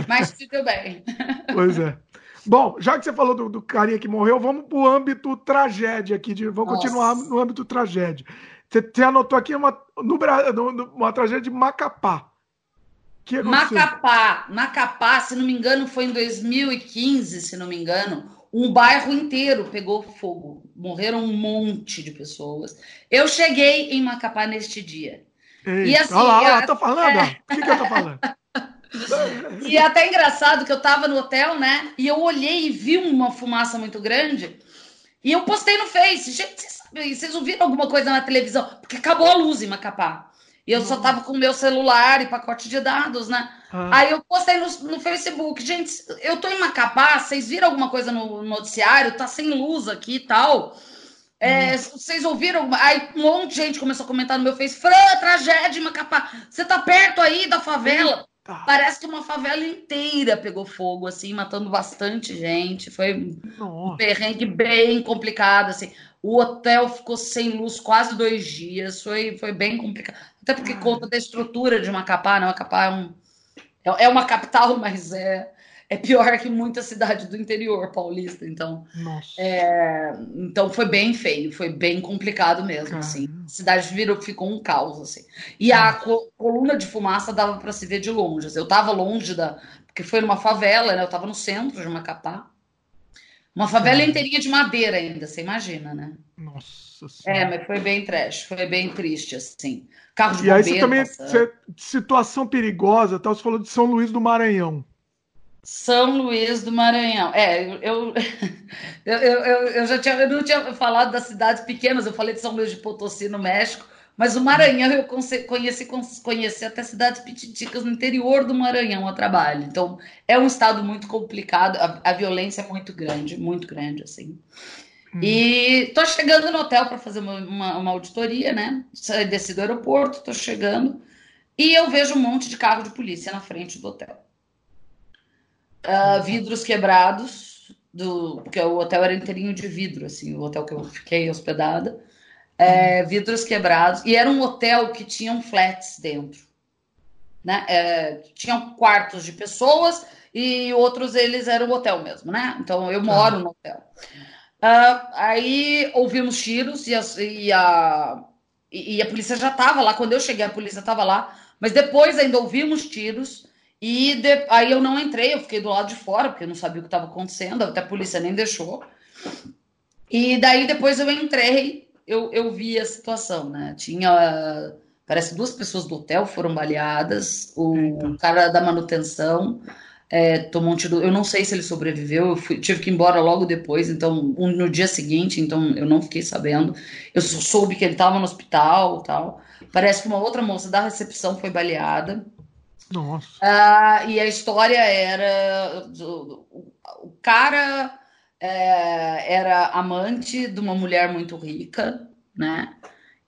Mas tudo bem. Pois é. Bom, já que você falou do, do carinha que morreu, vamos para o âmbito tragédia aqui. De, vamos Nossa. continuar no âmbito tragédia. Você, anotou aqui uma, no, no, uma tragédia de Macapá. Que Macapá. Macapá, se não me engano, foi em 2015, se não me engano um bairro inteiro pegou fogo, morreram um monte de pessoas. Eu cheguei em Macapá neste dia. Ei, e assim, olha lá, olha lá, tô falando, é... o que, que eu tô falando? e é até engraçado que eu tava no hotel, né? E eu olhei e vi uma fumaça muito grande. E eu postei no Face. Gente, vocês, vocês ouviram alguma coisa na televisão? Porque acabou a luz em Macapá. E eu só tava com o meu celular e pacote de dados, né? Ah. Aí eu postei no, no, Facebook, gente, eu tô em Macapá, vocês viram alguma coisa no noticiário? Tá sem luz aqui e tal. É, hum. Vocês ouviram? Aí um monte de gente começou a comentar no meu Face, Fran, tragédia em Macapá. Você tá perto aí da favela? Eita. Parece que uma favela inteira pegou fogo, assim, matando bastante gente. Foi Nossa. um perrengue bem complicado, assim. O hotel ficou sem luz quase dois dias, foi, foi bem complicado. Até porque Ai. conta da estrutura de Macapá, né? Macapá é, um, é, é uma capital, mas é, é pior que muita cidade do interior paulista. Então, é, então foi bem feio, foi bem complicado mesmo. Assim. A cidade virou, ficou um caos. Assim. E a co coluna de fumaça dava para se ver de longe. Assim. Eu estava longe da. Porque foi numa favela, né? Eu estava no centro de Macapá. Uma favela inteirinha de madeira ainda, você imagina, né? Nossa senhora. É, mas foi bem trash, foi bem triste, assim. Carro de e aí você também, você, situação perigosa, tal, você falou de São Luís do Maranhão. São Luís do Maranhão. É, eu, eu, eu, eu, já tinha, eu não tinha falado das cidades pequenas, eu falei de São Luís de Potosí, no México, mas o Maranhão eu conheci, conheci até cidades pititicas no interior do Maranhão a trabalho. Então, é um estado muito complicado, a, a violência é muito grande, muito grande, assim. Hum. E tô chegando no hotel para fazer uma, uma, uma, auditoria, né? Desci do aeroporto, tô chegando, e eu vejo um monte de carro de polícia na frente do hotel. Uh, vidros quebrados, do, porque o hotel era inteirinho de vidro, assim, o hotel que eu fiquei hospedada é, vidros quebrados, e era um hotel que tinha um flats dentro. Né? É, tinham quartos de pessoas e outros eles eram hotel mesmo, né? Então eu moro no hotel. Uh, aí ouvimos tiros e a, e a, e a polícia já estava lá. Quando eu cheguei, a polícia estava lá, mas depois ainda ouvimos tiros. E de, aí eu não entrei, eu fiquei do lado de fora, porque eu não sabia o que estava acontecendo, até a polícia nem deixou. E daí depois eu entrei eu, eu vi a situação, né? Tinha, parece duas pessoas do hotel foram baleadas, o Eita. cara da manutenção é, tomou um tiro. Eu não sei se ele sobreviveu, eu fui, tive que ir embora logo depois, então um, no dia seguinte, então eu não fiquei sabendo. Eu soube que ele estava no hospital, tal. Parece que uma outra moça da recepção foi baleada. Nossa. Ah, e a história era o, cara é, era amante de uma mulher muito rica, né?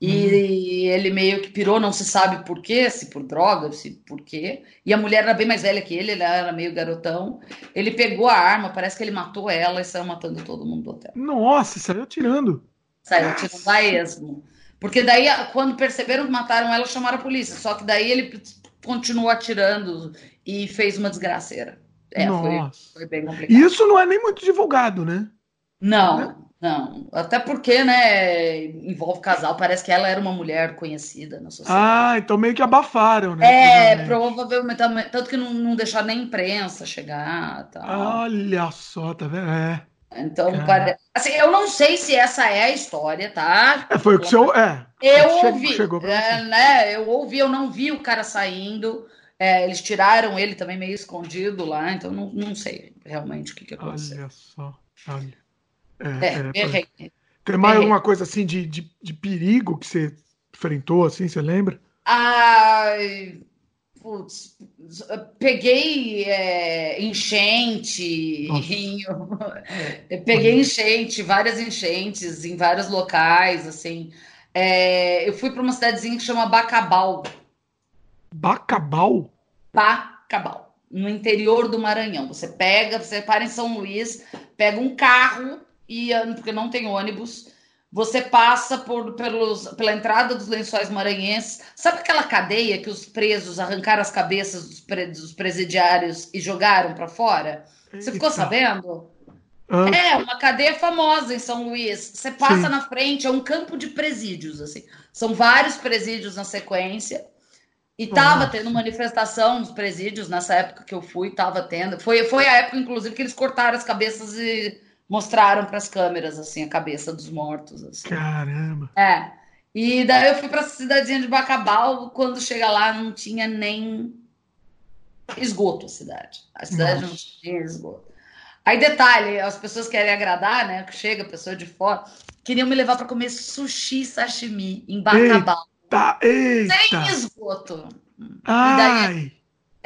E uhum. ele meio que pirou, não se sabe por quê, se por droga, se por quê. E a mulher era bem mais velha que ele, ele era meio garotão. Ele pegou a arma, parece que ele matou ela e saiu matando todo mundo do hotel. Nossa, saiu atirando. Saiu atirando a esmo. Porque daí, quando perceberam que mataram ela, chamaram a polícia. Só que daí ele continuou atirando e fez uma desgraceira. É, foi, foi, bem complicado. Isso não é nem muito divulgado, né? Não, né? não. Até porque, né, envolve casal. Parece que ela era uma mulher conhecida na sociedade. Ah, então meio que abafaram, né? É, provavelmente. Tanto que não, não deixaram nem imprensa chegar. Tal. Olha só, tá vendo? É. Então, pare... assim, eu não sei se essa é a história, tá? É, foi o que o seu. É, eu ouvi. Chegou é, né, eu ouvi, eu não vi o cara saindo. É, eles tiraram ele também meio escondido lá, então não, não sei realmente o que, que aconteceu. Olha só, olha. É, é, é tem mais alguma coisa assim de, de, de, perigo que você enfrentou, assim, você lembra? Ai, putz, peguei é, enchente, rio, peguei enchente, várias enchentes em vários locais, assim. É, eu fui para uma cidadezinha que chama Bacabal. Bacabal? Bacabal, no interior do Maranhão. Você pega, você para em São Luís, pega um carro e porque não tem ônibus, você passa por, pelos, pela entrada dos lençóis maranhenses. Sabe aquela cadeia que os presos arrancaram as cabeças dos, pre, dos presidiários e jogaram para fora? Você ficou sabendo? Ah. É, uma cadeia famosa em São Luís. Você passa Sim. na frente, é um campo de presídios, assim. São vários presídios na sequência. E tava tendo manifestação nos presídios nessa época que eu fui, tava tendo. Foi, foi a época, inclusive, que eles cortaram as cabeças e mostraram para as câmeras, assim, a cabeça dos mortos. Assim. Caramba! É. E daí eu fui para a cidadezinha de Bacabal, quando chega lá não tinha nem esgoto a cidade. A cidade Nossa. não tinha esgoto. Aí, detalhe, as pessoas querem agradar, né? Que chega a pessoa de fora, queriam me levar para comer sushi sashimi em Bacabal. Eita, eita. Sem esgoto. Ai.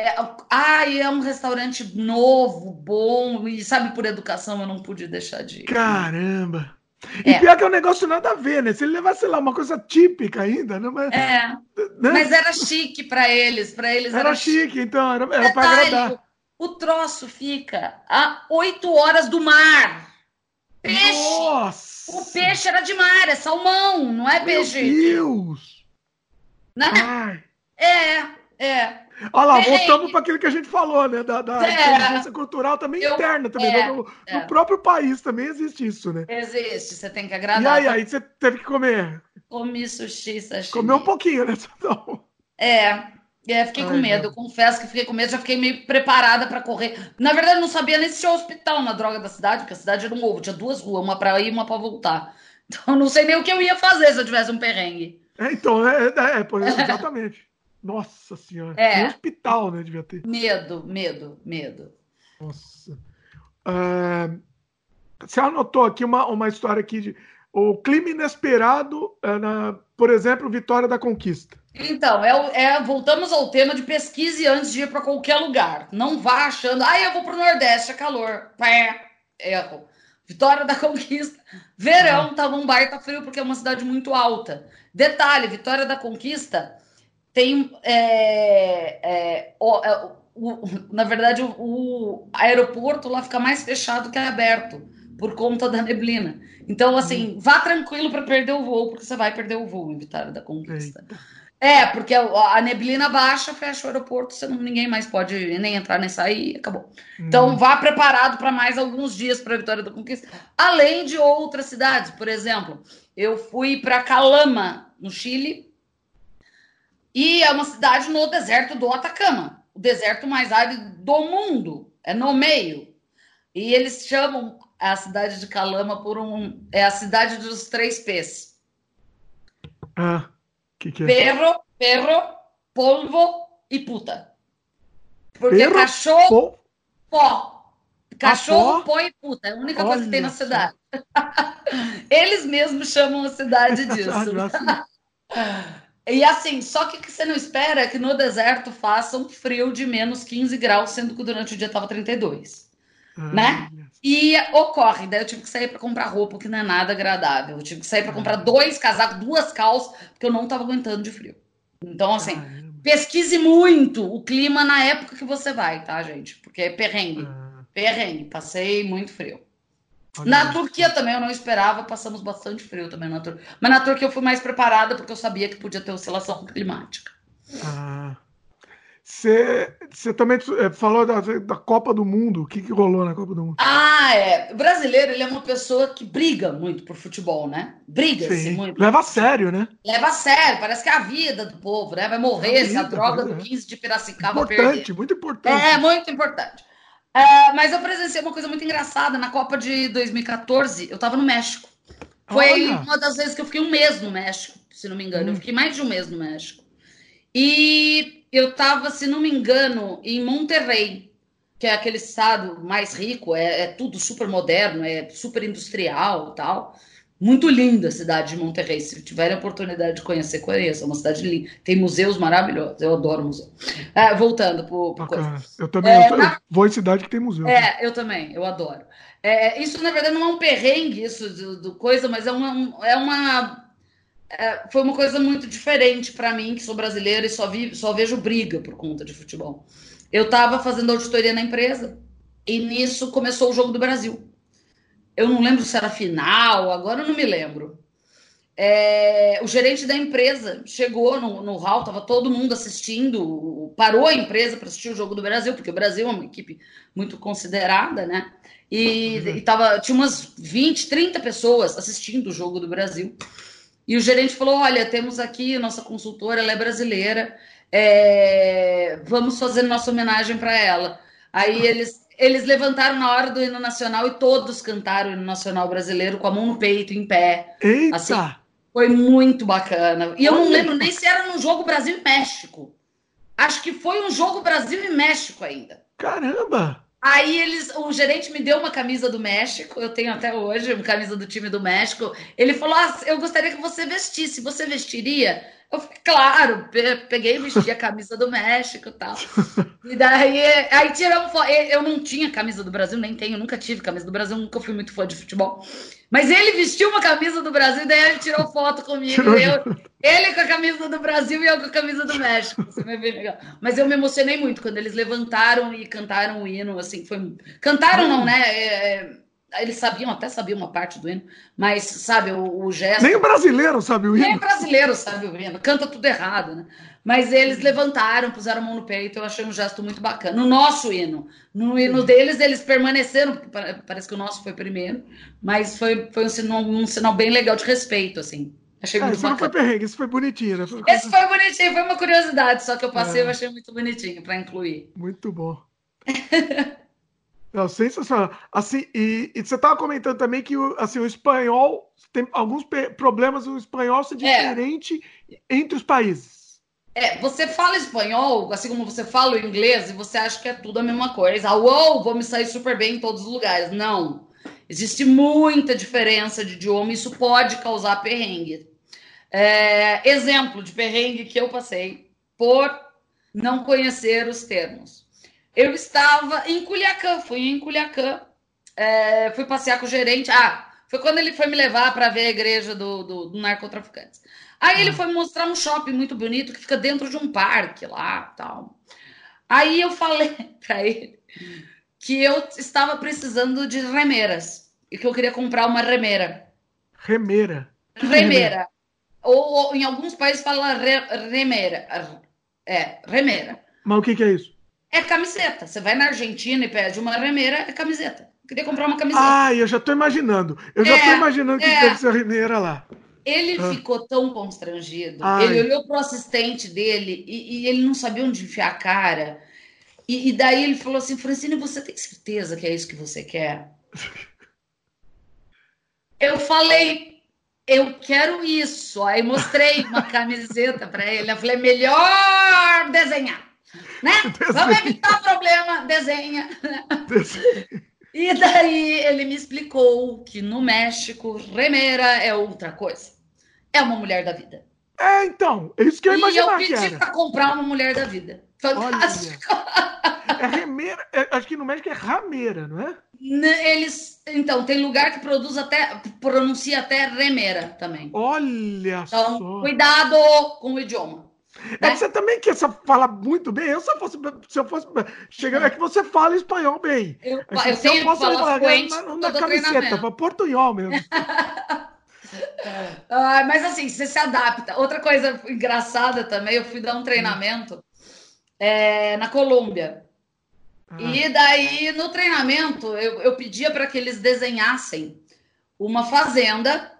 É, ai, é um restaurante novo, bom, e sabe, por educação eu não pude deixar de ir. Caramba! E é. pior que é um negócio nada a ver, né? Se ele levasse, sei lá, uma coisa típica ainda, né? Mas, é. Né? Mas era chique para eles, para eles era, era chique, chique, então, era, era para agradar. O troço fica a oito horas do mar. Peixe! Nossa! O peixe era de mar, é salmão, não é peixe. Meu Deus! Né? É, é. Olha lá, voltamos para aquilo que a gente falou, né? Da, da é. inteligência cultural também eu, interna, também. É, no, é. no, próprio país também existe isso, né? Existe, você tem que agradar. E aí, aí você teve que comer? Comi sushi, sashimi. Comeu um pouquinho, né? Então... É, é, fiquei Ai, com medo, não. confesso que fiquei com medo, já fiquei meio preparada para correr. Na verdade, não sabia nem se tinha hospital na droga da cidade, porque a cidade era um ovo, tinha duas ruas, uma para ir e uma para voltar. Então, não sei nem o que eu ia fazer se eu tivesse um perrengue. É, então, é, é, é exatamente. Nossa senhora. É. hospital, né? Devia ter. Medo, medo, medo. Nossa. Uh, você anotou aqui uma, uma história aqui de o clima inesperado, uh, na, por exemplo, Vitória da Conquista. Então, é, é, voltamos ao tema de pesquise antes de ir para qualquer lugar. Não vá achando, ah, eu vou para o Nordeste, é calor. Pé, erro. Vitória da Conquista, verão, ah. tava um baita frio, porque é uma cidade muito alta. Detalhe, Vitória da Conquista tem é, é, o, é, o, na verdade o, o, aeroporto lá fica mais fechado que aberto por conta da neblina. Então, assim, hum. vá tranquilo para perder o voo, porque você vai perder o voo em Vitória da Conquista. Eita. É, porque a, a, neblina baixa, fecha o aeroporto, você não, ninguém mais pode nem entrar nem sair, acabou. Hum. Então, vá preparado para mais alguns dias para Vitória da Conquista, além de outras cidades. Por exemplo, eu fui para Calama, no Chile, e é uma cidade no deserto do Atacama, o deserto mais árido do mundo, é no meio. E eles chamam a cidade de Calama por um. É a cidade dos três P's. Ah, que que é? Perro, perro, polvo e puta. Porque perro, cachorro, pó. Cachorro, ah, pó? pó e puta. É a única Olha coisa que tem na cidade. Eles mesmos chamam a cidade disso. E assim, só que o que você não espera é que no deserto faça um frio de menos 15 graus, sendo que durante o dia estava 32. né? E ocorre, daí eu tive que sair para comprar roupa, que não é nada agradável. Eu tive que sair para comprar dois casacos, duas calças, porque eu não estava aguentando de frio. Então, assim, pesquise muito o clima na época que você vai, tá, gente? Porque é perrengue. Ah. Perrengue. Passei muito frio. Na Turquia também eu não esperava, passamos bastante frio também na Turquia. Mas na Turquia eu fui mais preparada porque eu sabia que podia ter oscilação climática. Ah. Você também eh, falou da, da, Copa do Mundo. O que, que rolou na Copa do Mundo? Ah, é. O brasileiro ele é uma pessoa que briga muito por futebol, né? Briga-se muito. Leva a sério, né? Leva a sério. Parece que é a vida do povo, né? Vai morrer a se a droga do 15 de Piracicaba importante, perder. Muito importante. É, muito importante. Uh, mas eu presenciei uma coisa muito engraçada. Na Copa de 2014, eu tava no México. Foi Olha. uma das vezes que eu fiquei um mês no México, se não me engano. Hum. Eu fiquei mais de um mês no México. E eu estava, se não me engano, em Monterrey, que é aquele estado mais rico, é, é tudo super moderno, é super industrial tal. Muito linda a cidade de Monterrey. Se tiverem a oportunidade de conhecer, conheça. É uma cidade linda. Tem museus maravilhosos. Eu adoro museu. É, voltando para coisa. Eu também é, eu, na... eu vou em cidade que tem museu. É, eu também. Eu adoro. É, isso, na verdade, não é um perrengue, isso do, do coisa, mas é uma, é uma é, foi uma coisa muito diferente para mim, que sou brasileira e só, vi, só vejo briga por conta de futebol. Eu estava fazendo auditoria na empresa e nisso começou o Jogo do Brasil. Eu não lembro se era final, agora eu não me lembro. É, o gerente da empresa chegou no, no hall, estava todo mundo assistindo, parou a empresa para assistir o Jogo do Brasil, porque o Brasil é uma equipe muito considerada, né? E, uhum. e tava, tinha umas 20, 30 pessoas assistindo o Jogo do Brasil. E o gerente falou: Olha, temos aqui nossa consultora, ela é brasileira, é... vamos fazer nossa homenagem para ela. Aí eles, eles levantaram na hora do hino nacional e todos cantaram o hino nacional brasileiro com a mão no peito, em pé. Eita! Assim, foi muito bacana. E eu não lembro nem se era num jogo Brasil e México. Acho que foi um jogo Brasil e México ainda. Caramba! Aí eles, o gerente me deu uma camisa do México, eu tenho até hoje uma camisa do time do México. Ele falou: ah, eu gostaria que você vestisse. Você vestiria? Eu falei, claro, peguei e vesti a camisa do México e tal. E daí, aí tiramos foto. Eu não tinha camisa do Brasil, nem tenho, nunca tive camisa do Brasil, nunca fui muito fã de futebol. Mas ele vestiu uma camisa do Brasil, daí ele tirou foto comigo. Eu, ele com a camisa do Brasil e eu com a camisa do México. Legal. Mas eu me emocionei muito quando eles levantaram e cantaram o hino, assim, foi. Cantaram, não, né? É, é eles sabiam, até sabiam uma parte do hino, mas sabe, o, o gesto. Nem o brasileiro sabe o hino. Nem o brasileiro sabe o hino, canta tudo errado, né? Mas eles levantaram, puseram a mão no peito, eu achei um gesto muito bacana. No nosso hino, no hino deles, eles permaneceram, parece que o nosso foi primeiro, mas foi, foi um, sinal, um sinal bem legal de respeito, assim. Achei é, muito isso bacana. não foi perrengue, isso foi bonitinho, né? Foi Esse foi bonitinho, foi uma curiosidade, só que eu passei, é. eu achei muito bonitinho para incluir. Muito bom. Não, sensacional. Assim, e, e você estava comentando também que assim, o espanhol tem alguns problemas, o espanhol ser é. diferente é. entre os países. É, você fala espanhol, assim como você fala o inglês, e você acha que é tudo a mesma coisa. Ah, uou, vou me sair super bem em todos os lugares. Não. Existe muita diferença de idioma, isso pode causar perrengue. É, exemplo de perrengue que eu passei por não conhecer os termos eu estava em Culiacã, fui em Culiacã, é, fui passear com o gerente. Ah, foi quando ele foi me levar para ver a igreja do, do, do narcotraficantes. Aí ele ah. foi mostrar um shopping muito bonito que fica dentro de um parque lá, tal. Aí eu falei para ele que eu estava precisando de remeras e que eu queria comprar uma remera. Remeira. Remeira. Ou, ou, em alguns países fala re, remera. É, remera. Mas o que, que é isso? É camiseta. Você vai na Argentina e pede uma remeira, é camiseta. Eu queria comprar uma camiseta. Ah, eu já tô imaginando. Eu já é, tô imaginando que é. deve ser a remeira lá. Ele ah. ficou tão constrangido. Ai. Ele olhou pro assistente dele e, e, ele não sabia onde enfiar a cara. E, e daí ele falou assim: Francine, você tem certeza que é isso que você quer? eu falei, eu quero isso. Aí mostrei uma camiseta para ele. Eu falei, melhor desenhar. Né? Vamos evitar problema, desenha. desenha. E daí ele me explicou que no México, remera é outra coisa. É uma mulher da vida. É, então, é isso que eu imaginava. E eu pedi para comprar uma mulher da vida. Fantástico. É remeira. É, acho que no México é rameira, não é? Eles. Então, tem lugar que produz até. pronuncia até remeira também. Olha então, só. Cuidado com o idioma. É que você também quer falar muito bem. Eu se eu fosse, se eu fosse chegando é que você fala espanhol bem. Eu, é que eu tenho eu posso que falar na, na camiseta, para portunhol mesmo. ah, mas assim, você se adapta. Outra coisa engraçada também, eu fui dar um treinamento é, na Colômbia. Ah. E daí, no treinamento, eu, eu pedia para que eles desenhassem uma fazenda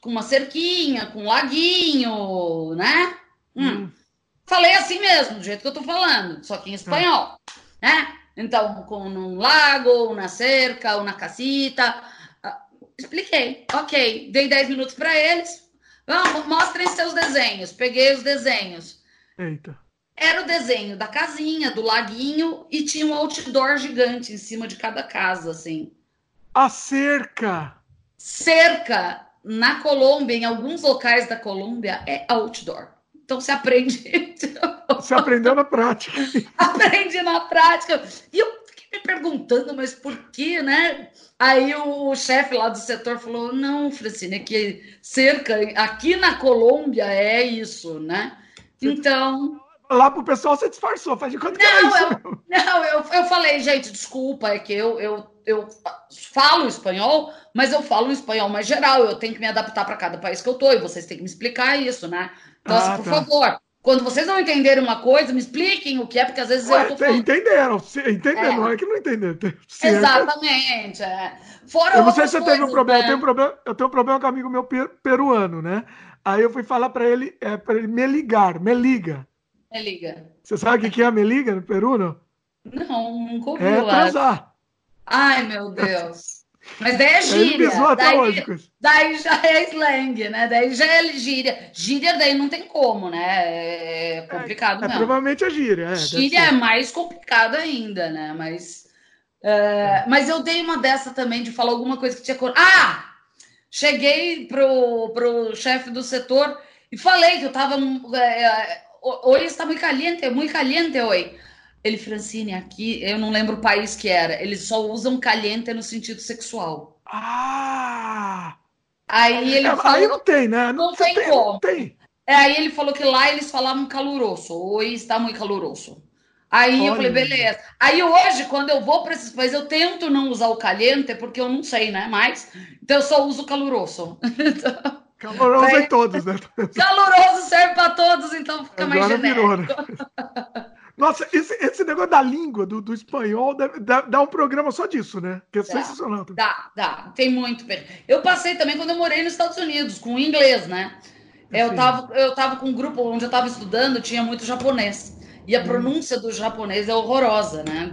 com uma cerquinha, com um laguinho, né? Hum. Falei assim mesmo, do jeito que eu tô falando, só que em espanhol, né? Então, com um lago, na cerca, ou na casita. Expliquei. Ok. Dei 10 minutos para eles. Vamos, mostrem seus desenhos. Peguei os desenhos. Eita. Era o desenho da casinha, do laguinho, e tinha um outdoor gigante em cima de cada casa, assim. A cerca! Cerca na Colômbia, em alguns locais da Colômbia, é outdoor. Então se aprende. Você aprendeu na prática. Aprendi na prática. E eu fiquei me perguntando, mas por que, né? Aí o chefe lá do setor falou: não, Francine, é que cerca aqui na Colômbia é isso, né? Então. Lá pro pessoal você disfarçou, faz de conta que não, eu, não, eu, eu falei, gente, desculpa, é que eu, eu, eu falo espanhol, mas eu falo um espanhol mais geral, eu tenho que me adaptar para cada país que eu tô, e vocês têm que me explicar isso, né? Então, assim, ah, assim, por tá. favor, quando vocês não entenderem uma coisa, me expliquem o que é, porque às vezes Ué, eu tô falando... Entenderam, entenderam, é. não é que não entenderam. Exatamente. É. Fora eu não sei se você teve um problema, né? eu, tenho um problema, eu tenho um problema com um amigo meu peruano, né? Aí eu fui falar para ele, é, para ele me ligar, me liga. Me liga. Você sabe o que é me liga no Peru, não? Não, nunca ouvi. É transar. Ai, meu Deus. Mas daí é gíria. Daí, daí, já é slang, né? Daí já é gíria. Gíria daí não tem como, né? É, é complicado é, é, Provavelmente é gíria. É, gíria é mais complicado ainda, né? Mas, é, mas eu dei uma dessa também de falar alguma coisa que tinha... Ah! Cheguei pro, pro chefe do setor e falei que eu tava... É, hoje está muito caliente, muito caliente hoje. Ele, Francine, aqui, eu não lembro o país que era, eles só usam caliente no sentido sexual. Ah! Aí ele é, falou, Aí não tem, né? Não, não tem, tem, como. Não tem. É, aí ele falou que lá eles falavam caluroso. Hoje está muito caluroso. Aí Olha. eu falei, beleza. Aí hoje, quando eu vou para esses países, eu tento não usar o caliente, porque eu não sei, né? Mas, então eu só uso. Caloroso aí, em todos, né? Caloroso serve para todos, então fica Agora mais genérico. Virou, né? Nossa, esse, esse negócio da língua, do, do espanhol, deve, dá, dá um programa só disso, né? Que é dá, sensacional. Dá, dá. Tem muito. Eu passei também quando eu morei nos Estados Unidos, com inglês, né? Eu tava, eu tava com um grupo onde eu tava estudando, tinha muito japonês. E a hum. pronúncia do japonês é horrorosa, né?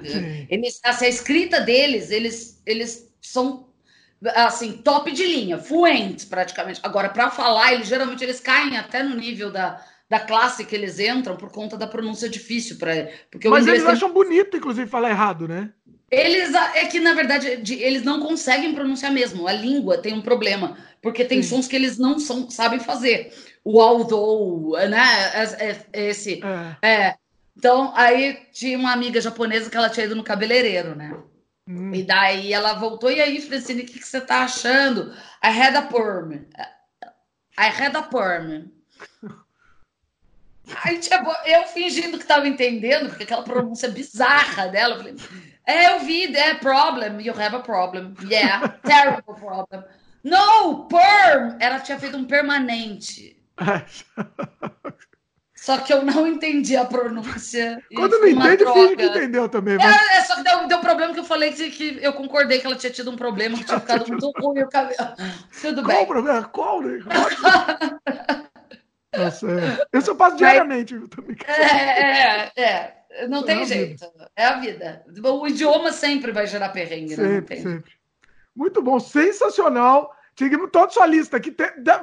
Eles, assim, a escrita deles, eles, eles são assim, top de linha, fluentes praticamente. Agora, para falar, eles geralmente eles caem até no nível da, da classe que eles entram por conta da pronúncia difícil para porque Mas eles tem... acham bonito, inclusive, falar errado, né? Eles é que na verdade eles não conseguem pronunciar mesmo. A língua tem um problema porque tem Sim. sons que eles não são, sabem fazer. O although, né? Esse é. é. Então aí tinha uma amiga japonesa que ela tinha ido no cabeleireiro, né? Hum. E daí ela voltou e aí, Francine, o que, que você tá achando? I had a perm. I had a perm. Aí, tipo, eu fingindo que estava entendendo, porque aquela pronúncia bizarra dela, eu falei, é, eu vi, é problem, you have a problem. Yeah, terrible problem. No, perm! Ela tinha feito um permanente. Só que eu não entendi a pronúncia. Quando não entende, finge que entendeu também. Mas... É, é, só que deu, deu problema que eu falei que, que eu concordei que ela tinha tido um problema, que tinha ficado muito ruim o cabelo. Tudo Qual bem. Qual o problema? Qual? Né? Nossa, é. Eu faço diariamente. Mas, também. É, é, é. Não tem é jeito. Vida. É a vida. O idioma sempre vai gerar perrengue, sempre, né? Sempre. Muito bom, sensacional. Seguimos toda a sua lista aqui.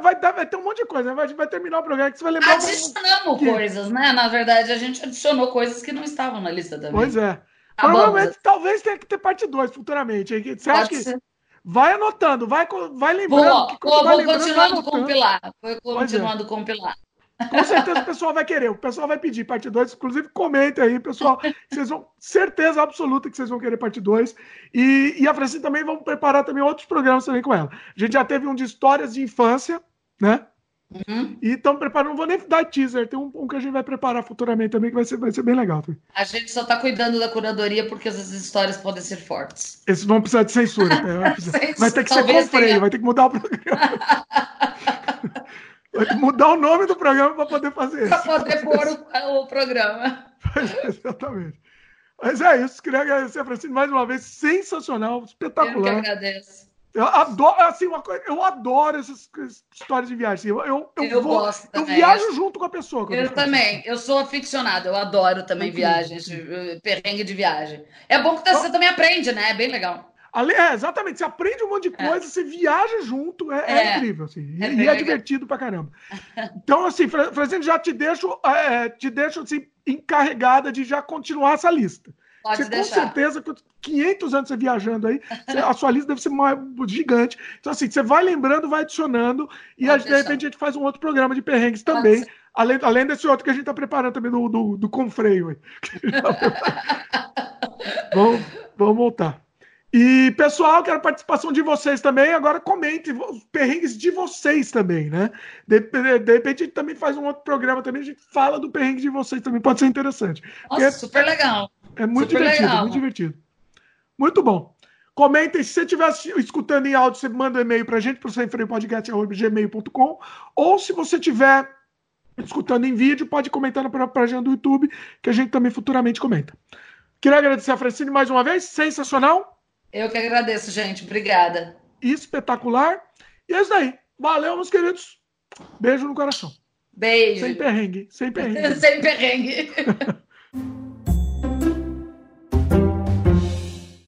Vai, vai, ter um monte de coisa. Né? Vai, vai terminar o programa que você vai lembrar. Adicionamos que... coisas, né? Na verdade, a gente adicionou coisas que não estavam na lista também. Pois é. Provavelmente, talvez tenha que ter parte 2 futuramente. Você Pode acha que. Ser. Vai anotando, vai, vai lembrando. Vou, que vou, vai vou lembrando, continuando compilar. Vou continuando é. compilar. Com certeza o pessoal vai querer, o pessoal vai pedir parte 2. Inclusive, comentem aí, pessoal. Vocês vão, certeza absoluta que vocês vão querer parte 2. E, e a Francine também vamos preparar também outros programas também com ela. A gente já teve um de histórias de infância, né? Uhum. E estamos preparando, não vou nem dar teaser, tem um, um, que a gente vai preparar futuramente também, que vai ser, vai ser bem legal. Também. A gente só está cuidando da curadoria porque as histórias podem ser fortes. Esses vão precisar de censura. Né? vai ter que ser com freio, vai ter que mudar o programa. vai ter que mudar o nome do programa para poder fazer isso. Para poder pôr o, o programa. exatamente. Mas é isso, queria agradecer a Francine mais uma vez, sensacional, espetacular. Eu que agradeço. Eu adoro, assim, uma coisa, eu adoro essas histórias de viagem. Eu, eu, eu, eu vou, gosto eu viajo junto com a pessoa. Eu, também, eu sou aficionado, eu adoro também viagens, eh, perrengue de viagem. É bom que você também aprende, né? É bem legal. É, exatamente, você aprende um monte de é. coisa, é. você viaja junto, é, é. é incrível, assim, é e, é divertido pra caramba. Então, assim, Francisco, já te deixo, é, te deixo assim, encarregada de já continuar essa lista. Pode você, deixar. Com certeza, 500 anos você viajando aí, a sua lista deve ser gigante. Então, assim, você vai lembrando, vai adicionando, e a, de repente a gente faz um outro programa de perrengues também, além, além desse outro que a gente está preparando também do, do, do Confreio. vamos, vamos voltar. E, pessoal, quero a participação de vocês também. Agora comente os perrengues de vocês também, né? De, de, de, repente a gente também faz um outro programa também, a gente fala do perrengue de vocês também, pode ser interessante. Nossa, super legal. É muito Super divertido, legal. muito divertido. Muito bom. Comentem, se você estiver escutando em áudio, você manda um e-mail para a gente, para o semfreiopodcast.gmail.com ou se você estiver escutando em vídeo, pode comentar na página do YouTube, que a gente também futuramente comenta. Queria agradecer a Francine mais uma vez, sensacional. Eu que agradeço, gente. Obrigada. Espetacular. E é isso aí. Valeu, meus queridos. Beijo no coração. Beijo. Sem perrengue. Sem perrengue. sem perrengue.